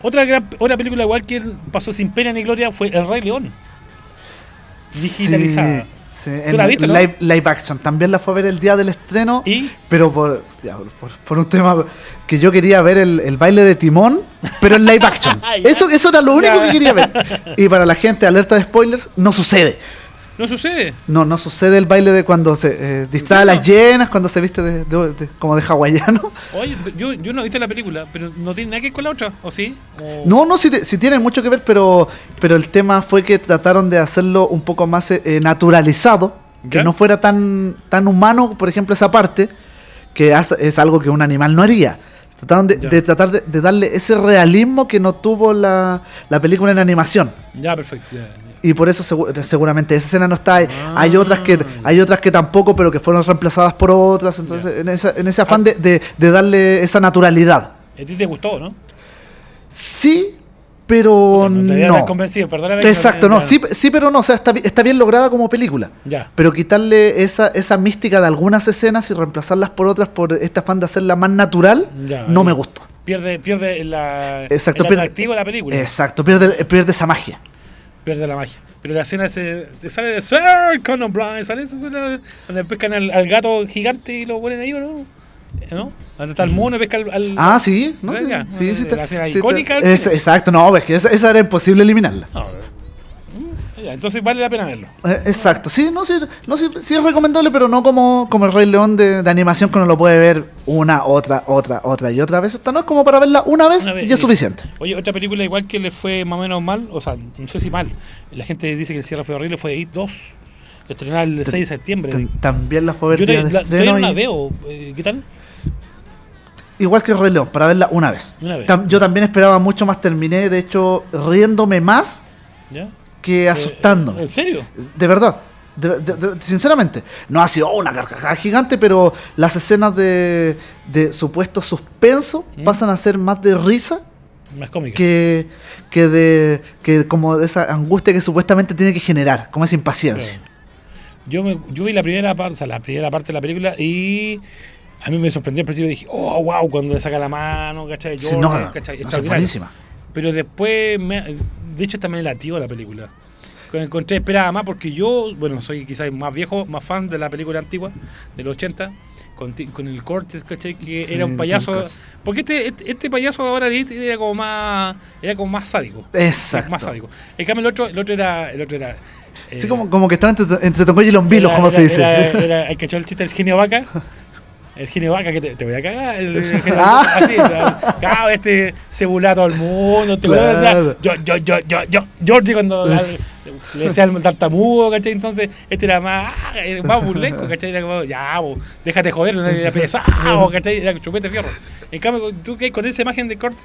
S5: Otra gran, otra película igual que pasó sin pena ni gloria fue El Rey León. Digitalizada.
S2: Sí, sí.
S5: ¿Tú la no?
S2: live, live action. También la fue a ver el día del estreno.
S5: ¿Y?
S2: Pero por, por, por un tema que yo quería ver el, el baile de Timón, pero en live action. *laughs* Eso, eso era lo único que quería ver. Y para la gente, alerta de spoilers, no sucede.
S5: ¿No sucede?
S2: No, no sucede el baile de cuando se eh, distrae a las llenas, cuando se viste de, de- de- como de hawaiano.
S5: Oye, yo, yo no he visto la película, pero no tiene nada que ver con la otra, ¿o sí? O-
S2: No, no, sí, sí tiene mucho que ver, pero, pero el tema fue que trataron de hacerlo un poco más eh, eh, naturalizado, que no fuera tan, tan humano, por ejemplo, esa parte, que es algo que un animal no haría. Trataron de, de tratar de, de darle ese realismo que no tuvo la, la película en animación.
S5: Ya, perfecto. ya.
S2: Y por eso segu- seguramente esa escena no está. Hay,
S5: Ah.
S2: hay otras que hay otras que tampoco, pero que fueron reemplazadas por otras. Entonces, en, esa- en ese afán de, de- de darle esa naturalidad.
S5: ¿A ti te gustó, no?
S2: Sí, pero
S5: No te
S2: no.
S5: convencido, perdóname.
S2: Exacto, no, sí, sí, pero no, o sea, está, está bien lograda como película.
S5: Ya.
S2: Pero quitarle esa, esa mística de algunas escenas y reemplazarlas por otras por este afán de hacerla más natural, no me gustó.
S5: Pierde, pierde la,
S2: Exacto,
S5: el
S2: pierde-
S5: atractivo de la película.
S2: Exacto, pierde, pierde esa magia.
S5: Pierde la magia. Pero la escena se, se sale de Sir Conan O'Brien, sale esa escena donde pescan al, al gato gigante y lo ponen ahí, ¿o ¿no? ¿No? Donde está el mono y pesca al. al-
S2: Ah, sí, no sé. Sí, sí,
S5: la escena
S2: sí,
S5: icónica
S2: es-
S5: cine.
S2: exacto, no, es que esa, esa era imposible eliminarla.
S5: Ah, mm, ya, entonces vale la pena verlo.
S2: Eh, exacto, sí, no, sí, no, sí, sí es recomendable, pero no como, como el Rey León de, de animación que uno lo puede ver una, otra, otra, otra y otra vez. Esta no es como para verla una vez,
S5: Una vez,
S2: y es
S5: sí.
S2: suficiente.
S5: Oye, otra película igual que le fue más o menos mal, o sea, no sé si mal. La gente dice que el cierre fue horrible, fue It 2, estrenada el 6 de septiembre.
S2: Tam- También la fue ver
S5: Yo te-
S2: de
S5: la,
S2: estreno
S5: todavía no la veo. eh, ¿Qué tal?
S2: Igual que el Rey León, para verla una vez.
S5: Una vez.
S2: Tam- yo también esperaba mucho más, terminé de hecho riéndome más
S5: ¿Ya?
S2: Que asustándome.
S5: ¿En serio?
S2: De verdad. De- de- de- sinceramente, no ha sido una carcajada gigante, pero las escenas de, supuesto suspenso
S5: ¿Mm?
S2: pasan a ser más de risa
S5: Más cómica.
S2: que, que de que como de esa angustia que supuestamente tiene que generar, como esa impaciencia.
S5: Claro. Yo, me, yo vi la primera parte, o sea, la primera parte de la película y a mí me sorprendió al principio. Dije, oh, wow, cuando le saca la mano, ¿cachai?
S2: Sí,
S5: Jordan,
S2: no,
S5: ¿cachai?
S2: no, buenísima.
S5: Pero después, me, de hecho, también latió la película. Que Encontré esperaba más porque yo, bueno, soy quizás más viejo, más fan de la película antigua, de los 80, con, con el Cortes, ¿cachai? Que
S2: Sí,
S5: era un payaso. Porque este, este, este payaso ahora era como más. Era como más sádico.
S2: Exacto.
S5: Más sádico. En cambio, el otro, el otro era. El otro era
S2: Así
S5: eh,
S2: como, como que estaba entre, entre Tongoy y Lombilos, como se dice.
S5: Era, era, ¿hay cachado el chiste del genio vaca? *laughs* El genio vaca que te, te voy a cagar. El, el
S2: Ah.
S5: así, claro, este se burla a todo el mundo. Te?
S2: Claro.
S5: Yo, yo, yo, yo, yo, Georgie cuando *laughs* le decía al tartamudo, ¿cachai? Entonces este era más, más burlesco, ¿cachai? Era como, ya, bo, déjate joder, no era pesado, ¿cachai? Era chupete fierro. En cambio, tú que con esa imagen de corte.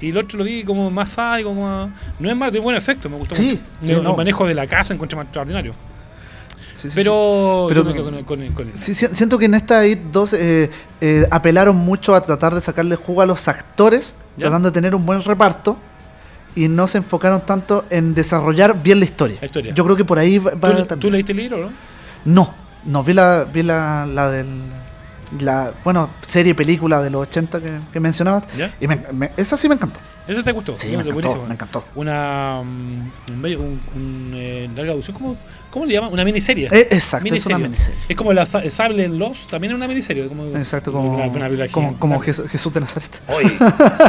S5: Y el otro lo vi como más sádico, como No es más de buen efecto, me gustó
S2: Sí,
S5: mucho.
S2: sí,
S5: el,
S2: no.
S5: el manejo de la casa encontré más extraordinario.
S2: Sí, sí, sí.
S5: Pero,
S2: Pero-
S5: yo me quedo con, el- con, el- con el-
S2: Sí, si- siento que en esta IT 2 eh, eh, apelaron mucho a tratar de sacarle jugo a los actores,
S5: ¿Ya?
S2: tratando de tener un buen reparto, y no se enfocaron tanto en desarrollar bien la historia.
S5: La historia.
S2: Yo creo que por ahí va, va
S5: ¿Tú, tú leíste el libro, no?
S2: No, no, vi la, vi la, la del. La, bueno, serie, película de los 80 que, que mencionabas.
S5: ¿Ya?
S2: Y me- me- esa sí me encantó.
S5: ¿Eso te gustó?
S2: Sí, me encantó,
S5: buenísimo.
S2: me encantó.
S5: Una. un, un- eh, larga duración, ¿cómo, ¿cómo le llaman? Una miniserie.
S2: Eh, exacto, es una miniserie.
S5: Es como la Sa- Sable en Los, también es una miniserie. Como,
S2: Exacto, como,
S5: una- una película
S2: como,
S5: gigante.
S2: como Jesús, Jesús de Nazaret.
S5: Oye,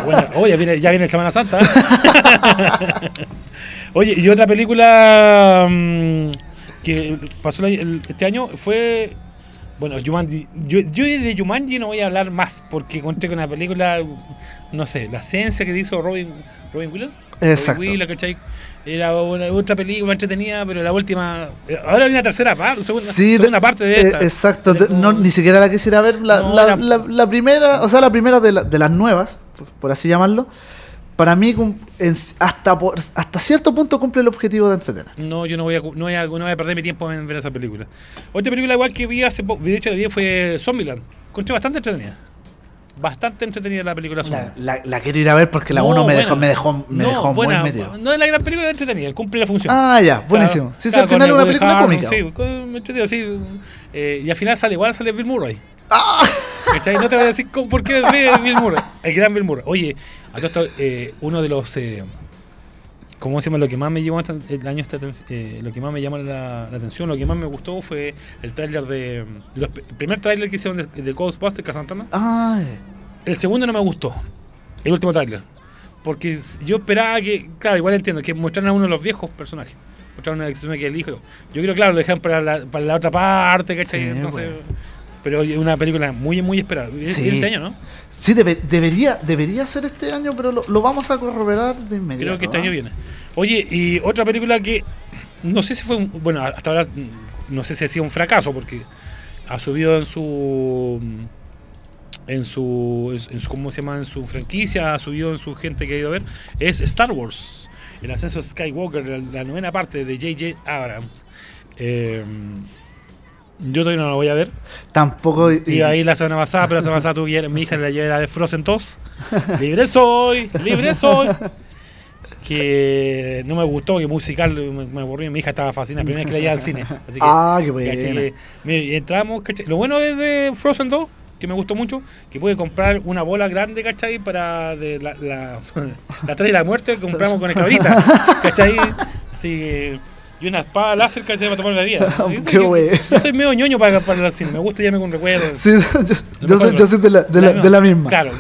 S5: buena. *laughs* Oye, viene, ya viene Semana Santa. ¿eh? *laughs* Oye, y otra película mm, que pasó el- el- este año fue. Bueno, Jumanji. Yo, yo de Jumanji no voy a hablar más porque encontré con una película, no sé, la ciencia que hizo Robin, Robin Williams.
S2: Exacto.
S5: Robin ¿cachai? Era una, otra película entretenida, pero la última. Ahora hay una tercera parte, segunda,
S2: Sí,
S5: segunda parte de
S2: eh,
S5: esta.
S2: exacto,
S5: Pero
S2: no, ni siquiera la quisiera ver. La,
S5: No,
S2: la-
S5: era-
S2: la- la primera, o sea, la primera de, de las nuevas, por, por así llamarlo, para mí hasta, por- hasta cierto punto cumple el objetivo de entretener.
S5: No, yo no voy, a, no, voy a, no voy a perder mi tiempo en ver esa película. Otra película igual que vi hace poco, de hecho la vi fue Zombieland. Encontré bastante entretenida. Bastante entretenida la película
S2: La, la- la quiero ir a ver porque la
S5: No,
S2: 1 me, dejó, me dejó, me
S5: No,
S2: dejó
S5: buena,
S2: muy metido.
S5: No es la gran película entretenida, cumple la función.
S2: Ah, ya, buenísimo.
S5: Claro,
S2: Sí,
S5: claro,
S2: al final es una película
S5: Harrelson,
S2: cómica.
S5: Sí, entretenido, sí. Eh, y al final sale, igual sale Bill Murray.
S2: ¡Ah!
S5: ¿Cachai? No te voy a decir cómo- por qué ve Bill Murray. El gran Bill Murray. Oye, a todo esto, eh, uno de los. Eh, ¿Cómo se llama? Lo que más me llamó el año esta eh, lo que más me llamó la, la atención, lo que más me gustó fue el tráiler de. los- el primer tráiler que hicieron de, de Ghostbusters Casantana.
S2: Ay,
S5: El segundo no me gustó. El último tráiler. Porque yo esperaba que, claro, igual entiendo, que mostraran a uno de los viejos personajes. Mostraron a una que el hijo. Yo creo, claro, lo dejan para la, para la otra parte, ¿cachai?
S2: Sí,
S5: Entonces,
S2: bueno.
S5: Pero es una película muy, muy esperada. Es
S2: Sí.
S5: este año, ¿no?
S2: sí, debe- debería, debería ser este año, pero lo, lo vamos a corroborar de inmediato.
S5: Creo que este
S2: ¿ah?
S5: año viene. Oye, y otra película que no sé si fue un, bueno, hasta ahora no sé si ha sido un fracaso porque ha subido en su en su, en su ¿cómo se llama? en su franquicia, ha subido en su gente que ha ido a ver, es Star Wars, el ascenso de Skywalker, la, la novena parte de J.J. Abrams. Eh, yo todavía no la voy a ver.
S2: Tampoco. y-
S5: Y ahí la semana pasada, pero la semana pasada ir- mi hija la llevé la de Frozen 2. *laughs* Libre soy, libre soy. Que no me gustó, que musical me, me aburrí. Mi hija estaba fascinada, primera vez que la llevé al cine. *laughs* Así que,
S2: Ah, qué
S5: y entramos, ¿cachai? Lo bueno es de Frozen 2, que me gustó mucho, que puede comprar una bola grande, ¿cachai? Para de la, la, *laughs* la de la muerte, que compramos con el cabrita, ¿cachai? Así que. Y una espada láser, ¿cachai? Para tomar la vida. *laughs*
S2: Qué bueno.
S5: Yo soy medio ñoño para, para el cine, me gusta irme con recuerdos.
S2: Sí, yo, soy, yo soy de la, de la, de la misma.
S5: Claro.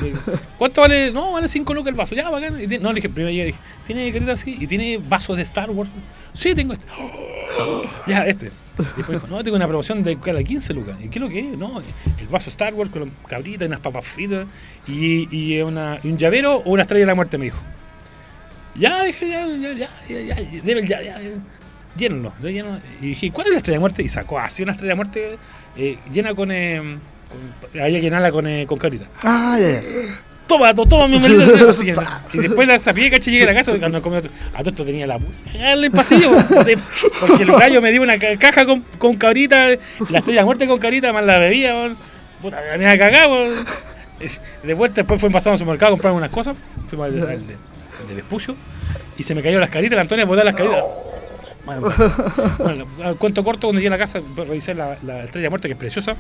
S5: ¿Cuánto vale? No, vale 5 lucas el vaso. Ya, bacán. Y tiene- no, le dije, primero dije, ¿tiene careta así? ¿Y tiene vasos de Star Wars? Sí, tengo este. *gasps* Ya, este. Después dijo, no, tengo una promoción de cada 15 lucas. ¿Y qué es lo que es? No, el vaso Star Wars con cabritas y unas papas fritas y, y una, y un llavero o una estrella de la muerte, me dijo. Ya, dije, ya, ya, ya, ya, ya, debe- ya, ya, ya. Llénalo, lo lleno. Y dije, ¿cuál es la estrella de muerte? Y sacó así una estrella de muerte eh, llena con, eh, con. Había que llenarla con, eh, con cabrita.
S2: Ah, ya.
S5: Toma, to- toma mi. Así *laughs* que- y después la sapié, caché, llegué a la casa. cuando comí otro- A todo esto tenía la. En el pasillo. Porque el gallo me dio una ca- caja con, con cabrita. La estrella de muerte con cabrita, más la bebía. weón. Puta, me había cagado. De vuelta, después fue pasando al supermercado a comprar unas cosas. Fuimos al, al al de Vespucio. Y se me cayeron las caritas. La Antonia botó las caritas. Bueno, *laughs* cuento corto, cuando llegué a la casa, revisé la, la estrella de muerte, que es preciosa.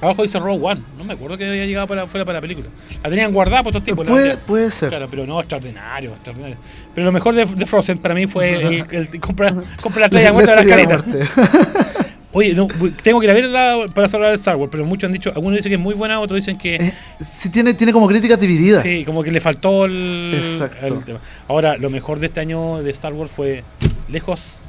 S5: Abajo dice Rogue One. No me acuerdo que había llegado para, fuera para la película. La tenían guardada por estos tiempos. la
S2: Puede, puede ser.
S5: Claro, pero no, extraordinario, extraordinario. Pero lo mejor de, de Frozen para mí fue *laughs* el, el- comprar, comprar la estrella de muerte de las caritas. *laughs* Oye, no, tengo que ir a verla para hablar de Star Wars, pero muchos han dicho, algunos dicen que es muy buena, otros dicen que
S2: Eh, sí, tiene, tiene como críticas divididas.
S5: sí, como que le faltó el,
S2: Exacto.
S5: el tema. Ahora, lo mejor de este año de Star Wars fue lejos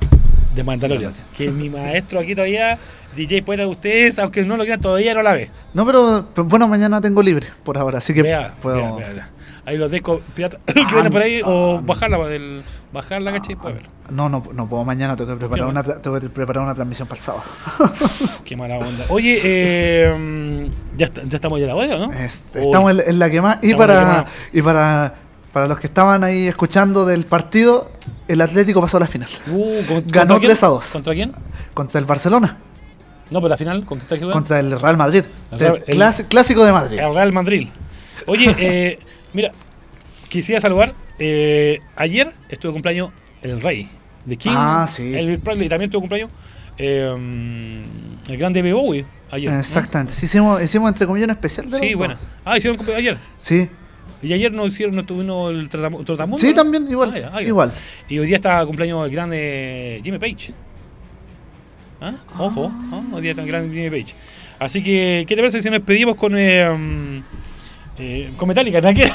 S5: de Mandalorian, que mi maestro aquí todavía, DJ Puera de ustedes, aunque no lo quieran, todavía no la ve.
S2: No, pero, pero bueno, mañana tengo libre por ahora, así que
S5: Vea,
S2: puedo.
S5: vea, vea, Ahí los deco pirata *coughs* que venden por ahí, o bajarla, del, bajarla, ¿cachai? Puede verlo.
S2: No, no, no puedo mañana, tengo que preparar una, tengo que preparar una transmisión para el sábado. *laughs*
S5: Qué mala onda. Oye, eh, ya, está- ya estamos ya la hora, ¿no?
S2: Este, estamos en, en la que más. Y para, y para, para los que estaban ahí escuchando del partido, el Atlético pasó a la final.
S5: Uh, ¿con-
S2: Ganó
S5: ¿contra quién?
S2: 3 a 2.
S5: ¿Contra quién?
S2: Contra el Barcelona,
S5: No, pero la final, ¿contra quién
S2: contra el Real Madrid.
S5: El el-
S2: clásico de Madrid.
S5: El Real Madrid. Oye, *laughs* eh, mira, quisiera saludar. eh, ayer estuvo de cumpleaños el Rey, de King.
S2: Ah, sí.
S5: El Presley también tuvo cumpleaños. eh, el grande David Bowie, ayer. ¿no?
S2: Exactamente. Sí, hicimos, hicimos entre comillas un especial de
S5: Sí, bueno. Ah, hicieron cumpleaños ayer.
S2: Sí,
S5: Y ayer no hicieron, no tuvimos el trotamundo.
S2: sí,
S5: ¿no?
S2: también, igual.
S5: Ah, ya, ah, ya.
S2: igual.
S5: Y hoy día está cumpleaños el grande Jimmy Page. ¿Ah? Ojo, ¿ah? hoy día está el grande Jimmy Page. Así que, ¿qué te parece si nos despedimos con, eh, um, eh, con Metallica? ¿Nada que *laughs*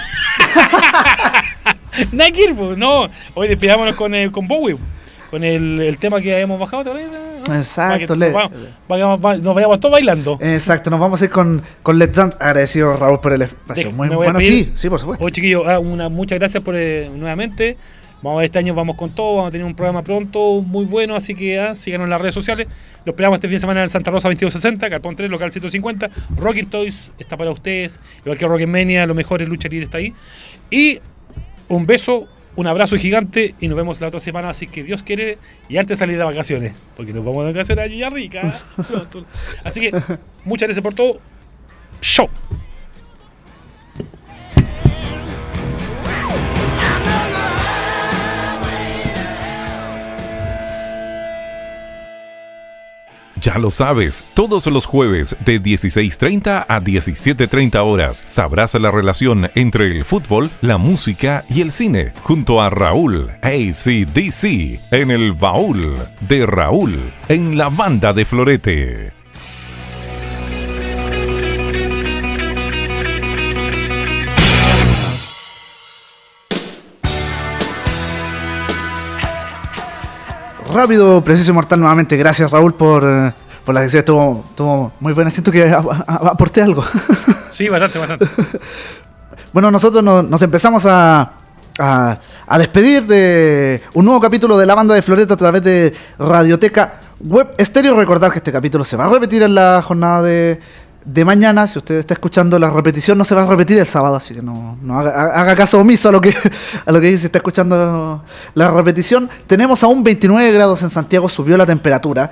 S5: Nada que pues, no. Hoy despidámonos con, eh, con Bowie. con el, el tema que habíamos bajado. ¿te acuerdas?
S2: Exacto,
S5: que
S2: le-
S5: nos, vayamos- va- nos vayamos todos bailando.
S2: Exacto, nos vamos a ir con, con Let's Dance. Agradecido, Raúl, por el espacio. Muy bueno, sí, sí, por supuesto.
S5: Oye, chiquillos, ah, una, muchas gracias por eh, nuevamente. Vamos a ver, este año vamos con todo, vamos a tener un programa pronto muy bueno, así que ah, síganos en las redes sociales. Los esperamos este fin de semana en Santa Rosa 2260, Carpón 3, local 150. Rocking Toys está para ustedes, igual que Rock Mania, lo mejor es Lucha Libre está ahí. Y un beso, un abrazo gigante y nos vemos la otra semana, así que Dios quiere, y antes de salir de vacaciones, porque nos vamos de vacaciones a Rica. *laughs* pronto. así que muchas gracias por todo. Show.
S6: Ya lo sabes, todos los jueves de 16.30 a 17.30 horas sabrás la relación entre el fútbol, la música y el cine, junto a Raúl ACDC en el baúl de Raúl, en la banda de Florete.
S2: Rápido, preciso y mortal nuevamente. Gracias, Raúl, por, eh, por la sección. Estuvo, estuvo muy buena. Siento que a- a- aporté algo. *laughs*
S5: Sí, bastante, bastante.
S2: Bueno, nosotros no- nos empezamos a, a, a despedir de un nuevo capítulo de la banda de Floreta a través de Radioteca Web Estéreo. Recordar que este capítulo se va a repetir en la jornada de, de mañana. Si usted está escuchando la repetición, no se va a repetir el sábado, así que no, no haga, caso omiso a lo que a lo que dice, si está escuchando la repetición. Tenemos aún 29 grados en Santiago, subió la temperatura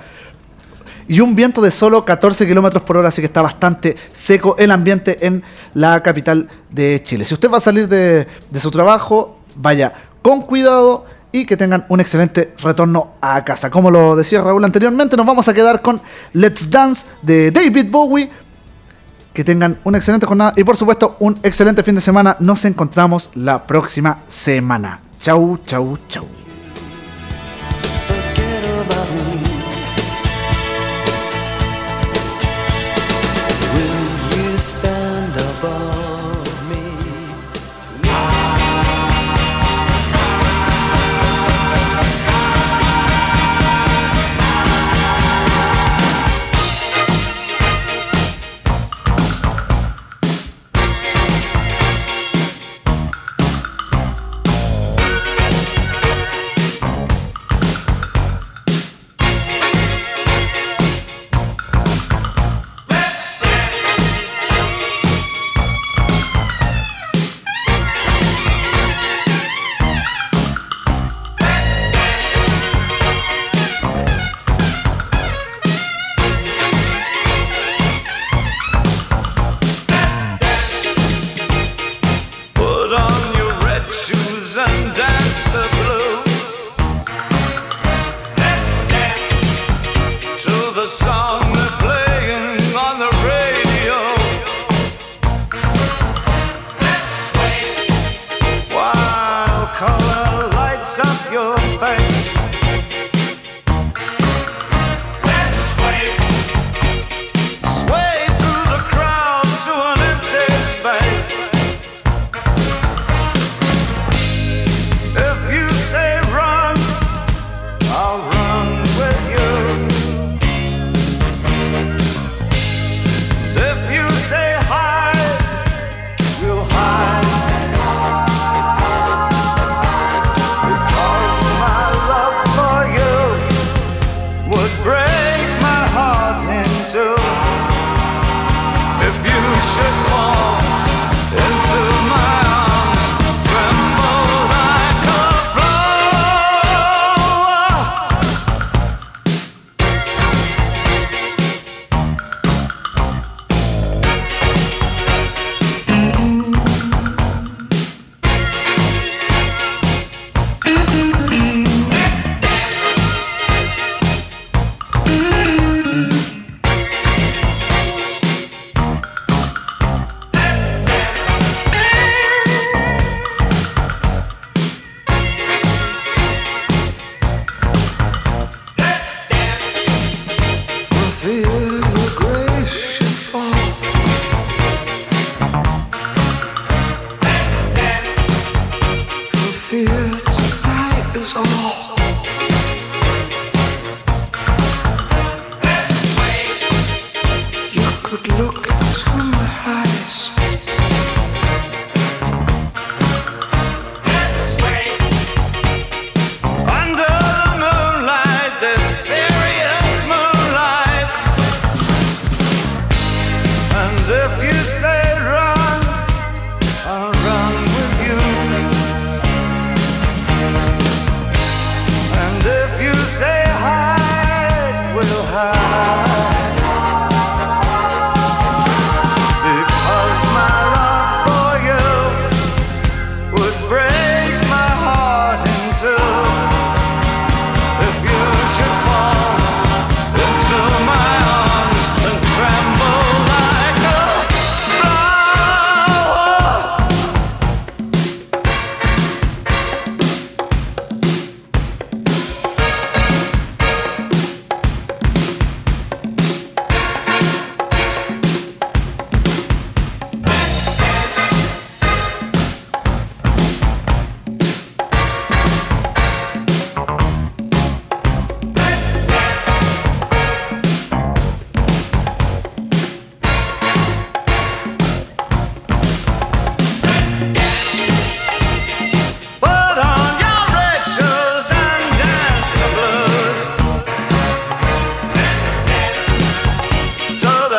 S2: y un viento de solo 14 kilómetros por hora, así que está bastante seco el ambiente en la capital de Chile. Si usted va a salir de, de su trabajo, vaya con cuidado y que tengan un excelente retorno a casa. Como lo decía Raúl anteriormente, nos vamos a quedar con Let's Dance de David Bowie. Que tengan una excelente jornada y por supuesto un excelente fin de semana. Nos encontramos la próxima semana. Chau, chau, chau.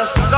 S1: so